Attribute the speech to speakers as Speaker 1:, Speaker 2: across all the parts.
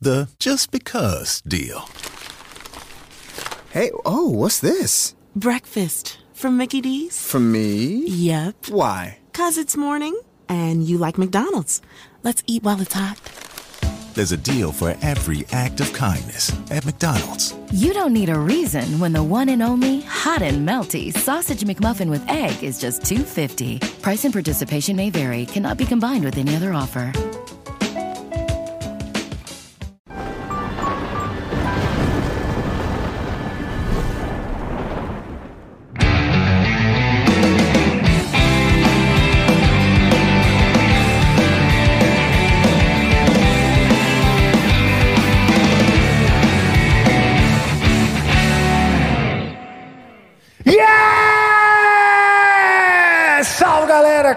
Speaker 1: The just because deal.
Speaker 2: Hey, oh, what's this?
Speaker 3: Breakfast from Mickey D's.
Speaker 2: From me?
Speaker 3: Yep.
Speaker 2: Why?
Speaker 3: Cause it's morning and you like McDonald's. Let's eat while it's hot.
Speaker 1: There's a deal for every act of kindness at McDonald's.
Speaker 4: You don't need a reason when the one and only hot and melty sausage McMuffin with egg is just 250. Price and participation may vary. Cannot be combined with any other offer.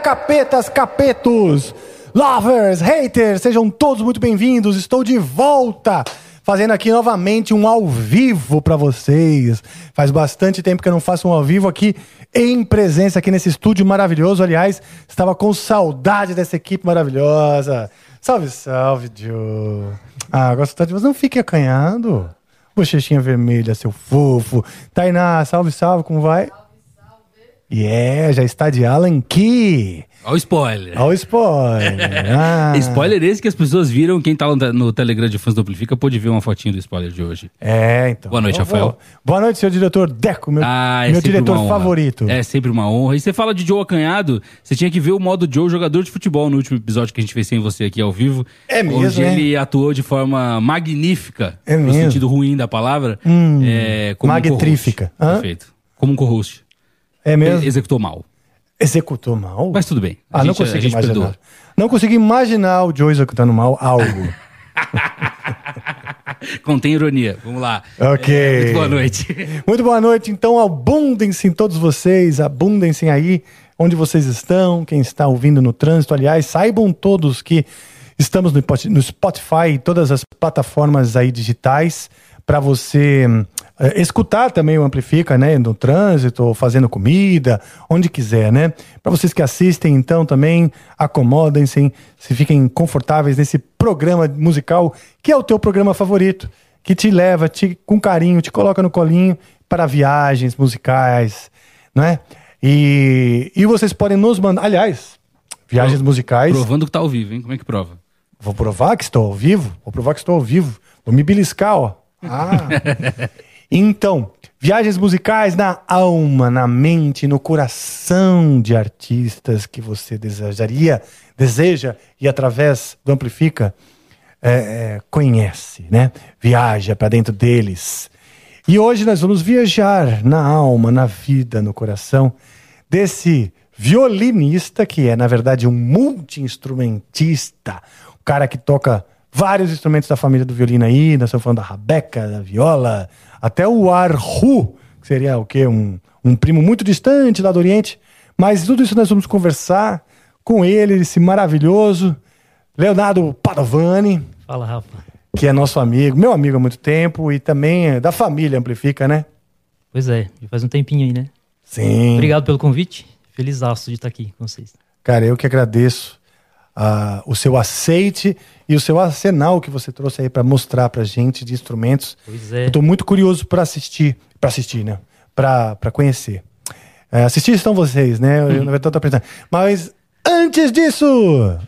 Speaker 5: Capetas, capetos, lovers, haters, sejam todos muito bem-vindos. Estou de volta fazendo aqui novamente um ao vivo para vocês. Faz bastante tempo que eu não faço um ao vivo aqui em presença aqui nesse estúdio maravilhoso. Aliás, estava com saudade dessa equipe maravilhosa. Salve, salve, Joe. Ah, gosto tanto de você. Não fique acanhando. Bochechinha vermelha, seu fofo. Tainá, salve, salve, como vai? Yeah, já está de Alan Key.
Speaker 6: Olha o spoiler.
Speaker 5: Olha o spoiler. Ah.
Speaker 6: Spoiler esse que as pessoas viram. Quem tá no, Telegram de fãs do Amplifica pôde ver uma fotinho do spoiler de hoje.
Speaker 5: É, então.
Speaker 6: Boa noite,
Speaker 5: Então,
Speaker 6: Rafael.
Speaker 5: Boa noite, seu diretor Deco, meu,
Speaker 6: Ah, é
Speaker 5: meu diretor favorito.
Speaker 6: É sempre uma honra. E você fala de Joe Acanhado, você tinha que ver o modo Joe jogador de futebol no último episódio que a gente fez sem você aqui ao vivo.
Speaker 5: É mesmo,
Speaker 6: Onde
Speaker 5: é?
Speaker 6: ele atuou de forma magnífica,
Speaker 5: É
Speaker 6: no
Speaker 5: mesmo?
Speaker 6: sentido ruim da palavra.
Speaker 5: Hum,
Speaker 6: é, como um? Perfeito. Como um co-host.
Speaker 5: É mesmo?
Speaker 6: Executou mal.
Speaker 5: Executou mal?
Speaker 6: Mas tudo bem. A
Speaker 5: Ah, não
Speaker 6: gente- a
Speaker 5: consigo
Speaker 6: gente
Speaker 5: imaginar.
Speaker 6: perdoa.
Speaker 5: Não consigo imaginar o Joe executando mal algo.
Speaker 6: Contém ironia. Vamos lá.
Speaker 5: Ok.
Speaker 6: É, muito boa noite.
Speaker 5: Muito boa noite, então abundem-se em todos vocês, abundem-se aí onde vocês estão, quem está ouvindo no trânsito, aliás, saibam todos que estamos no Spotify e todas as plataformas aí digitais para você eh, escutar também o Amplifica, né, no trânsito, fazendo comida, onde quiser, né? Para vocês que assistem, então, também acomodem-se, se fiquem confortáveis nesse programa musical que é o teu programa favorito que te leva te, com carinho, te coloca no colinho para viagens musicais, não é? E, e vocês podem nos mandar, aliás, viagens musicais.
Speaker 6: Provando que tá ao vivo, hein? Como é que prova?
Speaker 5: Vou provar que estou ao vivo, vou provar que estou ao vivo, vou me beliscar, ó. Ah. então, viagens musicais na alma, na mente, no coração de artistas que você desejaria, deseja e através do Amplifica é, é, conhece, né? Viaja para dentro deles. E hoje nós vamos viajar na alma, na vida, no coração desse violinista que é, na verdade, um multi-instrumentista, o cara que toca vários instrumentos da família do violino aí, nós estamos falando da rabeca, da viola, até o arhu, que seria o quê? Um, um primo muito distante lá do Oriente. Mas tudo isso nós vamos conversar com ele, esse maravilhoso Leonardo Padovani,
Speaker 7: Fala, Rafa.
Speaker 5: que é nosso amigo, meu amigo há muito tempo e também é da família Amplifica, né?
Speaker 7: Pois é, já faz um tempinho aí, né?
Speaker 5: Sim.
Speaker 7: Obrigado pelo convite. Feliz de estar aqui com vocês.
Speaker 5: Cara, eu que agradeço o seu aceite e o seu arsenal que você trouxe aí para mostrar pra gente de instrumentos.
Speaker 7: Pois é.
Speaker 5: Tô muito curioso para assistir, para assistir, né? Para para conhecer. É, assistir estão vocês, né? Eu, na verdade, tô apresentando. Mas antes disso,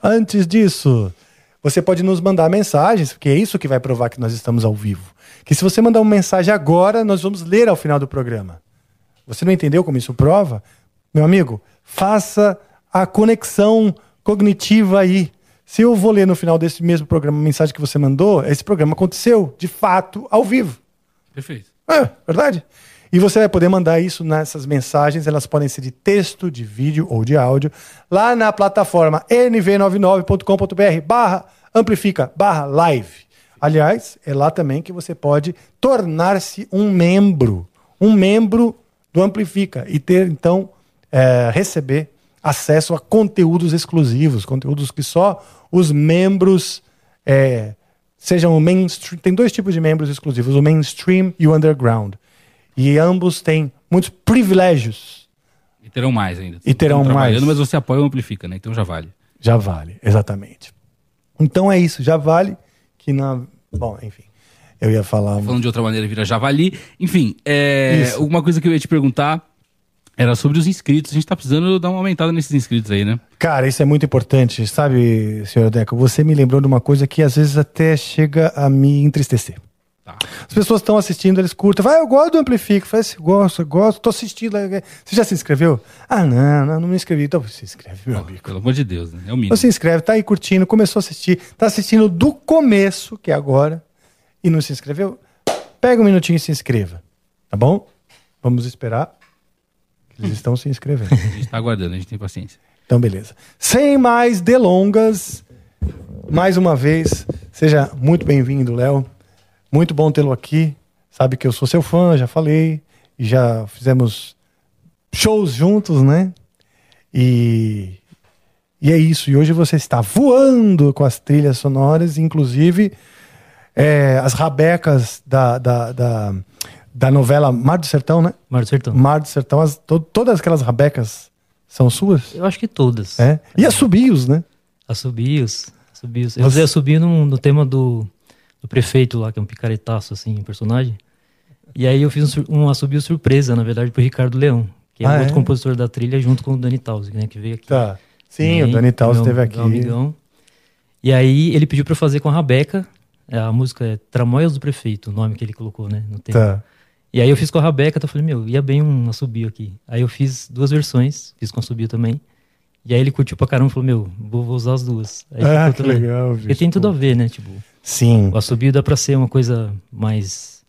Speaker 5: antes disso, você pode nos mandar mensagens, porque é isso que vai provar que nós estamos ao vivo. Que se você mandar uma mensagem agora, nós vamos ler ao final do programa. Você não entendeu como isso prova? Meu amigo, faça a conexão cognitiva aí. Se eu vou ler no final desse mesmo programa a mensagem que você mandou, esse programa aconteceu, de fato, ao vivo.
Speaker 6: Perfeito.
Speaker 5: É, verdade? E você vai poder mandar isso nessas mensagens, elas podem ser de texto, de vídeo ou de áudio, lá na plataforma nv99.com.br barra amplifica barra live. Aliás, é lá também que você pode tornar-se um membro, um membro do Amplifica e ter então é, receber acesso a conteúdos exclusivos, conteúdos que só os membros é, sejam o mainstream. Tem dois tipos de membros exclusivos, o mainstream e o underground. E ambos têm muitos privilégios.
Speaker 6: E terão mais ainda.
Speaker 5: E terão mais.
Speaker 6: Mas você apoia o Amplifica, né? Então já vale.
Speaker 5: Já vale, exatamente. Então é isso, já vale que na. Bom, enfim. Eu ia falar.
Speaker 6: Falando de outra maneira, vira javali. Enfim, é, uma coisa que eu ia te perguntar era sobre os inscritos. A gente tá precisando dar uma aumentada nesses inscritos aí, né?
Speaker 5: Cara, isso é muito importante, sabe, senhor Deco? Você me lembrou de uma coisa que às vezes até chega a me entristecer.
Speaker 6: Tá.
Speaker 5: As pessoas estão assistindo, eles curtem. Vai, eu gosto do Amplifica. Fala assim, gosto, gosto, tô assistindo. Você já se inscreveu? Ah, não, não, não me inscrevi. Então se inscreve, meu amigo.
Speaker 6: Pelo amor de Deus, né? É o mínimo.
Speaker 5: Então se inscreve, tá aí curtindo, começou a assistir, tá assistindo do começo, que é agora, e não se inscreveu, pega um minutinho e se inscreva. Tá bom? Vamos esperar. Eles estão se inscrevendo.
Speaker 6: A gente tá aguardando, a gente tem paciência.
Speaker 5: Então, beleza. Sem mais delongas, mais uma vez, seja muito bem-vindo, Léo. Muito bom tê-lo aqui. Sabe que eu sou seu fã, já falei. E já fizemos shows juntos, né? E, e é isso. E hoje você está voando com as trilhas sonoras, inclusive é, as rabecas da, da, da, da novela Mar do Sertão, né?
Speaker 7: Mar do Sertão.
Speaker 5: Mar do Sertão, as- to- todas aquelas rabecas são suas?
Speaker 7: Eu acho que todas.
Speaker 5: É. E assobios, né?
Speaker 7: Assobios. Assobios. Eu
Speaker 5: Você-
Speaker 7: usei assobio no, no tema do, do prefeito lá, que é um picaretaço, assim, um personagem. E aí eu fiz um, um assobio surpresa, na verdade, pro Ricardo Leão, que é
Speaker 5: Ah,
Speaker 7: um outro
Speaker 5: é?
Speaker 7: compositor da trilha, junto com o Dani Tausig, né, que veio aqui.
Speaker 5: Tá. Sim,
Speaker 7: Também,
Speaker 5: o Dani Taus
Speaker 7: meu-
Speaker 5: esteve
Speaker 7: meu
Speaker 5: aqui.
Speaker 7: amigão. E aí ele pediu pra eu fazer com a Rabeca. É, A música é Tramóias do Prefeito, o nome que ele colocou, né? No tema.
Speaker 5: Tá.
Speaker 7: E aí eu fiz com a Rabeca, então eu falei, meu, ia bem um assobio aqui. Aí eu fiz duas versões, fiz com assobio também. E aí ele curtiu pra caramba e falou, meu, vou, vou usar as duas. Aí
Speaker 5: Ah, que
Speaker 7: também.
Speaker 5: legal,
Speaker 7: Porque
Speaker 5: bicho.
Speaker 7: tem tudo a ver, né? Tipo,
Speaker 5: Sim,
Speaker 7: o assobio dá pra ser uma coisa mais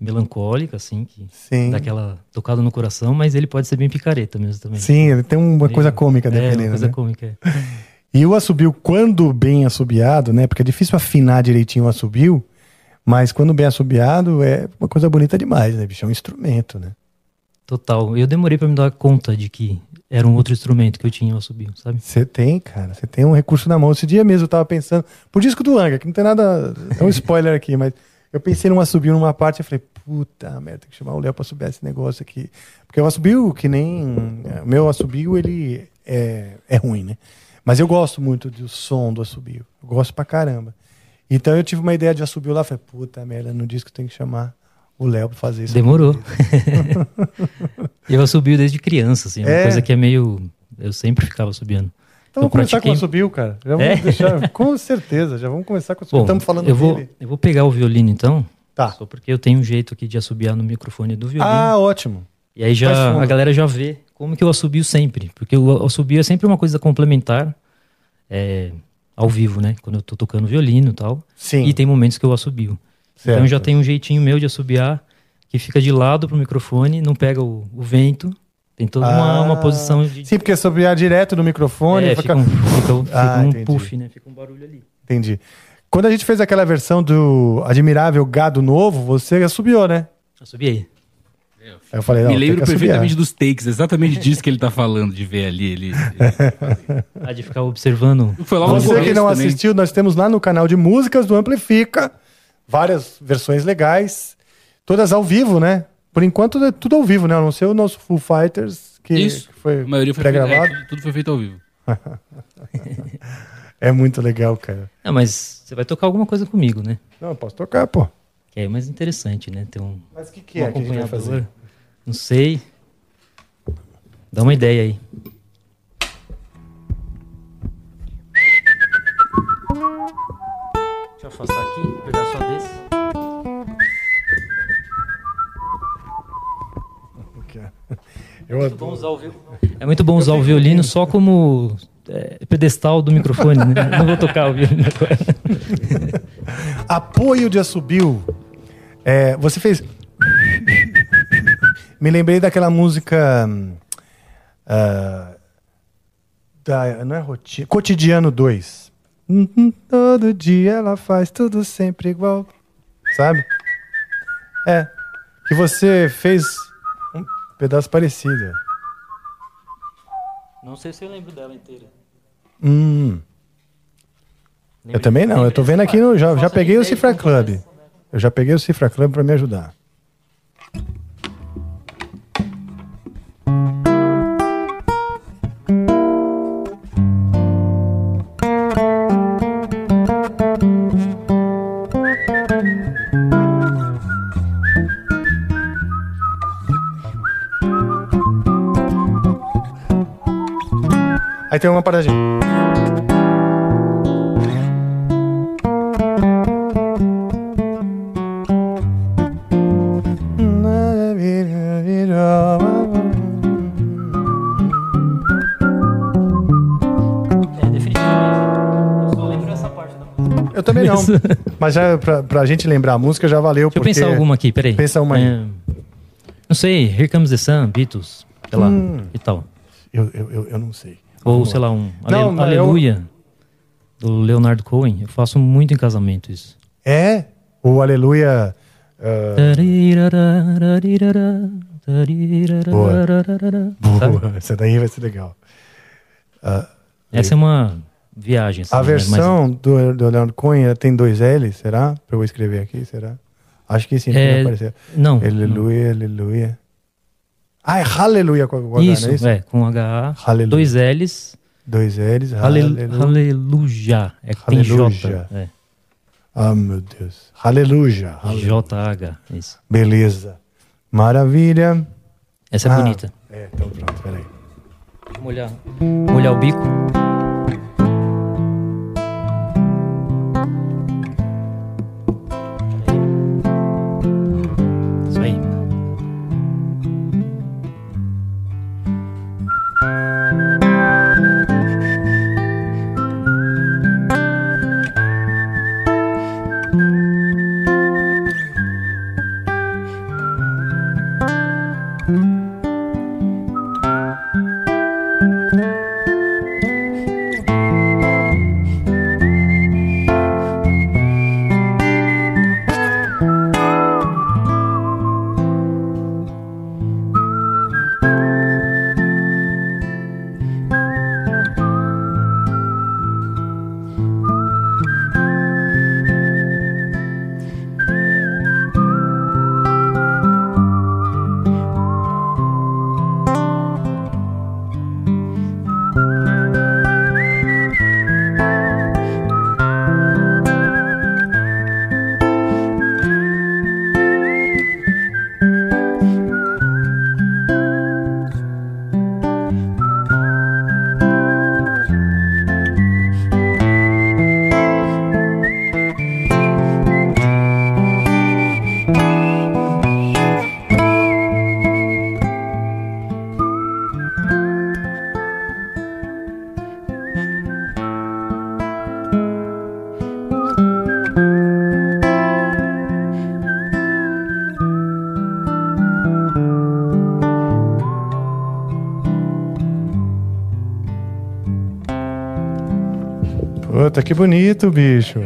Speaker 7: melancólica, assim, que
Speaker 5: sim.
Speaker 7: dá aquela tocada no coração, mas ele pode ser bem picareta mesmo também.
Speaker 5: Sim, ele tem uma coisa cômica
Speaker 7: é,
Speaker 5: dependendo,
Speaker 7: uma coisa
Speaker 5: né?
Speaker 7: cômica. é.
Speaker 5: E o assobio, quando bem assobiado, né? Porque é difícil afinar direitinho o assobio, mas quando bem assobiado é uma coisa bonita demais, né, bicho? É um instrumento, né?
Speaker 7: Total. Eu demorei pra me dar conta de que era um outro instrumento que eu tinha o assobio, sabe?
Speaker 5: Você tem, cara, você tem um recurso na mão. Esse dia mesmo eu tava pensando, por disco do Anga, que não tem nada, é um spoiler aqui, mas eu pensei num assobio numa parte e falei, puta merda, tem que chamar o Léo pra subir esse negócio aqui. Porque o assobio, que nem. O meu assobio, ele é, é ruim, né? Mas eu gosto muito do som do assobio. Eu gosto pra caramba. Então eu tive uma ideia de assobio lá, falei, puta merda, no disco tem que chamar o Léo pra fazer isso.
Speaker 7: Demorou. eu assobio desde criança, assim, é uma
Speaker 5: É?
Speaker 7: coisa que é meio. Eu sempre ficava assobiando.
Speaker 5: Então vamos
Speaker 7: eu
Speaker 5: começar com o assobio, cara. Já vamos
Speaker 7: É?
Speaker 5: deixar, com certeza, já vamos começar com o.
Speaker 7: Bom,
Speaker 5: Estamos falando
Speaker 7: eu vou,
Speaker 5: dele.
Speaker 7: eu vou pegar o violino então,
Speaker 5: Tá.
Speaker 7: só porque eu tenho um jeito aqui de assobiar no microfone do violino.
Speaker 5: Ah, ótimo.
Speaker 7: e aí já a galera já vê como que eu assobio sempre. Porque o assobio é sempre uma coisa complementar é, ao vivo, né? Quando eu tô tocando violino e tal.
Speaker 5: Sim.
Speaker 7: E tem momentos que eu assobio. Então
Speaker 5: Certo.
Speaker 7: já tem um jeitinho meu de assobiar que fica de lado pro microfone, não pega o, o vento. Tem toda uma,
Speaker 5: Ah,
Speaker 7: uma posição de.
Speaker 5: Sim, porque assobiar direto no microfone.
Speaker 7: é,
Speaker 5: fica-
Speaker 7: fica, um, fica, um- fica
Speaker 5: Ah,
Speaker 7: um puff, né? Fica um barulho ali.
Speaker 5: Entendi. Quando a gente fez aquela versão do Admirável Gado Novo, você assobiou, né?
Speaker 7: Assobiei.
Speaker 5: Aí eu falei, não,
Speaker 6: Me
Speaker 5: tem
Speaker 6: lembro
Speaker 5: assobiar.
Speaker 6: perfeitamente dos takes, exatamente disso que ele tá falando, de ver ali. Ele,
Speaker 7: Ah, de ficar observando.
Speaker 6: Foi logo
Speaker 5: Você que não
Speaker 6: também.
Speaker 5: assistiu, nós temos lá no canal de músicas do Amplifica várias versões legais, todas ao vivo, né? Por enquanto é tudo ao vivo, né? A não ser o nosso Full Fighters, que
Speaker 6: Isso.
Speaker 5: que foi
Speaker 6: A maioria foi
Speaker 5: pré-gravado.
Speaker 6: é, tudo, foi feito ao vivo.
Speaker 5: É muito legal, cara.
Speaker 7: Ah, mas você vai tocar alguma coisa comigo, né?
Speaker 5: Não, eu posso tocar, pô.
Speaker 7: Que é mais interessante, né? Ter um,
Speaker 5: Mas o que, que
Speaker 7: um
Speaker 5: é que a gente vai fazer?
Speaker 7: Não sei. Dá uma ideia aí. Deixa eu afastar aqui, pegar só desse.
Speaker 5: Eu
Speaker 7: Muito bom usar o vi- É muito bom usar o violino só como é, pedestal do microfone, né? Não vou tocar o violino agora.
Speaker 5: Apoio de assobio. É, você fez. Me lembrei daquela música. ah, da, não é rotina. Cotidiano 2. Hum, Todo dia ela faz tudo sempre igual. Sabe? É. Que você fez um pedaço parecido.
Speaker 7: Não sei se eu lembro dela inteira.
Speaker 5: Hum. Eu também não. Eu tô vendo aqui no. Já, já peguei o Cifra Club. Eu já peguei o Cifra Club pra me ajudar. Aí tem uma paradinha.
Speaker 7: Eu
Speaker 5: não. Mas já pra, pra gente lembrar a música já valeu.
Speaker 7: Deixa eu
Speaker 5: porque...
Speaker 7: pensar alguma aqui, peraí.
Speaker 5: Pensa uma aí.
Speaker 7: É, não sei, Here Comes the Sun, Beatles, sei lá,
Speaker 5: Hum.
Speaker 7: e tal.
Speaker 5: Eu, eu, eu, eu não sei.
Speaker 7: Ou,
Speaker 5: Vamos
Speaker 7: sei lá, um
Speaker 5: Não,
Speaker 7: Ale-
Speaker 5: mas eu-
Speaker 7: Aleluia, do Leonardo Cohen. Eu faço muito em casamento isso.
Speaker 5: É? O Aleluia. ah,
Speaker 7: Sabe?
Speaker 5: boa. Essa daí vai ser legal. Ah,
Speaker 7: Essa é uma viagem.
Speaker 5: a
Speaker 7: né?
Speaker 5: versão do, do Leonardo Cohen ela tem dois L, será? Pra eu escrever aqui, será? Acho que sim,
Speaker 7: É,
Speaker 5: vai aparecer.
Speaker 7: não,
Speaker 5: Aleluia, aleluia. Ah, é aleluia com com H,
Speaker 7: Isso,
Speaker 5: não é isso?
Speaker 7: é, com H,
Speaker 5: Aleluia.
Speaker 7: dois L's,
Speaker 5: Dois L's. Aleluia.
Speaker 7: É que tem. J. É,
Speaker 5: Ah, meu Deus. Aleluia.
Speaker 7: J-H. Isso.
Speaker 5: Beleza. Maravilha.
Speaker 7: Essa é
Speaker 5: Ah,
Speaker 7: bonita.
Speaker 5: É, então pronto, peraí.
Speaker 7: Molhar, molhar o bico.
Speaker 5: Que bonito, bicho.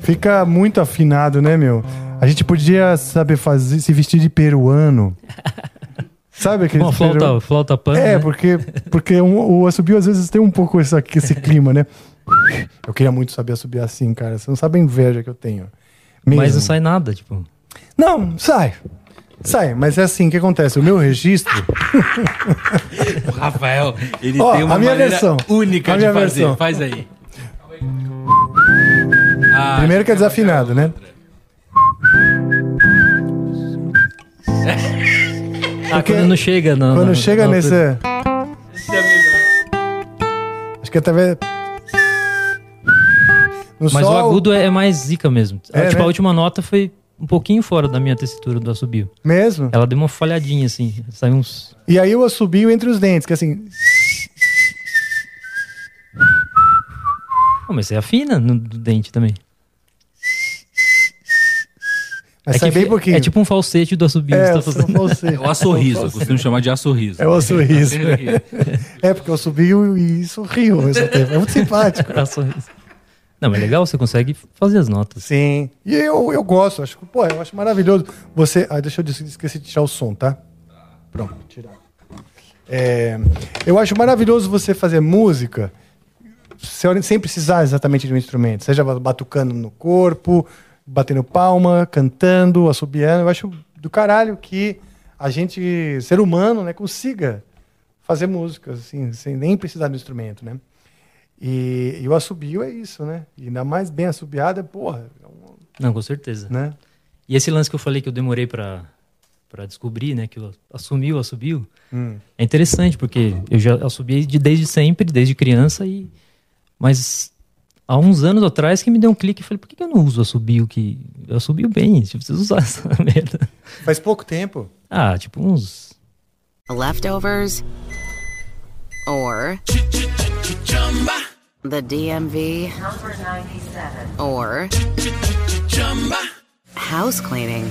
Speaker 5: Fica muito afinado, né, meu? A gente podia saber fazer, se vestir de peruano. Sabe aquele
Speaker 7: Uma flauta, flauta punk.
Speaker 5: É,
Speaker 7: né?
Speaker 5: porque, porque um- o assobio às vezes tem um pouco esse, esse clima, né? Eu queria muito saber assobiar assim, cara. Você não sabe a inveja que eu tenho.
Speaker 7: Mas
Speaker 5: Mesmo.
Speaker 7: não sai nada, tipo.
Speaker 5: Não, sai. Sai, mas é assim, o que acontece? O meu registro...
Speaker 6: O Rafael, ele
Speaker 5: Ó,
Speaker 6: tem uma
Speaker 5: a minha
Speaker 6: maneira
Speaker 5: versão.
Speaker 6: única
Speaker 5: A
Speaker 6: de
Speaker 5: minha
Speaker 6: fazer.
Speaker 5: versão.
Speaker 6: Faz aí. Ah,
Speaker 5: Primeiro que é desafinado, né?
Speaker 7: Ah, quando não chega, não.
Speaker 5: Quando
Speaker 7: não,
Speaker 5: chega
Speaker 7: não,
Speaker 5: nesse...
Speaker 6: Esse é melhor.
Speaker 5: Acho que até... vai- No
Speaker 7: Mas
Speaker 5: sol,
Speaker 7: o agudo é é mais zica mesmo.
Speaker 5: É,
Speaker 7: tipo,
Speaker 5: né?
Speaker 7: a última nota foi um pouquinho fora da minha tessitura do assobio.
Speaker 5: Mesmo.
Speaker 7: Ela deu uma falhadinha, assim. Saiu uns.
Speaker 5: E aí o assobio entre os dentes, que assim...
Speaker 7: Pô, mas você afina no do dente também.
Speaker 5: Mas sai
Speaker 7: que
Speaker 5: bem pouquinho.
Speaker 7: é tipo um falsete do assobio
Speaker 5: É,
Speaker 7: tá
Speaker 5: você.
Speaker 6: É o assorriso, eu costumo chamar de assorriso.
Speaker 5: É o sorriso. é, porque eu subi e sorriu ao mesmo tempo. É muito simpático.
Speaker 7: Ah, sorriso. Não, mas é legal, você consegue fazer as notas.
Speaker 5: Sim. E eu, eu gosto, acho, que, pô, eu acho maravilhoso. Você. Ah, deixa eu esqueci de tirar o som, tá? Pronto, tirar. É, eu acho maravilhoso você fazer música sem sem precisar exatamente de um instrumento. Seja batucando no corpo, batendo palma, cantando, assobiando. Eu acho do caralho que a gente, ser humano, né, consiga fazer música, assim, sem nem precisar do instrumento, né? E, e o assobio é isso, né? E ainda mais bem assobiado é, porra, é um-
Speaker 7: Não, com certeza.
Speaker 5: né?
Speaker 7: E esse lance que eu falei que eu demorei pra, pra descobrir, né? Que eu assumi o assobio,
Speaker 5: Hum.
Speaker 7: é interessante, porque eu já assobiei de, desde sempre, desde criança, e mas há uns anos atrás que me deu um clique e falei, por que, que eu não uso assobio? Que eu assobio bem, eu preciso usar essa merda.
Speaker 5: Faz pouco tempo.
Speaker 7: Ah, tipo uns
Speaker 8: Leftovers or the DMV or house cleaning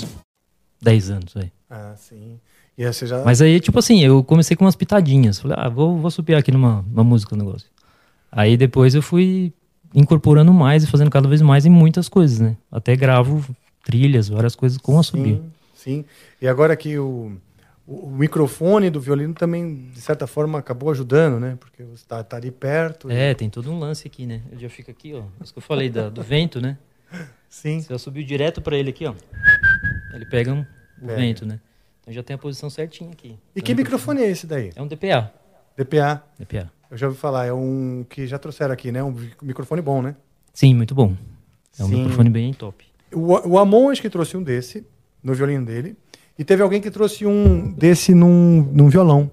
Speaker 7: 10 anos, aí.
Speaker 5: Ah, sim. E aí você já.
Speaker 7: Mas aí, tipo assim, eu comecei com umas pitadinhas. Falei, ah, vou, vou subir aqui numa, música, no negócio. Aí depois eu fui incorporando mais e fazendo cada vez mais em muitas coisas, né? Até gravo trilhas, várias coisas com assobio.
Speaker 5: Sim, sim. E agora que o, o, microfone do violino também, de certa forma, acabou ajudando, né? Porque você tá, tá ali perto.
Speaker 7: É, tem todo um lance aqui, né? Ele já fica aqui, ó. Isso que eu falei da- do vento, né?
Speaker 5: Sim.
Speaker 7: Eu subir direto pra ele aqui, ó. Ele pega um, o
Speaker 5: Pega.
Speaker 7: vento, né? Então já tem a posição certinha aqui.
Speaker 5: E que microfone é esse daí?
Speaker 7: É um DPA.
Speaker 5: DPA.
Speaker 7: DPA.
Speaker 5: Eu já ouvi falar, é um que já trouxeram aqui, né? Um microfone bom, né?
Speaker 7: Sim, muito bom. É um
Speaker 5: Sim.
Speaker 7: microfone bem top.
Speaker 5: O, o Amon acho que trouxe um desse no violino dele. E teve alguém que trouxe um desse num, num violão.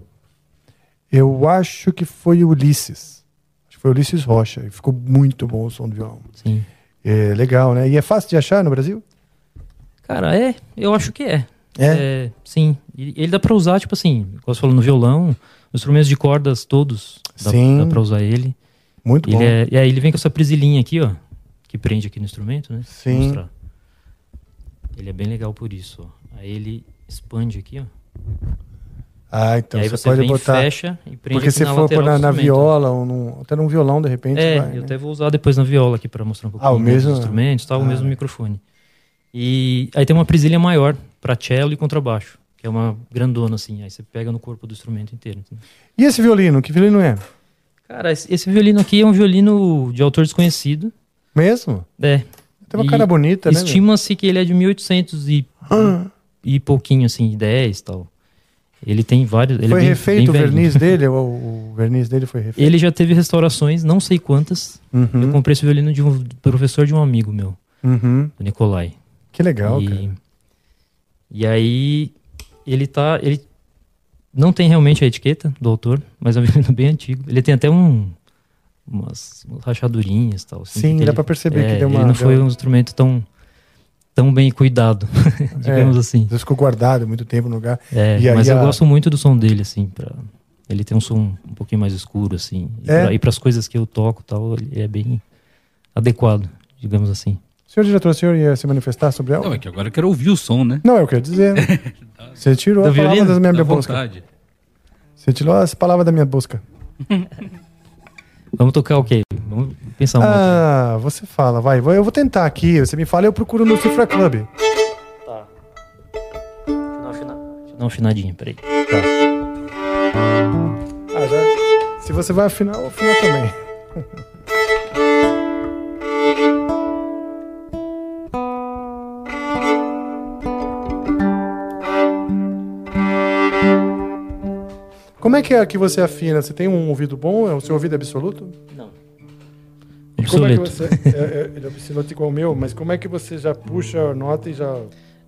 Speaker 5: Eu acho que foi o Ulisses. Acho que foi o Ulisses Rocha. E ficou muito bom o som do violão.
Speaker 7: Sim.
Speaker 5: É legal, né? E é fácil de achar no Brasil?
Speaker 7: Cara, é, eu acho que é.
Speaker 5: É?
Speaker 7: sim. E ele dá pra usar, tipo assim, como você falou, no violão, os instrumentos de cordas todos, dá,
Speaker 5: Sim.
Speaker 7: dá pra usar ele.
Speaker 5: Muito
Speaker 7: ele
Speaker 5: bom.
Speaker 7: É, e aí ele vem com essa prisilinha aqui, ó, que prende aqui no instrumento, né?
Speaker 5: Sim.
Speaker 7: Ele é bem legal por isso, ó. Aí ele expande aqui, ó.
Speaker 5: Ah, então você,
Speaker 7: você
Speaker 5: pode botar.
Speaker 7: fecha e prende
Speaker 5: Porque
Speaker 7: aqui
Speaker 5: se for pôr na, na
Speaker 7: instrumento.
Speaker 5: viola ou num, até num violão, de repente.
Speaker 7: É,
Speaker 5: vai,
Speaker 7: eu
Speaker 5: né?
Speaker 7: até vou usar depois na viola aqui pra mostrar um pouquinho
Speaker 5: Ah, o mesmo?
Speaker 7: dos instrumentos, tal,
Speaker 5: Ah.
Speaker 7: o mesmo microfone. E aí tem uma presilha maior pra cello e contrabaixo, que é uma grandona assim, aí você pega no corpo do instrumento inteiro. entendeu?
Speaker 5: E esse violino? Que violino é?
Speaker 7: Cara, esse, esse violino aqui é um violino de autor desconhecido.
Speaker 5: Mesmo?
Speaker 7: É.
Speaker 5: Tem uma
Speaker 7: E
Speaker 5: cara bonita, né?
Speaker 7: Estima-se que ele é de 1800 e,
Speaker 5: Ah.
Speaker 7: e pouquinho, assim, 10 e tal. Ele tem vários. Ele
Speaker 5: Foi
Speaker 7: é bem-
Speaker 5: refeito o
Speaker 7: bem velho.
Speaker 5: verniz dele? O, o verniz dele foi refeito?
Speaker 7: Ele já teve restaurações, não sei quantas.
Speaker 5: Uhum.
Speaker 7: Eu comprei esse violino de um professor de um amigo meu,
Speaker 5: Uhum.
Speaker 7: o Nicolai.
Speaker 5: Que legal,
Speaker 7: e,
Speaker 5: cara.
Speaker 7: E aí, ele tá. Ele não tem realmente a etiqueta do autor, mas é um violino bem antigo. Ele tem até um. Umas, umas rachadurinhas e tal. assim,
Speaker 5: Sim, dá
Speaker 7: ele-
Speaker 5: pra perceber que
Speaker 7: é,
Speaker 5: deu uma-
Speaker 7: Ele não foi um instrumento tão, tão bem cuidado, digamos
Speaker 5: É,
Speaker 7: assim.
Speaker 5: vezes ficou guardado muito tempo no lugar.
Speaker 7: É,
Speaker 5: E
Speaker 7: mas eu
Speaker 5: a-
Speaker 7: gosto muito do som dele, assim, pra... ele tem um som um pouquinho mais escuro, assim, e,
Speaker 5: É?
Speaker 7: pra, e pras coisas que eu toco tal, ele é bem adequado, digamos assim.
Speaker 5: Senhor diretor, o senhor ia se manifestar sobre algo?
Speaker 6: Não, é que agora eu quero ouvir o som, né?
Speaker 5: Não, eu quero dizer. Você tirou
Speaker 6: Do
Speaker 5: a palavra da minha
Speaker 6: Dá
Speaker 5: busca.
Speaker 6: vontade.
Speaker 5: Você tirou as palavras da minha busca.
Speaker 7: Vamos tocar o quê? Vamos pensar um outro.
Speaker 5: Ah, você fala, vai. Eu vou tentar aqui. Você me fala, eu procuro no Cifra Club.
Speaker 7: Tá. Deixa eu dar uma afinadinha, peraí.
Speaker 5: Ah, já. Se você vai afinar, eu afino também. Como é que é que você afina? Você tem um ouvido bom? É o seu ouvido absoluto?
Speaker 7: Não.
Speaker 5: E como é que você. É, é, ele é absoluto igual o meu, mas como é que você já puxa a nota e já.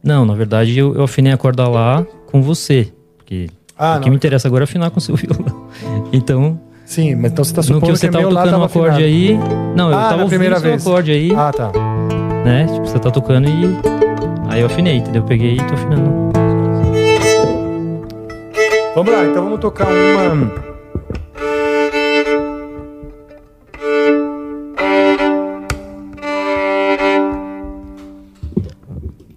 Speaker 7: Não, na verdade eu, eu afinei a corda lá com você. Porque
Speaker 5: Ah,
Speaker 7: o que
Speaker 5: não.
Speaker 7: me interessa agora é afinar com o seu violão. Então.
Speaker 5: Sim, mas então você tá
Speaker 7: No
Speaker 5: supondo
Speaker 7: que você
Speaker 5: que
Speaker 7: tava
Speaker 5: meu lá
Speaker 7: tocando um
Speaker 5: tava
Speaker 7: acorde
Speaker 5: afinado.
Speaker 7: aí. Não, eu
Speaker 5: Ah,
Speaker 7: tava ouvindo seu
Speaker 5: vez.
Speaker 7: acorde aí.
Speaker 5: Ah, tá.
Speaker 7: Né? Tipo, você tá tocando e. Aí eu afinei, entendeu? Eu peguei e tô afinando.
Speaker 5: Vamos lá, então vamos tocar uma.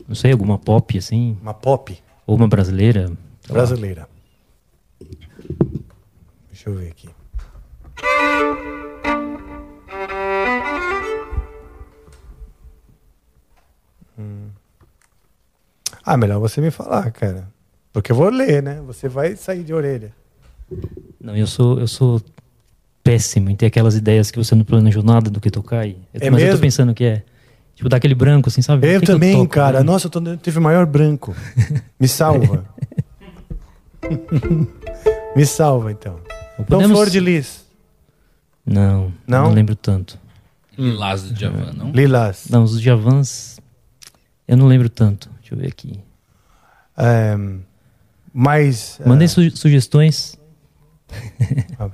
Speaker 7: Não sei, alguma pop assim.
Speaker 5: Uma pop?
Speaker 7: Ou uma brasileira.
Speaker 5: Brasileira. Deixa eu ver aqui. Hum. Ah, melhor você me falar, cara. Porque eu vou ler, né? Você vai sair de orelha.
Speaker 7: Não, eu sou, eu sou péssimo em ter aquelas ideias que você não planejou nada do que tocar. E,
Speaker 5: É
Speaker 7: mas eu
Speaker 5: mesmo?
Speaker 7: tô pensando que é. Tipo, dar aquele branco, assim, sabe?
Speaker 5: Eu
Speaker 7: que que
Speaker 5: também,
Speaker 7: toco,
Speaker 5: cara.
Speaker 7: né?
Speaker 5: Nossa, eu tô, eu tive o maior branco. Me salva. me salva, então. Então,
Speaker 7: podemos-
Speaker 5: Flor de Lis.
Speaker 7: Não,
Speaker 5: Não?
Speaker 7: não, lembro tanto.
Speaker 6: Lilás do Djavan, não?
Speaker 5: Lilás.
Speaker 7: Não, os Djavans, eu não lembro tanto. Deixa eu ver aqui.
Speaker 5: É, mas.
Speaker 7: Mandem su- sugestões.
Speaker 5: Ah,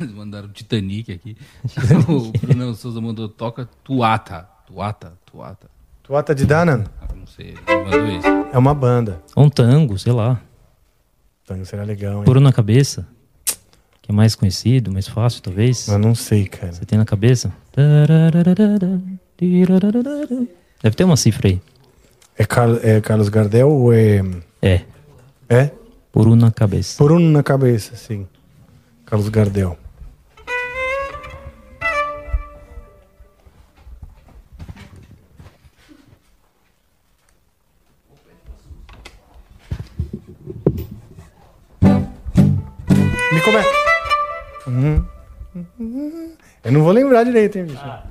Speaker 6: Eles mandaram Titanic aqui. o Bruno Souza mandou toca Tuata. Tuata, Tuata.
Speaker 5: Tuata de Danan?
Speaker 6: Ah, Não sei, mandou isso.
Speaker 5: É uma banda.
Speaker 7: Ou um tango, sei lá.
Speaker 5: Tango será legal, hein?
Speaker 7: Poro na cabeça. Que é mais conhecido, mais fácil, talvez.
Speaker 5: Eu não sei, cara.
Speaker 7: Você tem na cabeça? Deve ter uma cifra aí.
Speaker 5: É, Carlos, é Carlos Gardel ou é.
Speaker 7: É.
Speaker 5: É?
Speaker 7: Por um na cabeça.
Speaker 5: Por um na cabeça, sim. Carlos Gardel. Me come. Uhum. Eu não vou lembrar direito, hein, bicho? Ah,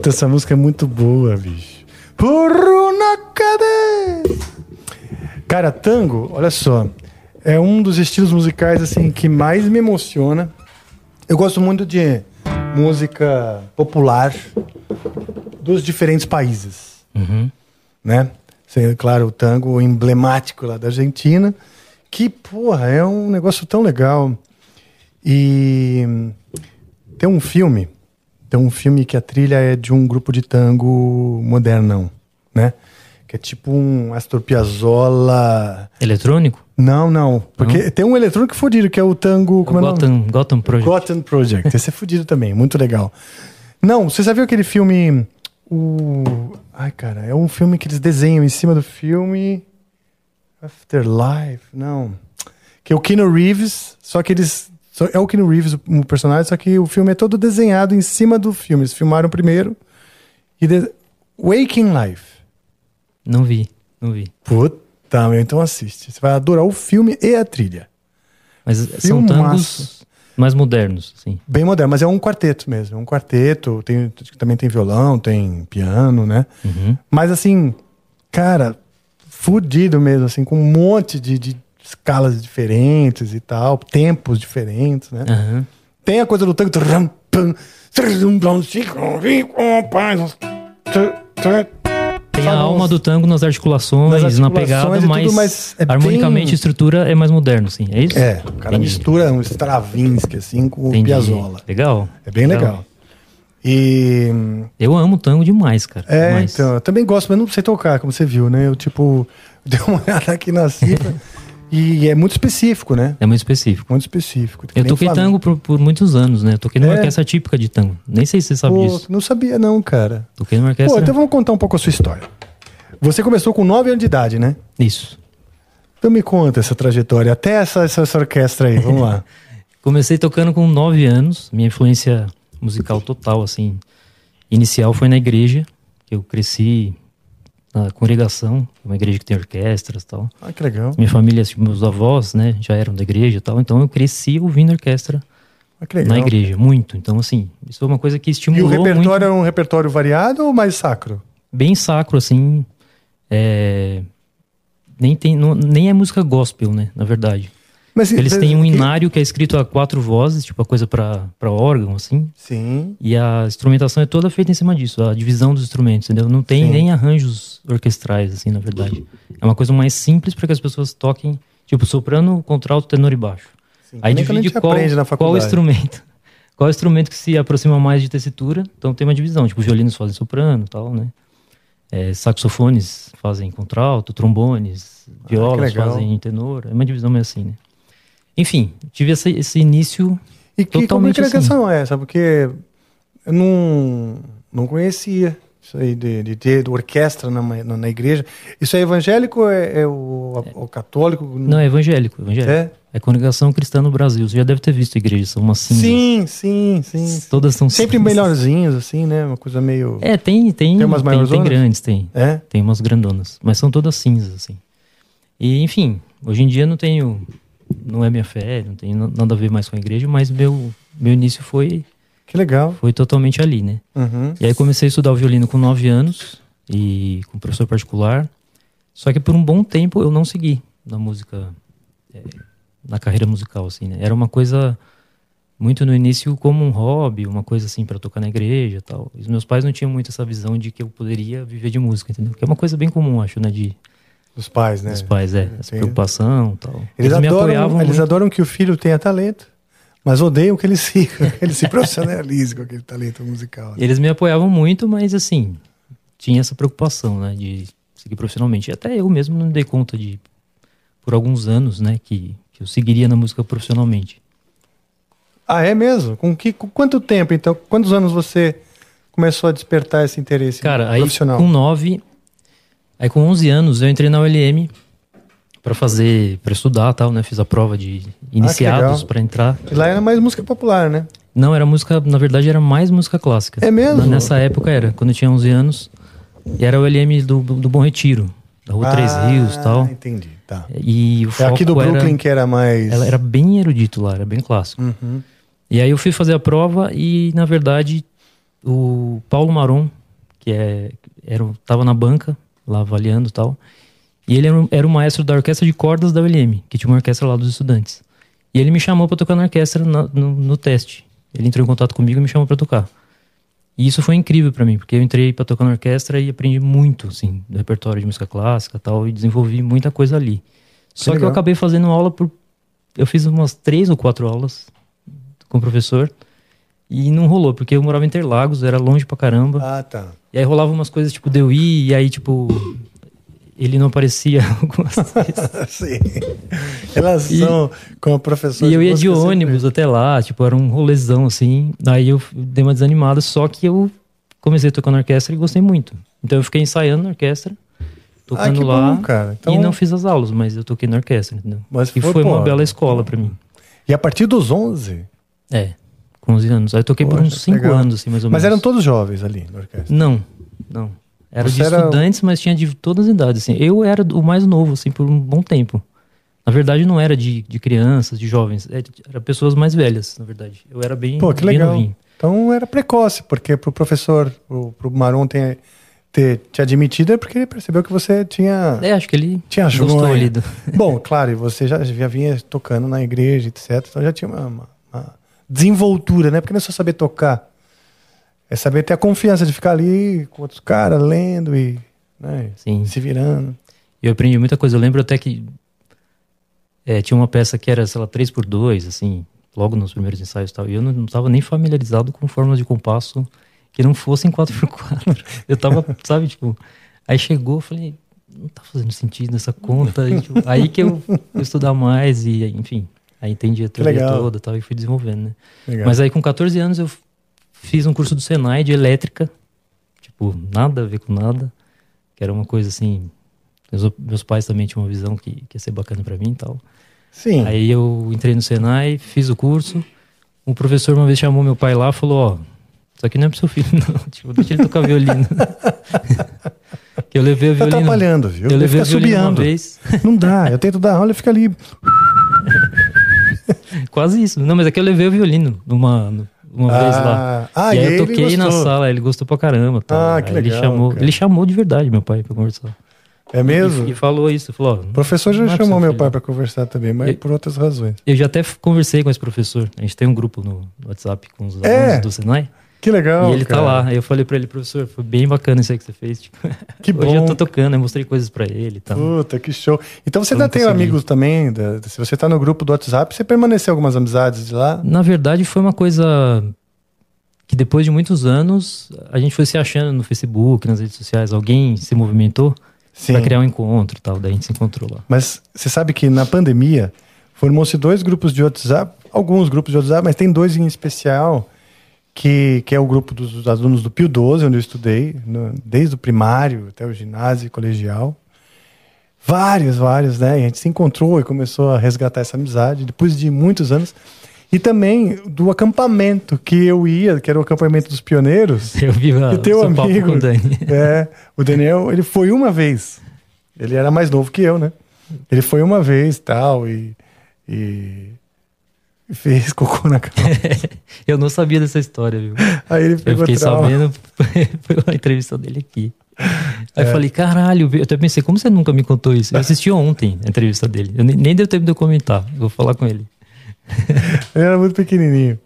Speaker 5: Puta, essa música é muito boa, bicho. Porro na cabeça! Cara, tango, olha só, é um dos estilos musicais assim que mais me emociona. Eu gosto muito de música popular dos diferentes países,
Speaker 7: Uhum.
Speaker 5: né? Claro, o tango emblemático lá da Argentina, que, porra, é um negócio tão legal. E tem um filme, tem um filme que a trilha é de um grupo de tango modernão, né? Que é tipo um Astor Piazzolla...
Speaker 7: Eletrônico?
Speaker 5: Não, não. Porque tem um eletrônico fodido, que é o tango... Como é o nome?
Speaker 7: Gotham, Gotham Project.
Speaker 5: Gotham Project. Esse é fodido também, muito legal. Não, você já viu aquele filme... O... Ai, cara, é um filme que eles desenham em cima do filme... Afterlife? Não. Que é o Keanu Reeves, só que eles... É o Keanu Reeves o, personagem, só que o filme é todo desenhado em cima do filme. Eles filmaram primeiro e... De... Waking Life.
Speaker 7: Não vi, não vi.
Speaker 5: Puta, meu, então assiste. Você vai adorar o filme e a trilha.
Speaker 7: Mas são tangos mais modernos, sim.
Speaker 5: Bem moderno, mas é um quarteto mesmo. É um quarteto, tem, também tem violão, tem piano, né?
Speaker 7: Uhum.
Speaker 5: Mas assim, cara, fudido mesmo, assim, com um monte de, de escalas diferentes e tal, tempos diferentes, né?
Speaker 7: Aham.
Speaker 5: Tem a coisa do tango.
Speaker 7: Tem a alma do tango nas articulações,
Speaker 5: Nas
Speaker 7: na
Speaker 5: articulações
Speaker 7: pegada,
Speaker 5: e tudo,
Speaker 7: mas,
Speaker 5: mas é
Speaker 7: harmonicamente
Speaker 5: bem-
Speaker 7: a estrutura é mais moderno, sim. É isso?
Speaker 5: É, o cara
Speaker 7: Entendi.
Speaker 5: mistura um Stravinsky assim com o
Speaker 7: Entendi.
Speaker 5: Piazzolla.
Speaker 7: Legal.
Speaker 5: É bem legal. E
Speaker 7: Eu amo tango demais, cara.
Speaker 5: é,
Speaker 7: demais.
Speaker 5: então, eu também gosto, mas não sei tocar, como você viu, né? Eu tipo dei uma olhada aqui na cifra e é muito específico, né?
Speaker 7: É muito específico.
Speaker 5: Muito específico.
Speaker 7: Eu toquei tango por, por muitos anos, né? Eu toquei numa
Speaker 5: É?
Speaker 7: orquestra típica de tango. Nem sei se você sabe
Speaker 5: Pô,
Speaker 7: disso.
Speaker 5: não sabia não, cara.
Speaker 7: Toquei numa
Speaker 5: Pô,
Speaker 7: orquestra.
Speaker 5: então vamos contar um pouco a sua história. Você começou com 9 anos de idade, né?
Speaker 7: Isso.
Speaker 5: Então me conta essa trajetória, até essa, essa, essa orquestra aí, vamos lá.
Speaker 7: Comecei tocando com 9 anos. Minha influência musical total, assim, inicial foi na igreja, eu cresci na congregação, uma igreja que tem orquestras e tal.
Speaker 5: Ah, que legal.
Speaker 7: Minha família, tipo, meus avós, né, já eram da igreja e tal, então eu cresci ouvindo orquestra
Speaker 5: Ah,
Speaker 7: na igreja, muito. Então, assim, isso foi uma coisa que
Speaker 5: E
Speaker 7: estimulou
Speaker 5: o repertório
Speaker 7: muito.
Speaker 5: era um repertório variado ou mais sacro?
Speaker 7: Bem sacro, assim, é... Nem, tem, não- nem é música gospel, né, na verdade.
Speaker 5: Mas
Speaker 7: Eles
Speaker 5: mas-
Speaker 7: têm um
Speaker 5: que-
Speaker 7: inário que é escrito a quatro vozes, tipo a coisa pra pra órgão, assim.
Speaker 5: Sim.
Speaker 7: E a instrumentação é toda feita em cima disso, a divisão dos instrumentos, entendeu? Não tem
Speaker 5: Sim.
Speaker 7: nem arranjos orquestrais, assim, na verdade. É uma coisa mais simples para que as pessoas toquem, tipo, soprano, contralto, tenor e baixo. Aí
Speaker 5: nem que a
Speaker 7: divide qual, qual instrumento. Qual instrumento que se aproxima mais de tessitura, então tem uma divisão. Tipo, violinos fazem soprano e tal, né? É, saxofones fazem contralto, trombones, violas
Speaker 5: Ah,
Speaker 7: fazem tenor. É uma divisão meio assim, né? Enfim, tive esse, esse início
Speaker 5: E que
Speaker 7: totalmente assim.
Speaker 5: comunicação é essa? Porque eu não, não conhecia isso aí de, de ter orquestra na, na, na igreja. Isso é evangélico ou é, é o, o católico?
Speaker 7: Não, é evangélico. evangélico.
Speaker 5: É?
Speaker 7: É congregação cristã no Brasil. Você já deve ter visto a igreja, são umas cinzas.
Speaker 5: Sim, sim, sim.
Speaker 7: Todas são
Speaker 5: Sempre
Speaker 7: cinzas.
Speaker 5: melhorzinhos, assim, né? Uma coisa meio.
Speaker 7: É, tem, tem,
Speaker 5: Tem umas
Speaker 7: tem, tem grandes, tem.
Speaker 5: É?
Speaker 7: Tem umas grandonas, mas são todas cinzas, assim. E, enfim, hoje em dia não tenho, não é minha fé, não tem na- nada a ver mais com a igreja, mas meu, meu início foi,
Speaker 5: Que legal.
Speaker 7: foi totalmente ali, né?
Speaker 5: Uhum.
Speaker 7: E aí comecei a estudar o violino com 9 anos e com professor particular. Só que por um bom tempo eu não segui na música, é, na carreira musical, assim, né? Era uma coisa muito no início como um hobby, uma coisa assim para tocar na igreja tal. E os meus pais não tinham muito essa visão de que eu poderia viver de música, entendeu? Que é uma coisa bem comum, acho, né? De,
Speaker 5: Dos pais, né?
Speaker 7: dos pais, é. Essa
Speaker 5: Tem-
Speaker 7: preocupação e tal.
Speaker 5: Eles,
Speaker 7: me
Speaker 5: adoram,
Speaker 7: apoiavam
Speaker 5: eles
Speaker 7: muito.
Speaker 5: adoram que o filho tenha talento, mas odeiam que ele que ele se profissionalize com aquele talento musical. né?
Speaker 7: Eles me apoiavam muito, mas assim, tinha essa preocupação, né, de seguir profissionalmente. E até eu mesmo não me dei conta de, por alguns anos, né, que, que eu seguiria na música profissionalmente.
Speaker 5: Ah, é mesmo? Com, que, com quanto tempo, então? Quantos anos você começou a despertar esse interesse
Speaker 7: Cara, aí
Speaker 5: profissional?
Speaker 7: com 9, aí com 11 anos eu entrei na ULM para fazer, para estudar tal, né, fiz a prova de iniciados
Speaker 5: Ah,
Speaker 7: para entrar.
Speaker 5: E Lá era mais música popular, né?
Speaker 7: Não, era música, na verdade era mais música clássica.
Speaker 5: É mesmo?
Speaker 7: Nessa época era, quando eu tinha 11 anos, e era o ULM do, do Bom Retiro, da Rua Três
Speaker 5: Ah,
Speaker 7: Rios e tal.
Speaker 5: entendi, tá.
Speaker 7: E o
Speaker 5: É aqui do
Speaker 7: era-
Speaker 5: Brooklyn que era mais...
Speaker 7: Ela era bem erudito lá, era bem clássico.
Speaker 5: Uhum.
Speaker 7: E aí eu fui fazer a prova e, na verdade, o Paulo Maron, que é, era, tava na banca, lá avaliando e tal, e ele era, o- era o maestro da orquestra de cordas da ULM, que tinha uma orquestra lá dos estudantes. E ele me chamou para tocar na orquestra na- no, no teste. Ele entrou em contato comigo e me chamou para tocar. E isso foi incrível para mim, porque eu entrei para tocar na orquestra e aprendi muito, assim, do repertório de música clássica e tal, e desenvolvi muita coisa ali. Só que, eu
Speaker 5: legal.
Speaker 7: acabei fazendo aula por. Eu fiz umas três ou quatro aulas com o professor e não rolou, porque eu morava em Interlagos, era longe pra caramba.
Speaker 5: Ah, tá.
Speaker 7: E aí rolava umas coisas tipo Deu I, e aí, tipo, ele não aparecia algumas vezes.
Speaker 5: Sim. Relação com a professora
Speaker 7: E eu ia de
Speaker 5: sempre-
Speaker 7: ônibus até lá, tipo, era um rolezão assim. Daí eu dei uma desanimada, só que eu comecei a tocar na orquestra e gostei muito. Então eu fiquei ensaiando na orquestra, tocando
Speaker 5: que
Speaker 7: lá.
Speaker 5: bom, cara. Então-
Speaker 7: E não fiz as aulas, mas eu toquei na orquestra, entendeu?
Speaker 5: Mas
Speaker 7: e
Speaker 5: foi,
Speaker 7: foi, uma bela escola pra mim.
Speaker 5: E a partir dos 11?
Speaker 7: É, com 11 anos. Aí eu toquei por
Speaker 5: Poxa,
Speaker 7: uns 5
Speaker 5: legal.
Speaker 7: anos, assim, mais ou
Speaker 5: Mas
Speaker 7: menos.
Speaker 5: eram todos jovens ali na orquestra?
Speaker 7: Não, não. Era
Speaker 5: Você
Speaker 7: de
Speaker 5: era-
Speaker 7: estudantes, mas tinha de todas as idades, assim. Eu era o mais novo, assim, por um bom tempo. Na verdade, não era de, de crianças, de jovens. Era, era pessoas mais velhas, na verdade. Eu era bem,
Speaker 5: Pô, que
Speaker 7: bem
Speaker 5: legal.
Speaker 7: novinho.
Speaker 5: Então era precoce, porque pro professor, pro, pro Maron ter, ter te admitido é porque ele percebeu que você tinha.
Speaker 7: É, acho que ele
Speaker 5: tinha
Speaker 7: gostou ali
Speaker 5: Bom, claro, e você já, já vinha tocando na igreja, etc. Então já tinha uma, uma- uma desenvoltura, né? Porque não é só saber tocar. É saber ter a confiança de ficar ali com outros caras, lendo e né, se virando.
Speaker 7: Eu aprendi muita coisa. Eu lembro até que é, tinha uma peça que era, sei lá, 3 por 2 assim, logo nos primeiros ensaios e tal. E eu não estava nem familiarizado com formas de compasso que não fossem 4x4. Eu tava, sabe, tipo. Aí chegou, eu falei, não tá fazendo sentido essa conta. E, tipo, aí que eu fui estudar mais e, enfim, aí entendi a teoria toda e tal, e fui desenvolvendo, né?
Speaker 5: Legal.
Speaker 7: Mas aí com 14 anos eu fiz um curso do Senai de elétrica, tipo, nada a ver com nada, que era uma coisa assim. Meus, meus pais também tinham uma visão que, que ia ser bacana pra mim e tal.
Speaker 5: Sim.
Speaker 7: Aí eu entrei no Senai, fiz o curso. O professor uma vez chamou meu pai lá e falou: Ó, isso aqui não é pro seu filho, não. Tipo, deixa ele tocar violino. que eu levei o
Speaker 5: Tá
Speaker 7: violino.
Speaker 5: atrapalhando, viu?
Speaker 7: Eu levei violino uma
Speaker 5: subiando.
Speaker 7: vez.
Speaker 5: Não dá, eu tento dar aula e fica ali.
Speaker 7: Quase isso. Não, mas é que eu levei o violino numa, uma
Speaker 5: Ah,
Speaker 7: vez lá.
Speaker 5: ah,
Speaker 7: e
Speaker 5: e
Speaker 7: aí eu
Speaker 5: ele
Speaker 7: toquei na sala, ele gostou pra caramba. Tal.
Speaker 5: Ah, que
Speaker 7: Aí ele
Speaker 5: legal,
Speaker 7: chamou,
Speaker 5: cara.
Speaker 7: ele chamou de verdade meu pai pra conversar.
Speaker 5: É mesmo?
Speaker 7: E, e falou isso. Falou,
Speaker 5: O professor já
Speaker 7: é
Speaker 5: chamou meu
Speaker 7: filho.
Speaker 5: pai pra conversar também, mas
Speaker 7: Eu-
Speaker 5: por outras razões.
Speaker 7: Eu já até conversei com esse professor. A gente tem um grupo no no WhatsApp com os
Speaker 5: É?
Speaker 7: alunos do Senai.
Speaker 5: Que legal.
Speaker 7: E ele
Speaker 5: cara.
Speaker 7: tá lá. Aí eu falei pra ele, professor, foi bem bacana isso aí que você fez. Tipo,
Speaker 5: Que
Speaker 7: Hoje eu
Speaker 5: bom.
Speaker 7: tô tocando, eu mostrei coisas pra ele e tal.
Speaker 5: Puta, que show. Então você ainda tem amigos também? da- se você tá no grupo do WhatsApp, você permaneceu algumas amizades de lá?
Speaker 7: Na verdade, foi uma coisa que depois de muitos anos, a gente foi se achando no Facebook, nas redes sociais. Alguém se movimentou
Speaker 5: Sim.
Speaker 7: pra criar um encontro e tal. Daí a gente se encontrou lá.
Speaker 5: Mas você sabe que na pandemia formou-se dois grupos de WhatsApp, alguns grupos de WhatsApp, mas tem dois em especial, que, que é o grupo dos, dos alunos do Pio 12, onde eu estudei, no- desde o primário até o ginásio e colegial. Vários, vários, né? E a gente se encontrou e começou a resgatar essa amizade depois de muitos anos. E também do acampamento que eu ia, que era o acampamento dos pioneiros.
Speaker 7: Eu vi a-
Speaker 5: E teu amigo,
Speaker 7: com o Dani.
Speaker 5: é, o Daniel, ele foi uma vez. Ele era mais novo que eu, né? Ele foi uma vez tal e, e e fez cocô na cama.
Speaker 7: Eu não sabia dessa história, viu?
Speaker 5: Aí ele
Speaker 7: Eu
Speaker 5: pegou
Speaker 7: fiquei
Speaker 5: trauma.
Speaker 7: sabendo pela entrevista dele aqui. Aí
Speaker 5: É.
Speaker 7: eu falei, caralho, eu até pensei, como você nunca me contou isso? Eu assisti ontem a entrevista dele. Eu nem, nem deu tempo de eu comentar. Eu vou falar com ele.
Speaker 5: Ele era muito pequenininho.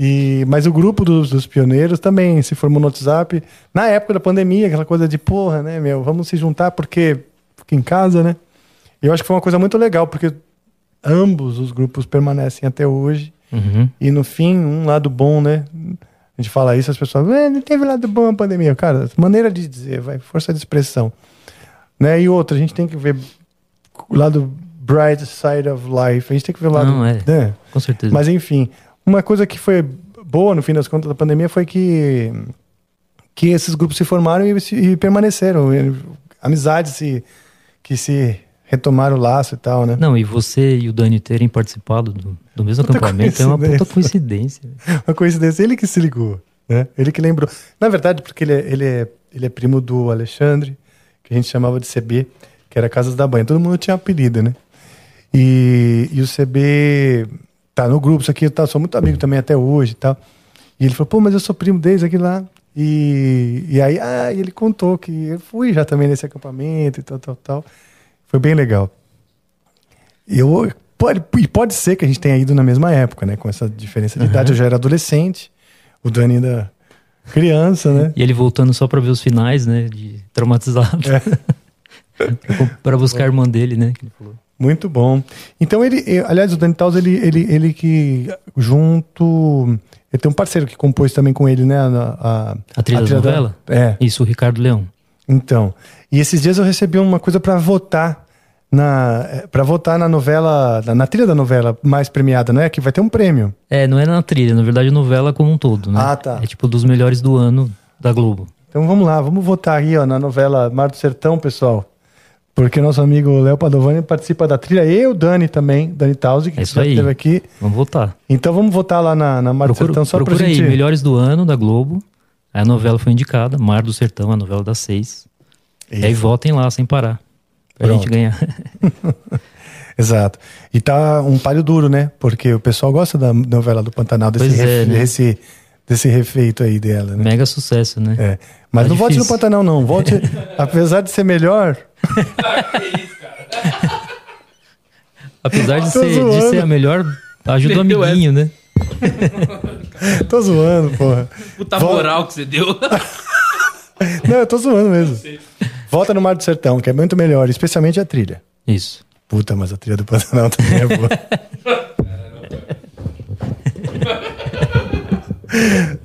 Speaker 5: E, mas o grupo dos, dos pioneiros também se formou no WhatsApp. Na época da pandemia, aquela coisa de porra, né, meu? Vamos se juntar porque fica em casa, né? Eu acho que foi uma coisa muito legal, porque ambos os grupos permanecem até hoje.
Speaker 7: Uhum.
Speaker 5: E no fim, um lado bom, né? A gente fala isso, as pessoas, "É, não teve lado bom a pandemia. Cara, maneira de dizer, vai, força de expressão. Né? E outra, a gente tem que ver o lado bright side of life. A gente tem que ver o lado.
Speaker 7: Não, é.
Speaker 5: né?
Speaker 7: Com certeza.
Speaker 5: Mas enfim, uma coisa que foi boa no fim das contas da pandemia foi que que esses grupos se formaram e, e permaneceram, amizades se, que se retomaram o laço e tal, né?
Speaker 7: Não, e você e o Dani terem participado do, do mesmo
Speaker 5: Puta
Speaker 7: acampamento é uma puta coincidência.
Speaker 5: Uma coincidência, ele que se ligou, né? Ele que lembrou. Na verdade, porque ele é, ele é, ele é primo do Alexandre, que a gente chamava de CB, que era Casas da Banha. Todo mundo tinha apelido, né? E, e o CB tá no grupo, isso aqui, eu tá, sou muito amigo também até hoje e tal. E ele falou, pô, mas eu sou primo desde aqui lá. E, e aí, ah, ele contou que eu fui já também nesse acampamento e tal, tal, tal. Foi bem legal. Eu, pode, e pode ser que a gente tenha ido na mesma época, né? Com essa diferença de idade. Eu já era adolescente, o Dani ainda criança, né?
Speaker 7: E ele voltando só pra ver os finais, né? De traumatizado.
Speaker 5: É.
Speaker 7: pra buscar a irmã dele, né? que ele falou.
Speaker 5: Muito bom. Então ele, aliás, o Dani Taus, ele, ele, ele que junto, ele tem um parceiro que compôs também com ele, né? A, a,
Speaker 7: A trilha da novela?
Speaker 5: É.
Speaker 7: Isso, o Ricardo Leão.
Speaker 5: Então, e esses dias eu recebi uma coisa para votar na para votar na novela, na, na trilha da novela mais premiada, não é? Que vai ter um prêmio.
Speaker 7: É, não é na trilha, na verdade, a novela como um todo, né?
Speaker 5: Ah, tá.
Speaker 7: É tipo dos melhores do ano da Globo.
Speaker 5: Então vamos lá, vamos votar aí ó, na novela Mar do Sertão, pessoal. Porque nosso amigo Léo Padovani participa da trilha, e o Dani também, Dani Tausi, que
Speaker 7: É isso aí.
Speaker 5: esteve aqui.
Speaker 7: Vamos votar.
Speaker 5: Então vamos votar lá na, na Mar do Sertão só pra
Speaker 7: procura
Speaker 5: gente...
Speaker 7: aí, melhores do ano da Globo. Aí a novela foi indicada, Mar do Sertão, a novela das seis. E aí votem lá sem parar. Pra
Speaker 5: Pronto.
Speaker 7: gente ganhar.
Speaker 5: Exato. E tá um palho duro, né? Porque o pessoal gosta da novela do Pantanal, desse,
Speaker 7: Pois é, né?
Speaker 5: desse, desse refeito aí dela, né?
Speaker 7: Mega sucesso, né?
Speaker 5: É. Mas
Speaker 7: Tá
Speaker 5: não vote no
Speaker 7: difícil.
Speaker 5: Pantanal, não. Vote, apesar de ser melhor.
Speaker 7: Apesar de ser, de ser a melhor, ajuda o amiguinho, né?
Speaker 5: Tô zoando, porra.
Speaker 6: Puta
Speaker 5: Vol-
Speaker 6: moral que você deu.
Speaker 5: Não, eu tô zoando mesmo. Volta no Mar do Sertão, que é muito melhor, especialmente a trilha.
Speaker 7: Isso.
Speaker 5: Puta, mas a trilha do Pantanal também é boa.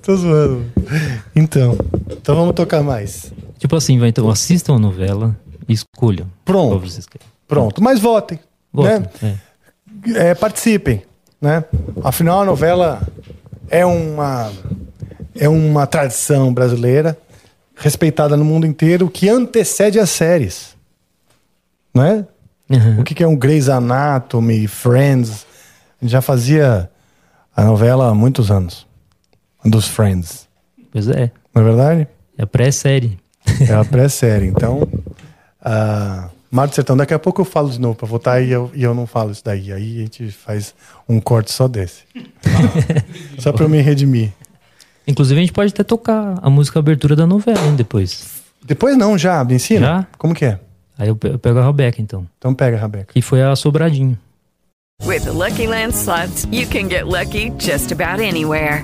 Speaker 5: tô zoando. Então, então vamos tocar mais.
Speaker 7: Tipo assim, vai então, assistam a novela e escolham.
Speaker 5: Pronto. Pronto, mas votem.
Speaker 7: Votem,
Speaker 5: né? É, participem, né? Afinal, a novela é uma é uma tradição brasileira respeitada no mundo inteiro que antecede as séries, não é? O que, que é um Grey's Anatomy, Friends? A gente já fazia a novela há muitos anos, dos Friends,
Speaker 7: Pois é.
Speaker 5: não é verdade?
Speaker 7: É a pré-série.
Speaker 5: É a pré-série. Então, a Mar do Sertão, daqui a pouco eu falo de novo pra votar e eu, e eu não falo isso daí. Aí a gente faz um corte só desse. só pra eu me redimir.
Speaker 7: Inclusive, a gente pode até tocar a música abertura da novela, hein, depois.
Speaker 5: Depois não, já, me ensina.
Speaker 7: Já?
Speaker 5: Como que é?
Speaker 7: Aí eu, pe- eu pego a Rebeca, então.
Speaker 5: Então pega, Rebeca.
Speaker 7: Que foi a Sobradinho.
Speaker 9: With the Lucky Land slots, you can get lucky just about anywhere.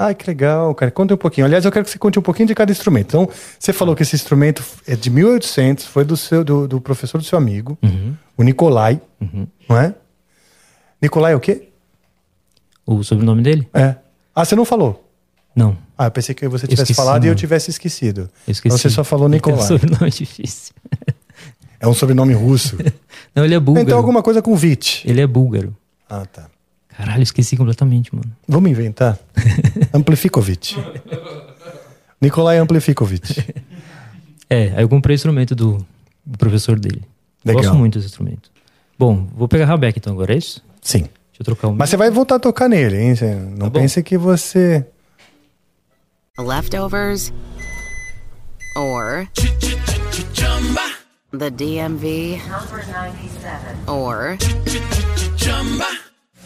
Speaker 5: Ai, que legal, cara. Conta um pouquinho. Aliás, eu quero que você conte um pouquinho de cada instrumento. Então, você falou que esse instrumento é de 1800, foi do, seu, do, do professor do seu amigo, o Nicolai, não é? Nicolai é o quê?
Speaker 7: O sobrenome dele?
Speaker 5: É. Ah, você não falou?
Speaker 7: Não.
Speaker 5: Ah, eu pensei que você tivesse
Speaker 7: esqueci,
Speaker 5: falado e eu
Speaker 7: não.
Speaker 5: tivesse esquecido.
Speaker 7: Eu esqueci.
Speaker 5: Então você só falou
Speaker 7: Ele tem um
Speaker 5: Nicolai.
Speaker 7: sobrenome difícil.
Speaker 5: É um sobrenome russo.
Speaker 7: Não, ele é búlgaro.
Speaker 5: Então alguma coisa com Vit.
Speaker 7: Ele é búlgaro.
Speaker 5: Ah, tá.
Speaker 7: Caralho, esqueci completamente, mano.
Speaker 5: Vamos inventar? Amplifikovic. Nikolai Amplifikovic.
Speaker 7: É, aí eu comprei o instrumento do, do professor dele.
Speaker 5: Legal.
Speaker 7: Gosto muito desse instrumento. Bom, vou pegar a Rebeca então agora, é isso?
Speaker 5: Sim.
Speaker 7: Deixa eu trocar o
Speaker 5: Mas você vai voltar a tocar nele, hein? Você não pense que você.
Speaker 8: Leftovers or the DMV or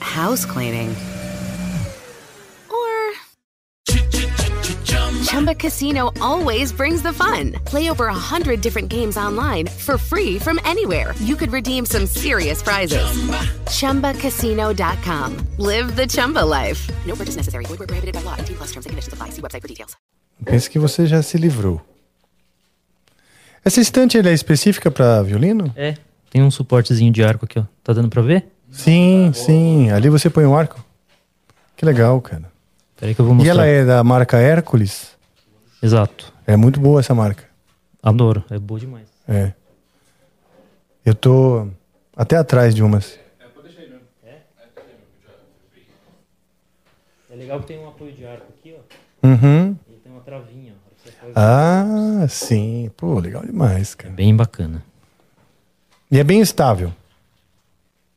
Speaker 8: house cleaning or Chumba Casino always brings the fun. Play over a hundred different games online for free from anywhere. You could redeem some serious prizes. ChumbaCasino.com. Live the Chumba life. No purchase necessary. Void where prohibited by law. 18 plus terms and conditions apply. See website for details.
Speaker 5: Pense que você já se livrou. Essa estante ele é específica para violino?
Speaker 7: É. Tem um suportezinho de arco aqui, ó. Tá dando pra ver?
Speaker 5: Sim, sim. Ali você põe um arco. Que legal, cara.
Speaker 7: Peraí que eu vou
Speaker 5: E
Speaker 7: mostrar.
Speaker 5: ela é da marca Hércules?
Speaker 7: Exato.
Speaker 5: É muito boa essa marca.
Speaker 7: Adoro. É boa demais.
Speaker 5: É. Eu tô até atrás de umas.
Speaker 7: É legal que tem um apoio de arco aqui, ó.
Speaker 5: Uhum.
Speaker 7: E tem uma travinha. ó.
Speaker 5: Ah, sim. Pô, legal demais, cara.
Speaker 7: Bem bacana.
Speaker 5: E é bem estável.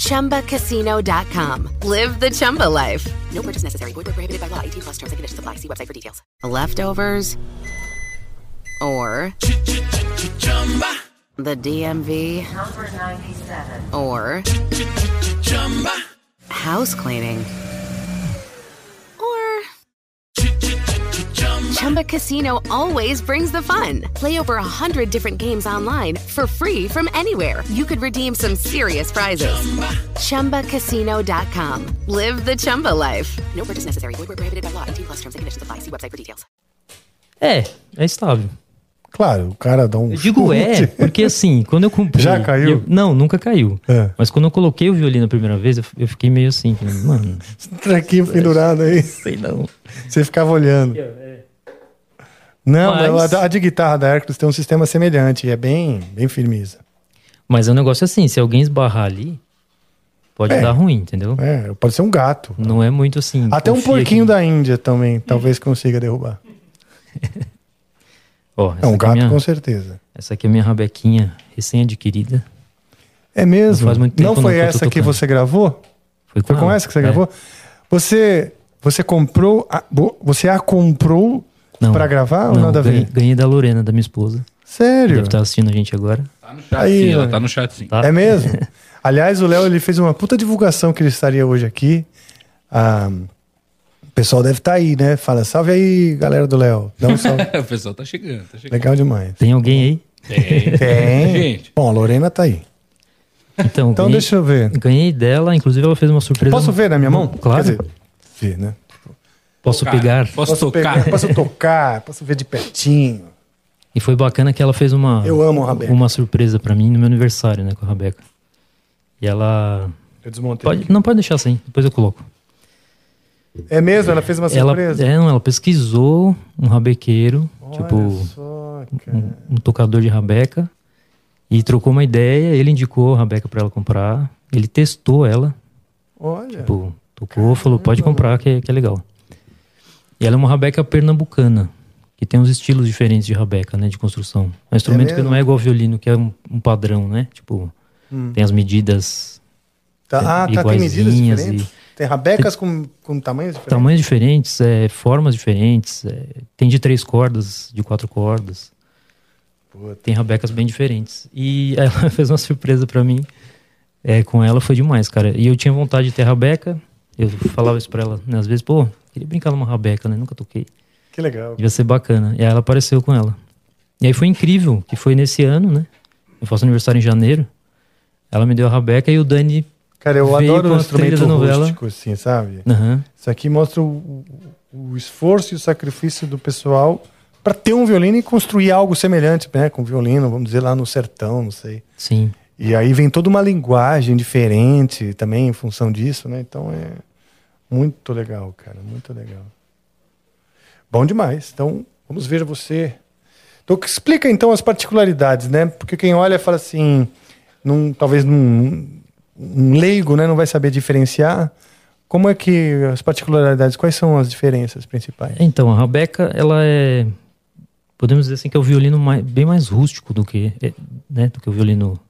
Speaker 8: ChumbaCasino.com. Live the Chumba life. No purchase necessary. Void where prohibited by law. 18 plus terms and conditions apply. See website for details. Leftovers or chumba the DMV Number 97. or Chumba. house cleaning Chumba Casino always brings the fun. Play over a hundred different games online for free from anywhere. You could redeem some serious prizes. ChumbaCasino.com. Live the Chumba life. No purchase necessary. Void prohibited by law. 18 plus terms and conditions apply. See website for details.
Speaker 7: É, é estável.
Speaker 5: Claro, o cara dá um
Speaker 7: Eu digo é,
Speaker 5: chute.
Speaker 7: porque assim, quando eu comprei.
Speaker 5: Já caiu?
Speaker 7: eu- não, nunca caiu.
Speaker 5: É.
Speaker 7: Mas quando eu coloquei o violino a primeira vez, eu, eu fiquei meio assim, mano.
Speaker 5: Trequinho pendurado aí.
Speaker 7: Sei não.
Speaker 5: Você ficava olhando. Não,
Speaker 7: Mas-
Speaker 5: a, a de guitarra da Hercules tem um sistema semelhante e é bem, bem firmeza.
Speaker 7: Mas é um negócio assim, se alguém esbarrar ali, pode
Speaker 5: É.
Speaker 7: dar ruim, entendeu?
Speaker 5: É, pode ser um gato.
Speaker 7: Não é muito assim.
Speaker 5: Até um porquinho
Speaker 7: que-
Speaker 5: da Índia também, talvez consiga derrubar.
Speaker 7: Ó,
Speaker 5: É um
Speaker 7: aqui
Speaker 5: gato
Speaker 7: minha-
Speaker 5: com certeza.
Speaker 7: Essa aqui é minha rabequinha recém-adquirida.
Speaker 5: É mesmo?
Speaker 7: Não faz muito tempo
Speaker 5: Não
Speaker 7: não
Speaker 5: foi
Speaker 7: que tô
Speaker 5: essa que
Speaker 7: tocando.
Speaker 5: você gravou?
Speaker 7: Foi
Speaker 5: Foi com
Speaker 7: ela.
Speaker 5: essa que você
Speaker 7: É.
Speaker 5: gravou? Você, você comprou, a, você a comprou
Speaker 7: Não.
Speaker 5: pra gravar ou
Speaker 7: Não,
Speaker 5: nada a
Speaker 7: ganhei,
Speaker 5: ver?
Speaker 7: ganhei da Lorena, da minha esposa.
Speaker 5: Sério?
Speaker 7: Deve estar assistindo a gente agora.
Speaker 6: Tá no chat,
Speaker 5: Aí,
Speaker 6: sim. Ela tá no chat, sim.
Speaker 7: Tá?
Speaker 5: É mesmo? Aliás, o Léo ele fez uma puta divulgação que ele estaria hoje aqui. Ah, o pessoal deve estar aí, né? Fala, salve aí, galera do Léo. Dá um salve.
Speaker 6: o pessoal tá chegando, tá chegando.
Speaker 5: Legal demais.
Speaker 7: Tem alguém aí?
Speaker 6: Tem.
Speaker 5: Tem.
Speaker 6: Gente.
Speaker 5: Bom, a Lorena tá aí.
Speaker 7: Então,
Speaker 5: Então
Speaker 7: ganhei,
Speaker 5: deixa eu ver.
Speaker 7: ganhei dela, inclusive ela fez uma surpresa.
Speaker 5: Posso ver na minha mão?
Speaker 7: Claro.
Speaker 5: Quer dizer, ver, né?
Speaker 7: Posso
Speaker 6: Tocar.
Speaker 7: pegar.
Speaker 6: Posso, tocar?
Speaker 5: pegar, posso tocar, posso ver de pertinho.
Speaker 7: E foi bacana que ela fez uma,
Speaker 5: Eu amo a Rabeca.
Speaker 7: uma surpresa pra mim no meu aniversário, né, com a Rabeca. E ela.
Speaker 5: Eu desmontei.
Speaker 7: Pode,
Speaker 5: aqui.
Speaker 7: não pode deixar assim, depois eu coloco.
Speaker 5: É mesmo? Ela fez uma
Speaker 7: Ela,
Speaker 5: surpresa?
Speaker 7: é, não, ela pesquisou um rabequeiro,
Speaker 5: Olha
Speaker 7: tipo,
Speaker 5: só,
Speaker 7: um, um tocador de rabeca, e trocou uma ideia. Ele indicou a rabeca pra ela comprar. Ele testou ela,
Speaker 5: Olha.
Speaker 7: tipo, tocou, falou: pode comprar, que é, que é legal. E ela é uma rabeca pernambucana, que tem uns estilos diferentes de rabeca, né, de construção. É um instrumento que
Speaker 5: mesmo?
Speaker 7: não é igual ao violino, que é um, um padrão, né? Tipo,
Speaker 5: Hum.
Speaker 7: tem as medidas,
Speaker 5: Tá, ah, tá, tem medidas diferentes?
Speaker 7: e-
Speaker 5: Tem rabecas com, com tamanhos diferentes?
Speaker 7: tamanhos diferentes, é, formas diferentes. é, tem de três cordas, de quatro cordas.
Speaker 5: Puta.
Speaker 7: Tem rabecas bem diferentes. E ela fez uma surpresa pra mim. É, com ela foi demais, cara. E eu tinha vontade de ter rabeca. Eu falava isso pra ela, né? Às vezes, pô, queria brincar numa rabeca, né? Nunca toquei.
Speaker 5: Que legal.
Speaker 7: Devia ser bacana. E aí ela apareceu com ela. E aí foi incrível, que foi nesse ano, né? Eu faço aniversário em janeiro. Ela me deu a rabeca e o Dani.
Speaker 5: Cara, eu adoro o instrumento rústico, assim, sabe?
Speaker 7: Aham.
Speaker 5: Isso aqui mostra o, o- o esforço e o sacrifício do pessoal para ter um violino e construir algo semelhante, né? Com violino, vamos dizer, lá no sertão, não sei.
Speaker 7: Sim.
Speaker 5: E aí vem toda uma linguagem diferente também em função disso, né? Então é muito legal, cara, muito legal. Bom demais. Então, vamos ver você. Então, explica então as particularidades, né? Porque quem olha fala assim, num, talvez num, um leigo, né, não vai saber diferenciar. Como é que as particularidades, quais são as diferenças principais?
Speaker 7: Então, a rabeca, ela é. Podemos dizer assim que é o violino mais- bem mais rústico do que, é, né, do que o violino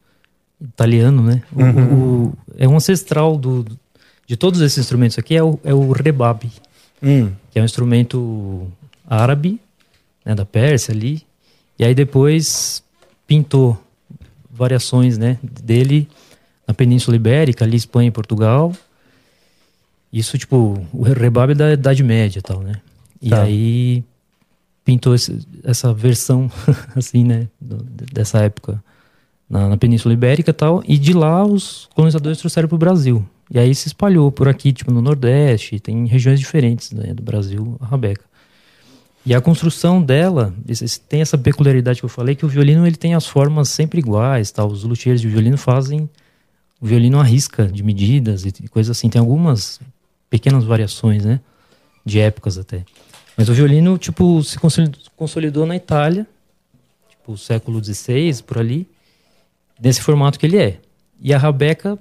Speaker 7: italiano, né? O-
Speaker 5: Uhum.
Speaker 7: o- é um ancestral do, de todos esses instrumentos aqui, é o, é o rebabe,
Speaker 5: Hum,
Speaker 7: que é um instrumento árabe, né, da Pérsia ali. E aí depois pintou variações né, dele na Península Ibérica, ali Espanha e Portugal. Isso, tipo, o rebabe da Idade Média e tal, né? E
Speaker 5: Tá.
Speaker 7: aí pintou esse- essa versão, assim, né, do- dessa época na, na Península Ibérica e tal. E de lá os colonizadores trouxeram para o Brasil. E aí se espalhou por aqui, tipo, no Nordeste, tem regiões diferentes né, do Brasil, a rabeca. E a construção dela tem essa peculiaridade que eu falei, que o violino ele tem as formas sempre iguais, tal. Os luthiers de violino fazem o violino à risca de medidas e coisas assim. Tem algumas pequenas variações, né? De épocas até. Mas o violino, tipo, se consolidou na Itália, tipo, século XVI, por ali, nesse formato que ele é. E a rabeca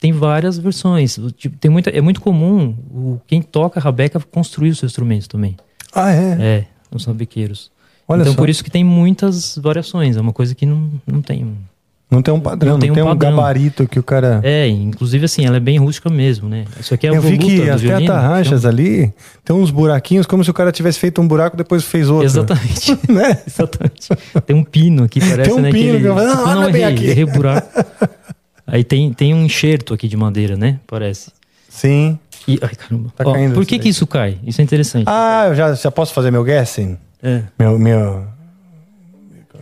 Speaker 7: tem várias versões. Tipo, tem muita, é muito comum o, quem toca rabeca construir o seu instrumento também.
Speaker 5: Ah, é?
Speaker 7: É, os rabequeiros.
Speaker 5: Olha
Speaker 7: então
Speaker 5: só.
Speaker 7: por isso que tem muitas variações. É uma coisa que não, não tem. Um-
Speaker 5: Não tem um padrão, não tem um,
Speaker 7: padrão.
Speaker 5: gabarito que o cara.
Speaker 7: É, inclusive assim, ela é bem rústica mesmo, né? Isso aqui é a
Speaker 5: Eu vi que as
Speaker 7: violino,
Speaker 5: atarranchas
Speaker 7: chama.
Speaker 5: ali tem uns buraquinhos como se o cara tivesse feito um buraco e depois fez outro.
Speaker 7: Exatamente.
Speaker 5: né?
Speaker 7: Exatamente. Tem um pino aqui, parece,
Speaker 5: Tem um
Speaker 7: né?
Speaker 5: pino
Speaker 7: que ele,
Speaker 5: que eu falo,
Speaker 7: tipo,
Speaker 5: "Ah,
Speaker 7: não,
Speaker 5: olha bem
Speaker 7: errei,
Speaker 5: aqui."
Speaker 7: errei o buraco. Aí tem, tem um enxerto aqui de madeira, né? Parece.
Speaker 5: Sim.
Speaker 7: E, ai, caramba.
Speaker 5: Tá
Speaker 7: Ó, por que que isso cai? Isso é interessante.
Speaker 5: Ah, eu já, já posso fazer meu guessing?
Speaker 7: É.
Speaker 5: Meu, meu,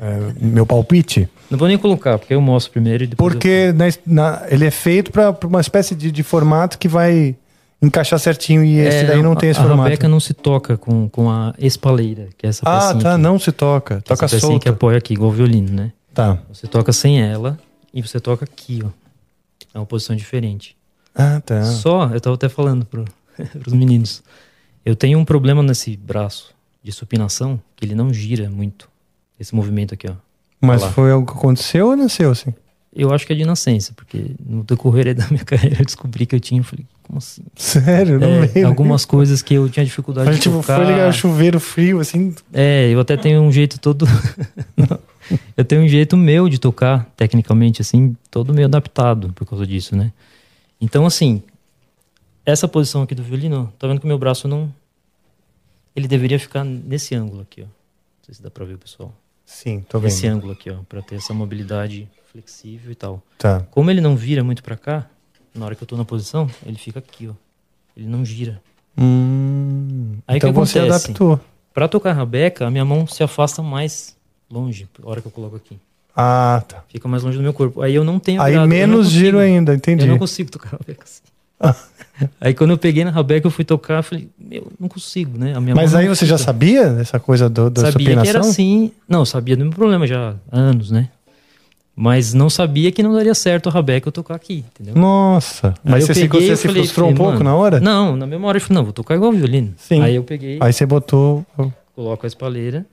Speaker 5: é, meu palpite?
Speaker 7: Não vou nem colocar, porque eu mostro primeiro e depois.
Speaker 5: Porque na, na- ele é feito para uma espécie de, de formato que vai encaixar certinho e
Speaker 7: eu...
Speaker 5: esse
Speaker 7: É,
Speaker 5: daí não tem esse
Speaker 7: a,
Speaker 5: formato.
Speaker 7: A não se toca com, com a espaleira, que é essa
Speaker 5: ah, tá,
Speaker 7: aqui.
Speaker 5: não se toca. Toca solto.
Speaker 7: que apoia aqui, igual o violino, né?
Speaker 5: Tá.
Speaker 7: Você toca sem ela e você toca aqui, ó. É uma posição diferente.
Speaker 5: Ah, tá.
Speaker 7: Só, eu tava até falando pro, pros meninos. Eu tenho um problema nesse braço de supinação, que ele não gira muito. Esse movimento aqui, ó.
Speaker 5: Mas foi algo que aconteceu ou nasceu assim?
Speaker 7: Eu acho que é de nascença, porque no decorrer da minha carreira eu descobri que eu tinha. Eu falei, como assim?
Speaker 5: Sério? Não
Speaker 7: É,
Speaker 5: lembro.
Speaker 7: algumas coisas que eu tinha dificuldade
Speaker 5: A
Speaker 7: de
Speaker 5: gente
Speaker 7: tocar.
Speaker 5: foi ligar o chuveiro frio, assim.
Speaker 7: É, eu até tenho um jeito todo. eu tenho um jeito meu de tocar, tecnicamente, assim, todo meio adaptado por causa disso, né? Então, assim, essa posição aqui do violino, tá vendo que o meu braço não. Ele deveria ficar nesse ângulo aqui, ó. Não sei se dá pra ver, pessoal.
Speaker 5: Sim, tô vendo.
Speaker 7: ângulo aqui, ó, pra ter essa mobilidade flexível e tal.
Speaker 5: Tá.
Speaker 7: Como ele não vira muito pra cá, na hora que eu tô na posição, ele fica aqui, ó. Ele não gira.
Speaker 5: Hum,
Speaker 7: Aí
Speaker 5: então
Speaker 7: que
Speaker 5: você
Speaker 7: acontece?
Speaker 5: adaptou.
Speaker 7: Pra tocar rabeca, a minha mão se afasta mais longe, na hora que eu coloco aqui.
Speaker 5: Ah, tá.
Speaker 7: Fica mais longe do meu corpo. Aí eu não tenho
Speaker 5: Aí
Speaker 7: grado, não
Speaker 5: menos
Speaker 7: consigo-
Speaker 5: giro ainda, entendi.
Speaker 7: Eu não consigo tocar rabeca assim. aí quando eu peguei na rabeca, eu fui tocar, eu falei, meu, não consigo, né? A minha
Speaker 5: Mas aí você já sabia dessa coisa do, da
Speaker 7: sabia
Speaker 5: supinação?
Speaker 7: que era assim. Não, sabia do meu problema já há anos, né? Mas não sabia que não daria certo a rabeca eu tocar aqui, entendeu?
Speaker 5: Nossa.
Speaker 7: Aí
Speaker 5: Mas você, se-
Speaker 7: peguei,
Speaker 5: você
Speaker 7: eu
Speaker 5: se
Speaker 7: falei-
Speaker 5: frustrou um pouco
Speaker 7: mano,
Speaker 5: na hora?
Speaker 7: Não, na mesma hora eu falei, não, vou tocar igual violino.
Speaker 5: Sim.
Speaker 7: Aí eu peguei,
Speaker 5: Aí você botou.
Speaker 7: coloco a espalheira,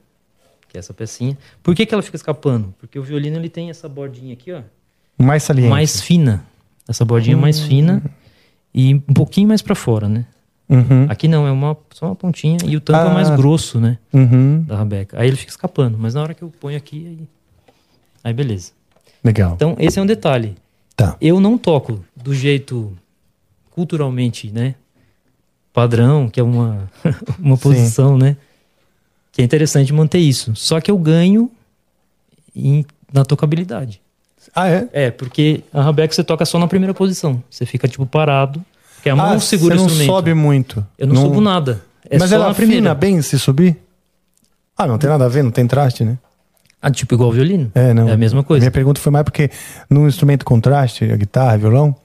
Speaker 7: que é essa pecinha. Por que, que ela fica escapando? Porque o violino ele tem essa bordinha aqui, ó.
Speaker 5: Mais saliente.
Speaker 7: mais fina. Essa bordinha
Speaker 5: Hum.
Speaker 7: mais fina e um pouquinho mais pra fora, né?
Speaker 5: Uhum.
Speaker 7: Aqui não, é uma, só uma pontinha e o tampo é mais
Speaker 5: Ah.
Speaker 7: grosso, né?
Speaker 5: Uhum.
Speaker 7: Da rabeca. Aí ele fica escapando, mas na hora que eu ponho aqui, aí, aí beleza.
Speaker 5: Legal.
Speaker 7: Então esse é um detalhe.
Speaker 5: Tá.
Speaker 7: Eu não toco do jeito culturalmente, né? Padrão, que é uma, uma
Speaker 5: Sim.
Speaker 7: posição, né? Que é interessante manter isso. Só que eu ganho em- na tocabilidade.
Speaker 5: Ah, é?
Speaker 7: É, porque a rabeca você toca só na primeira posição. Você fica, tipo, parado. Porque a mão
Speaker 5: Ah,
Speaker 7: segura
Speaker 5: você
Speaker 7: o
Speaker 5: não
Speaker 7: instrumento.
Speaker 5: sobe muito.
Speaker 7: Eu não, subo nada. É
Speaker 5: Mas ela afina bem se subir? Ah, não tem nada a ver, não tem traste, né?
Speaker 7: Ah, tipo igual o violino?
Speaker 5: É, não.
Speaker 7: É a mesma coisa.
Speaker 5: minha pergunta foi mais porque num instrumento contraste, a guitarra, violão,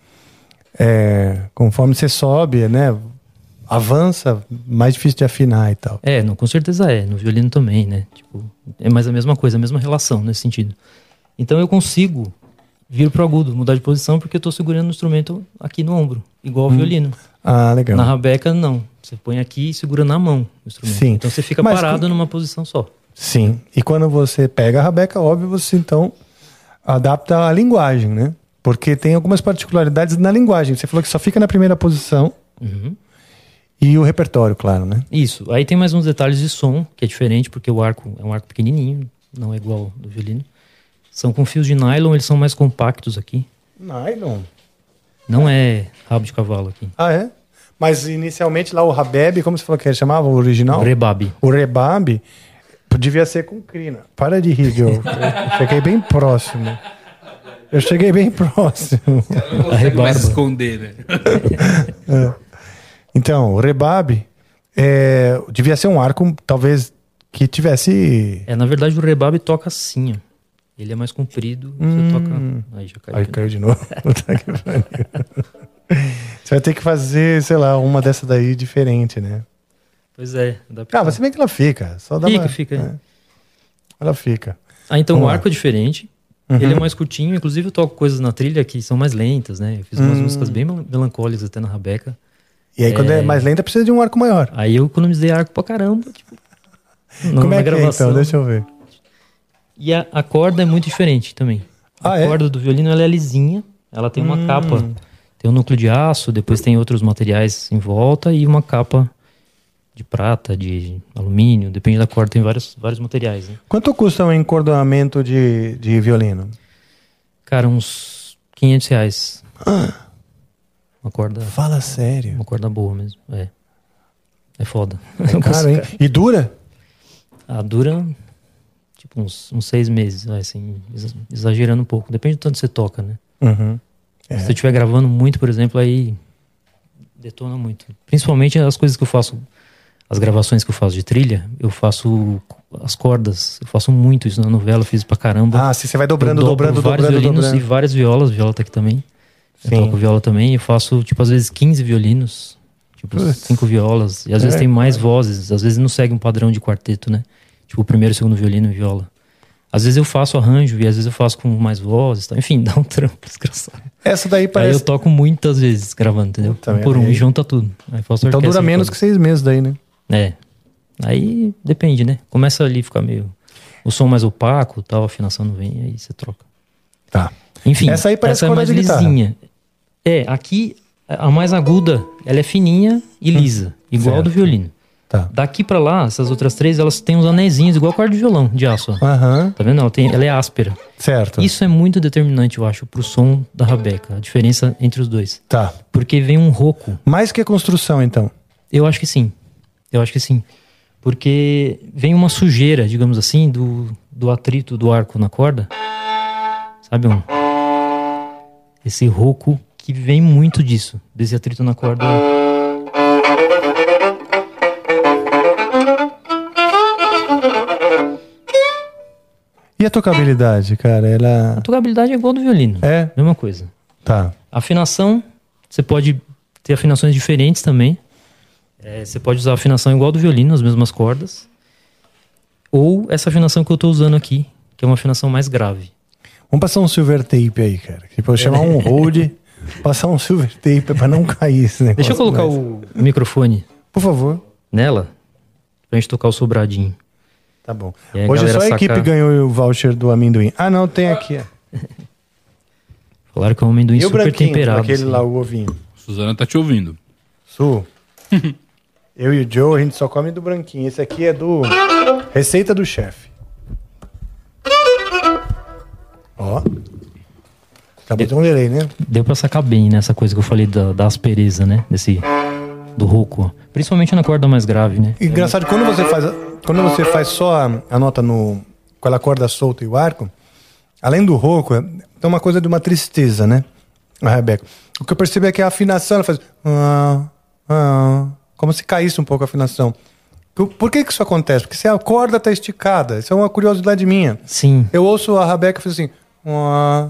Speaker 5: é, conforme você sobe, né? Avança, mais difícil de afinar e tal.
Speaker 7: É, não, com certeza é. No violino também, né? Tipo, é mais a mesma coisa, a mesma relação nesse sentido. Então eu consigo vir pro agudo, mudar de posição, porque eu tô segurando o instrumento aqui no ombro, igual o
Speaker 5: Hum.
Speaker 7: violino.
Speaker 5: Ah, legal.
Speaker 7: Na rabeca, não. Você põe aqui e segura na mão o instrumento.
Speaker 5: Sim.
Speaker 7: Então você fica
Speaker 5: Mas
Speaker 7: parado
Speaker 5: com-
Speaker 7: numa posição só.
Speaker 5: Sim. E quando você pega a rabeca, óbvio, você então adapta a linguagem, né? Porque tem algumas particularidades na linguagem. Você falou que só fica na primeira posição
Speaker 7: Uhum.
Speaker 5: e o repertório, claro, né?
Speaker 7: Isso. Aí tem mais uns detalhes de som, que é diferente, porque o arco é um arco pequenininho, não é igual ao do violino. São com fios de nylon, eles são mais compactos aqui.
Speaker 5: Nylon.
Speaker 7: Não é rabo de cavalo aqui.
Speaker 5: Ah, é? Mas inicialmente lá o Rabeb, como você falou que ele chamava o original?
Speaker 7: O Rebab.
Speaker 5: O Rebab devia ser com crina. Para de rir, Joe. Eu cheguei bem próximo. Eu cheguei bem próximo.
Speaker 6: Não consegue mais esconder, né?
Speaker 5: É. Então, o Rebab é, devia ser um arco, talvez, que tivesse.
Speaker 7: É, na verdade o Rebab toca assim, ó. Ele é mais comprido, você
Speaker 5: Hum.
Speaker 7: toca... Aí já caiu.
Speaker 5: Aí caiu de novo. Você vai ter que fazer, sei lá, uma dessa daí diferente, né?
Speaker 7: Pois é. Dá
Speaker 5: Ah, mas se bem que ela fica. Só dá
Speaker 7: Fica,
Speaker 5: uma-
Speaker 7: fica.
Speaker 5: é. Ela fica.
Speaker 7: Ah, então
Speaker 5: Vamos
Speaker 7: o
Speaker 5: lá.
Speaker 7: arco é diferente.
Speaker 5: Uhum.
Speaker 7: Ele é mais curtinho. Inclusive eu toco coisas na trilha que são mais lentas, né? Eu fiz umas
Speaker 5: Hum.
Speaker 7: músicas bem mel- melancólicas até na Rabeca.
Speaker 5: E aí, quando é mais lenta, precisa de um arco maior.
Speaker 7: Aí eu economizei arco pra caramba. Tipo,
Speaker 5: Como é que é,
Speaker 7: gravação.
Speaker 5: então? Deixa eu ver.
Speaker 7: E a, a corda é muito diferente também.
Speaker 5: Ah,
Speaker 7: a
Speaker 5: é?
Speaker 7: corda do violino ela é lisinha, ela tem uma
Speaker 5: Hum.
Speaker 7: capa, tem um núcleo de aço, depois tem outros materiais em volta e uma capa de prata, de alumínio, depende da corda, tem vários, vários materiais. Né?
Speaker 5: Quanto custa um encordoamento de, de violino?
Speaker 7: Cara, uns 500 reais. Uma corda.
Speaker 5: Fala sério.
Speaker 7: Uma corda boa mesmo. É. É foda.
Speaker 5: É caro, hein? E dura?
Speaker 7: Ah, dura tipo uns, uns seis meses, assim, exa- exagerando um pouco. Depende do tanto que você toca, né?
Speaker 5: Uhum. É.
Speaker 7: Se você estiver gravando muito, por exemplo, aí Detona muito. Principalmente as coisas que eu faço, as gravações que eu faço de trilha, eu faço as cordas. Eu faço muito isso na novela, eu fiz pra caramba.
Speaker 5: Ah, se você vai dobrando,
Speaker 7: eu dobro
Speaker 5: dobrando,
Speaker 7: vários
Speaker 5: dobrando,
Speaker 7: violinos
Speaker 5: dobrando.
Speaker 7: e várias violas. Viola tá aqui também. Eu
Speaker 5: Sim.
Speaker 7: toco viola também. Eu faço, tipo, às vezes 15 violinos. Tipo,
Speaker 5: Putz.
Speaker 7: cinco violas. E às vezes
Speaker 5: É,
Speaker 7: tem mais vozes. Às vezes não segue um padrão de quarteto, né? Tipo, o primeiro, segundo violino e viola. Às vezes eu faço arranjo e às vezes eu faço com mais vozes. Tá? Enfim, dá um trampo desgraçado.
Speaker 5: Essa daí
Speaker 7: Aí
Speaker 5: parece.
Speaker 7: eu toco muitas vezes gravando, entendeu?
Speaker 5: Puta
Speaker 7: um por um
Speaker 5: aí-
Speaker 7: e junta tudo. Aí
Speaker 5: Então dura menos que seis meses daí, né?
Speaker 7: É. Aí depende, né? Começa ali a ficar meio. O som mais opaco, tal, a afinação não vem, aí você troca.
Speaker 5: Tá.
Speaker 7: Enfim,
Speaker 5: Essa aí parece
Speaker 7: essa é mais lisinha. É, aqui a mais aguda, ela é fininha e lisa, igual a do
Speaker 5: Certo.
Speaker 7: violino.
Speaker 5: Tá.
Speaker 7: Daqui pra lá, essas outras três, elas têm uns anéisinhos, igual a corda de violão, de aço.
Speaker 5: Aham.
Speaker 7: Tá vendo? Ela, tem, ela é áspera.
Speaker 5: Certo.
Speaker 7: Isso é muito determinante, eu acho, pro som da rabeca. A diferença entre os dois.
Speaker 5: Tá.
Speaker 7: Porque vem um roco.
Speaker 5: Mais que a construção, então.
Speaker 7: Eu acho que sim. Eu acho que sim. Porque vem uma sujeira, digamos assim, do, do atrito do arco na corda. Sabe? Um, esse roco que vem muito disso, desse atrito na corda.
Speaker 5: E a tocabilidade, cara? Ela.
Speaker 7: A tocabilidade é igual do violino.
Speaker 5: É?
Speaker 7: Mesma coisa.
Speaker 5: Tá.
Speaker 7: Afinação, você pode ter afinações diferentes também. É, você pode usar a afinação igual do violino, as mesmas cordas. Ou essa afinação que eu tô usando aqui, que é uma afinação mais grave.
Speaker 5: Vamos passar um silver tape aí, cara. Tipo, eu chamar um hold, passar um silver tape pra não cair esse negócio.
Speaker 7: Deixa eu colocar
Speaker 5: mais.
Speaker 7: o microfone
Speaker 5: Por favor.
Speaker 7: nela, pra gente tocar o sobradinho.
Speaker 5: Tá bom.
Speaker 7: E
Speaker 5: Hoje só a equipe
Speaker 7: sacar-
Speaker 5: ganhou o voucher do amendoim. Ah, não, tem aqui. ó.
Speaker 7: Falaram que é um amendoim
Speaker 5: E o
Speaker 7: super temperado.
Speaker 5: aquele
Speaker 7: assim.
Speaker 5: lá, o ovinho.
Speaker 6: Suzana tá te ouvindo.
Speaker 5: Su. eu e o Joe, a gente só come do branquinho. Esse aqui é do Receita do Chefe. Ó. Tá botando um delay, né?
Speaker 7: Deu pra sacar bem nessa coisa que eu falei da, da aspereza, né? Desse. Do rouco. ó. Principalmente na corda mais grave, né?
Speaker 5: Engraçado, quando você faz, quando você faz só a, a nota no, com a corda solta e o arco, além do rouco, é- tem uma coisa de uma tristeza, né? A Rebeca. O que eu percebi é que a afinação, ela faz. ah, ah, como se caísse um pouco a afinação. Por, por que, que isso acontece? Porque se a corda tá esticada, isso é uma curiosidade minha.
Speaker 7: Sim.
Speaker 5: Eu ouço a Rebeca fazer assim. ah,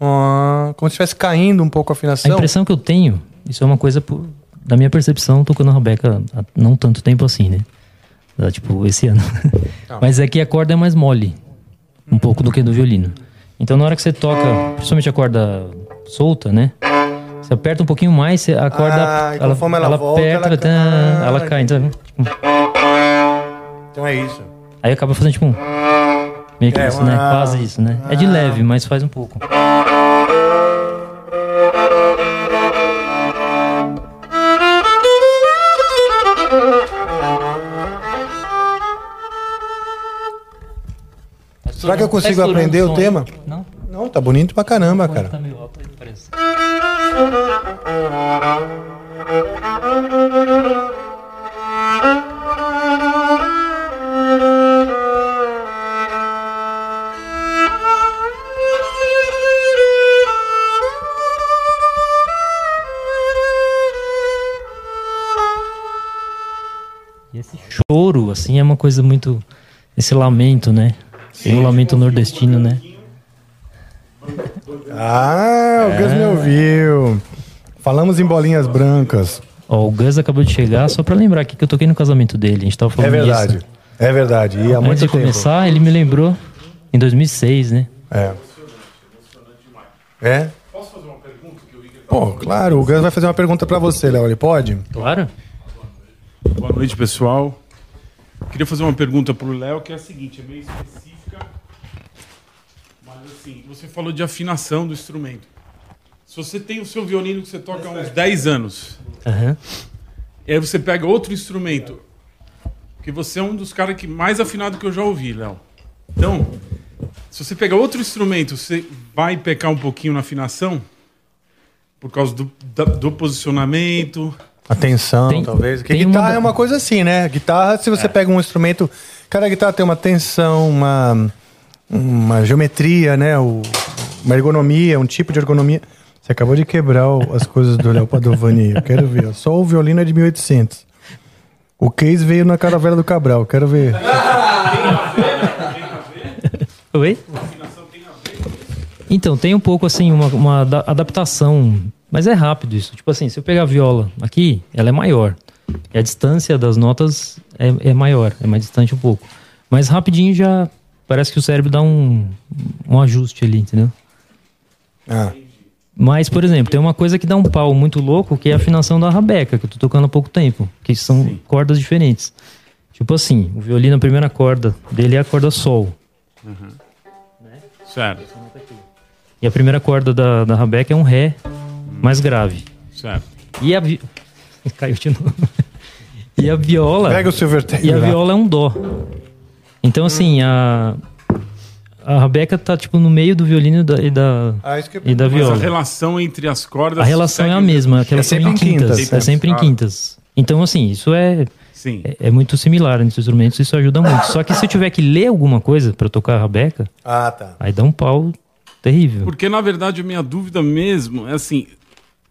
Speaker 5: ah, como se estivesse caindo um pouco a
Speaker 7: A
Speaker 5: afinação.
Speaker 7: impressão que eu tenho, isso é uma coisa por- da minha percepção, tocando a Rebeca há não tanto tempo assim, né? Há, Tipo, esse ano. Mas é que a corda é mais mole, um pouco do que do violino. Então na hora que você toca, principalmente a corda solta, né? Você aperta um pouquinho mais, a corda.
Speaker 5: Ah, e conforme ela volta,
Speaker 7: aperta,
Speaker 5: ela cai.
Speaker 7: ela cai. Então, tipo,
Speaker 5: Então é isso.
Speaker 7: aí acaba fazendo tipo um. Meio que
Speaker 5: É,
Speaker 7: isso, né? Quase isso, né? É de
Speaker 5: Ah.
Speaker 7: leve, mas faz um pouco.
Speaker 5: Será que eu consigo
Speaker 7: Tá
Speaker 5: aprender o
Speaker 7: som
Speaker 5: tema?
Speaker 7: Não?
Speaker 5: Não, tá bonito pra caramba, cara.
Speaker 7: Tá meio alto aí, parece. E esse choro, assim, é uma coisa muito. Esse lamento, né? Tem o lamento nordestino, né?
Speaker 5: Ah, o Gus me ouviu. Falamos em bolinhas brancas.
Speaker 7: Ó, o Gus acabou de chegar, só pra lembrar aqui que eu toquei no casamento dele. A gente tava
Speaker 5: É
Speaker 7: falando
Speaker 5: verdade.
Speaker 7: disso.
Speaker 5: É verdade. E há
Speaker 7: Antes
Speaker 5: muito
Speaker 7: de
Speaker 5: tempo.
Speaker 7: começar, ele me lembrou em 2006, né?
Speaker 5: É. É? Posso fazer uma pergunta? Pô, claro, o Gus vai fazer uma pergunta pra você, Léo. Ele pode?
Speaker 7: Claro.
Speaker 10: Boa noite, pessoal. Queria fazer uma pergunta pro Léo, que é a seguinte, é meio específica. Assim, você falou de afinação do instrumento. Se você tem o seu violino que você toca há uns 10 anos,
Speaker 7: Aham.
Speaker 10: e aí você pega outro instrumento, porque você é um dos caras que mais afinado que eu já ouvi, Léo. Então, se você pegar outro instrumento, você vai pecar um pouquinho na afinação? Por causa do, da- do posicionamento.
Speaker 5: Atenção,
Speaker 10: Tem-
Speaker 5: talvez. Porque guitarra
Speaker 10: uma-
Speaker 5: é uma coisa assim, né? Guitarra, se você pega um instrumento. Cada guitarra tem uma tensão, uma, uma geometria, né? O- uma ergonomia, um tipo de ergonomia. Você acabou de quebrar o- as coisas do Léo Padovani aí. Eu quero ver. Só o violino é de 1800. O case veio na caravela do Cabral. Quero ver.
Speaker 7: Oi? Então, tem um pouco assim, uma, uma ada- adaptação, mas é rápido isso. Tipo assim, se eu pegar a viola aqui, ela é maior. E a distância das notas é, é maior, é mais distante um pouco. Mas rapidinho já parece que o cérebro dá um, um ajuste ali, entendeu?
Speaker 5: Ah.
Speaker 7: Mas, por exemplo, tem uma coisa que dá um pau muito louco, que é a afinação da rabeca, que eu tô tocando há pouco tempo. Que são cordas diferentes. Tipo assim, o violino, a primeira corda dele é a corda sol.
Speaker 10: Certo.
Speaker 7: E a primeira corda da, da rabeca é um ré mais grave.
Speaker 10: Certo.
Speaker 7: E a vi... Caiu de novo. E a viola...
Speaker 5: Pega o Silvertech
Speaker 7: E a
Speaker 5: lá.
Speaker 7: viola é um dó. Então, assim, a... A rabeca tá, tipo, no meio do violino e da, e da,
Speaker 5: Ah, isso que eu
Speaker 7: e da
Speaker 10: Mas
Speaker 7: viola.
Speaker 10: a relação entre as cordas.
Speaker 7: A relação é a mesma, que elas são
Speaker 5: sempre
Speaker 7: em quintas.
Speaker 5: quintas.
Speaker 7: É sempre em
Speaker 10: Ah.
Speaker 7: quintas. Então, assim, isso é,
Speaker 10: Sim.
Speaker 7: é, é muito similar entre os instrumentos, isso ajuda muito. Só que se eu tiver que ler alguma coisa pra tocar a rabeca,
Speaker 5: Ah, tá.
Speaker 7: aí dá um pau terrível.
Speaker 10: Porque, na verdade, a minha dúvida mesmo é assim: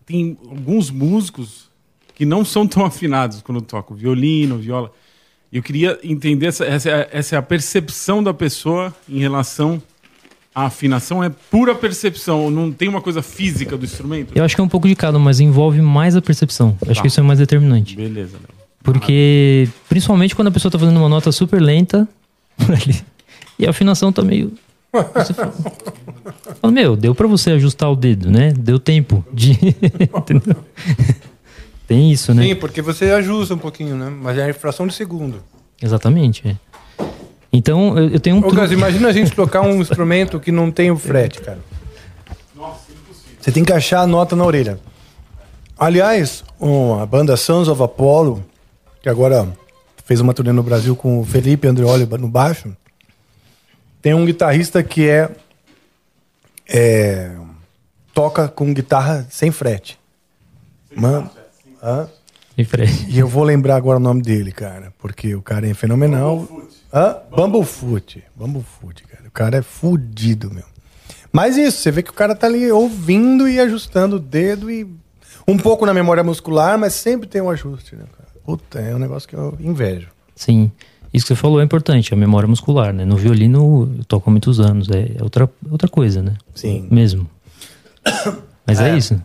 Speaker 10: tem alguns músicos que não são tão afinados quando tocam violino, viola. Eu queria entender essa, essa, essa é a percepção da pessoa em relação à afinação. É pura percepção, não tem uma coisa física do instrumento?
Speaker 7: Eu acho que é um pouco de cada, mas envolve mais a percepção. Eu Acho
Speaker 10: Tá.
Speaker 7: que isso é mais determinante.
Speaker 10: Beleza, Léo.
Speaker 7: Porque, principalmente quando a pessoa tá fazendo uma nota super lenta e a afinação tá meio. Você fala, fala, meu, deu pra você ajustar o dedo, né? Deu tempo de. Tem isso, né?
Speaker 5: Sim, porque você ajusta um pouquinho, né? Mas é a fração de segundo.
Speaker 7: Exatamente. é. Então, eu, eu tenho um
Speaker 5: Ô, Gus, imagina a gente tocar um instrumento que não tem o frete, cara. Você tem que achar a nota na orelha. Aliás, um, a banda Sons of Apollo, que agora fez uma turnê no Brasil com o Felipe Andreoli no baixo, tem um guitarrista que é, é, toca com guitarra sem frete. Mano, hã?
Speaker 7: Sem frete.
Speaker 5: E eu vou lembrar agora o nome dele, cara, porque o cara é fenomenal. Hã? Bumblefoot. Bumblefoot, cara. O cara é fudido, meu. Mas isso, você vê que o cara tá ali ouvindo e ajustando o dedo e um pouco na memória muscular, mas sempre tem um ajuste, né, cara? Puta, é um negócio que eu invejo.
Speaker 7: Sim. Isso que você falou é importante, a memória muscular, né? No violino eu toco há muitos anos, é é outra, outra coisa, né?
Speaker 5: Sim.
Speaker 7: Mesmo. Mas é,
Speaker 5: É.
Speaker 7: isso.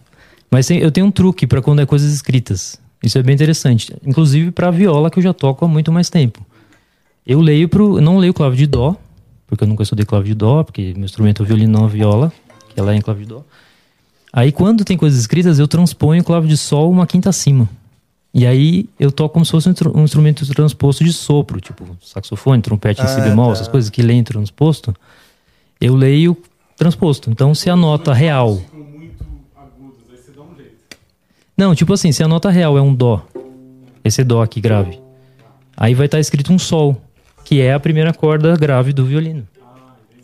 Speaker 7: Mas eu tenho um truque pra quando é coisas escritas. Isso é bem interessante. Inclusive pra viola, que eu já toco há muito mais tempo. Eu leio pro. não leio clave de dó, porque eu nunca estudei clave de dó, porque meu instrumento é o violino, não a viola, que ela é em clave de dó. Aí quando tem coisas escritas, eu transponho clave de sol uma quinta acima. E aí eu toco como se fosse um, instru- um instrumento transposto de sopro, tipo saxofone, trompete em si
Speaker 5: Ah,
Speaker 7: bemol,
Speaker 5: tá.
Speaker 7: essas coisas que leem transposto. Eu leio transposto. Então se a nota real. Não, tipo assim, se a nota real é um dó, esse dó aqui grave, aí vai estar escrito um sol, que é a primeira corda grave do violino.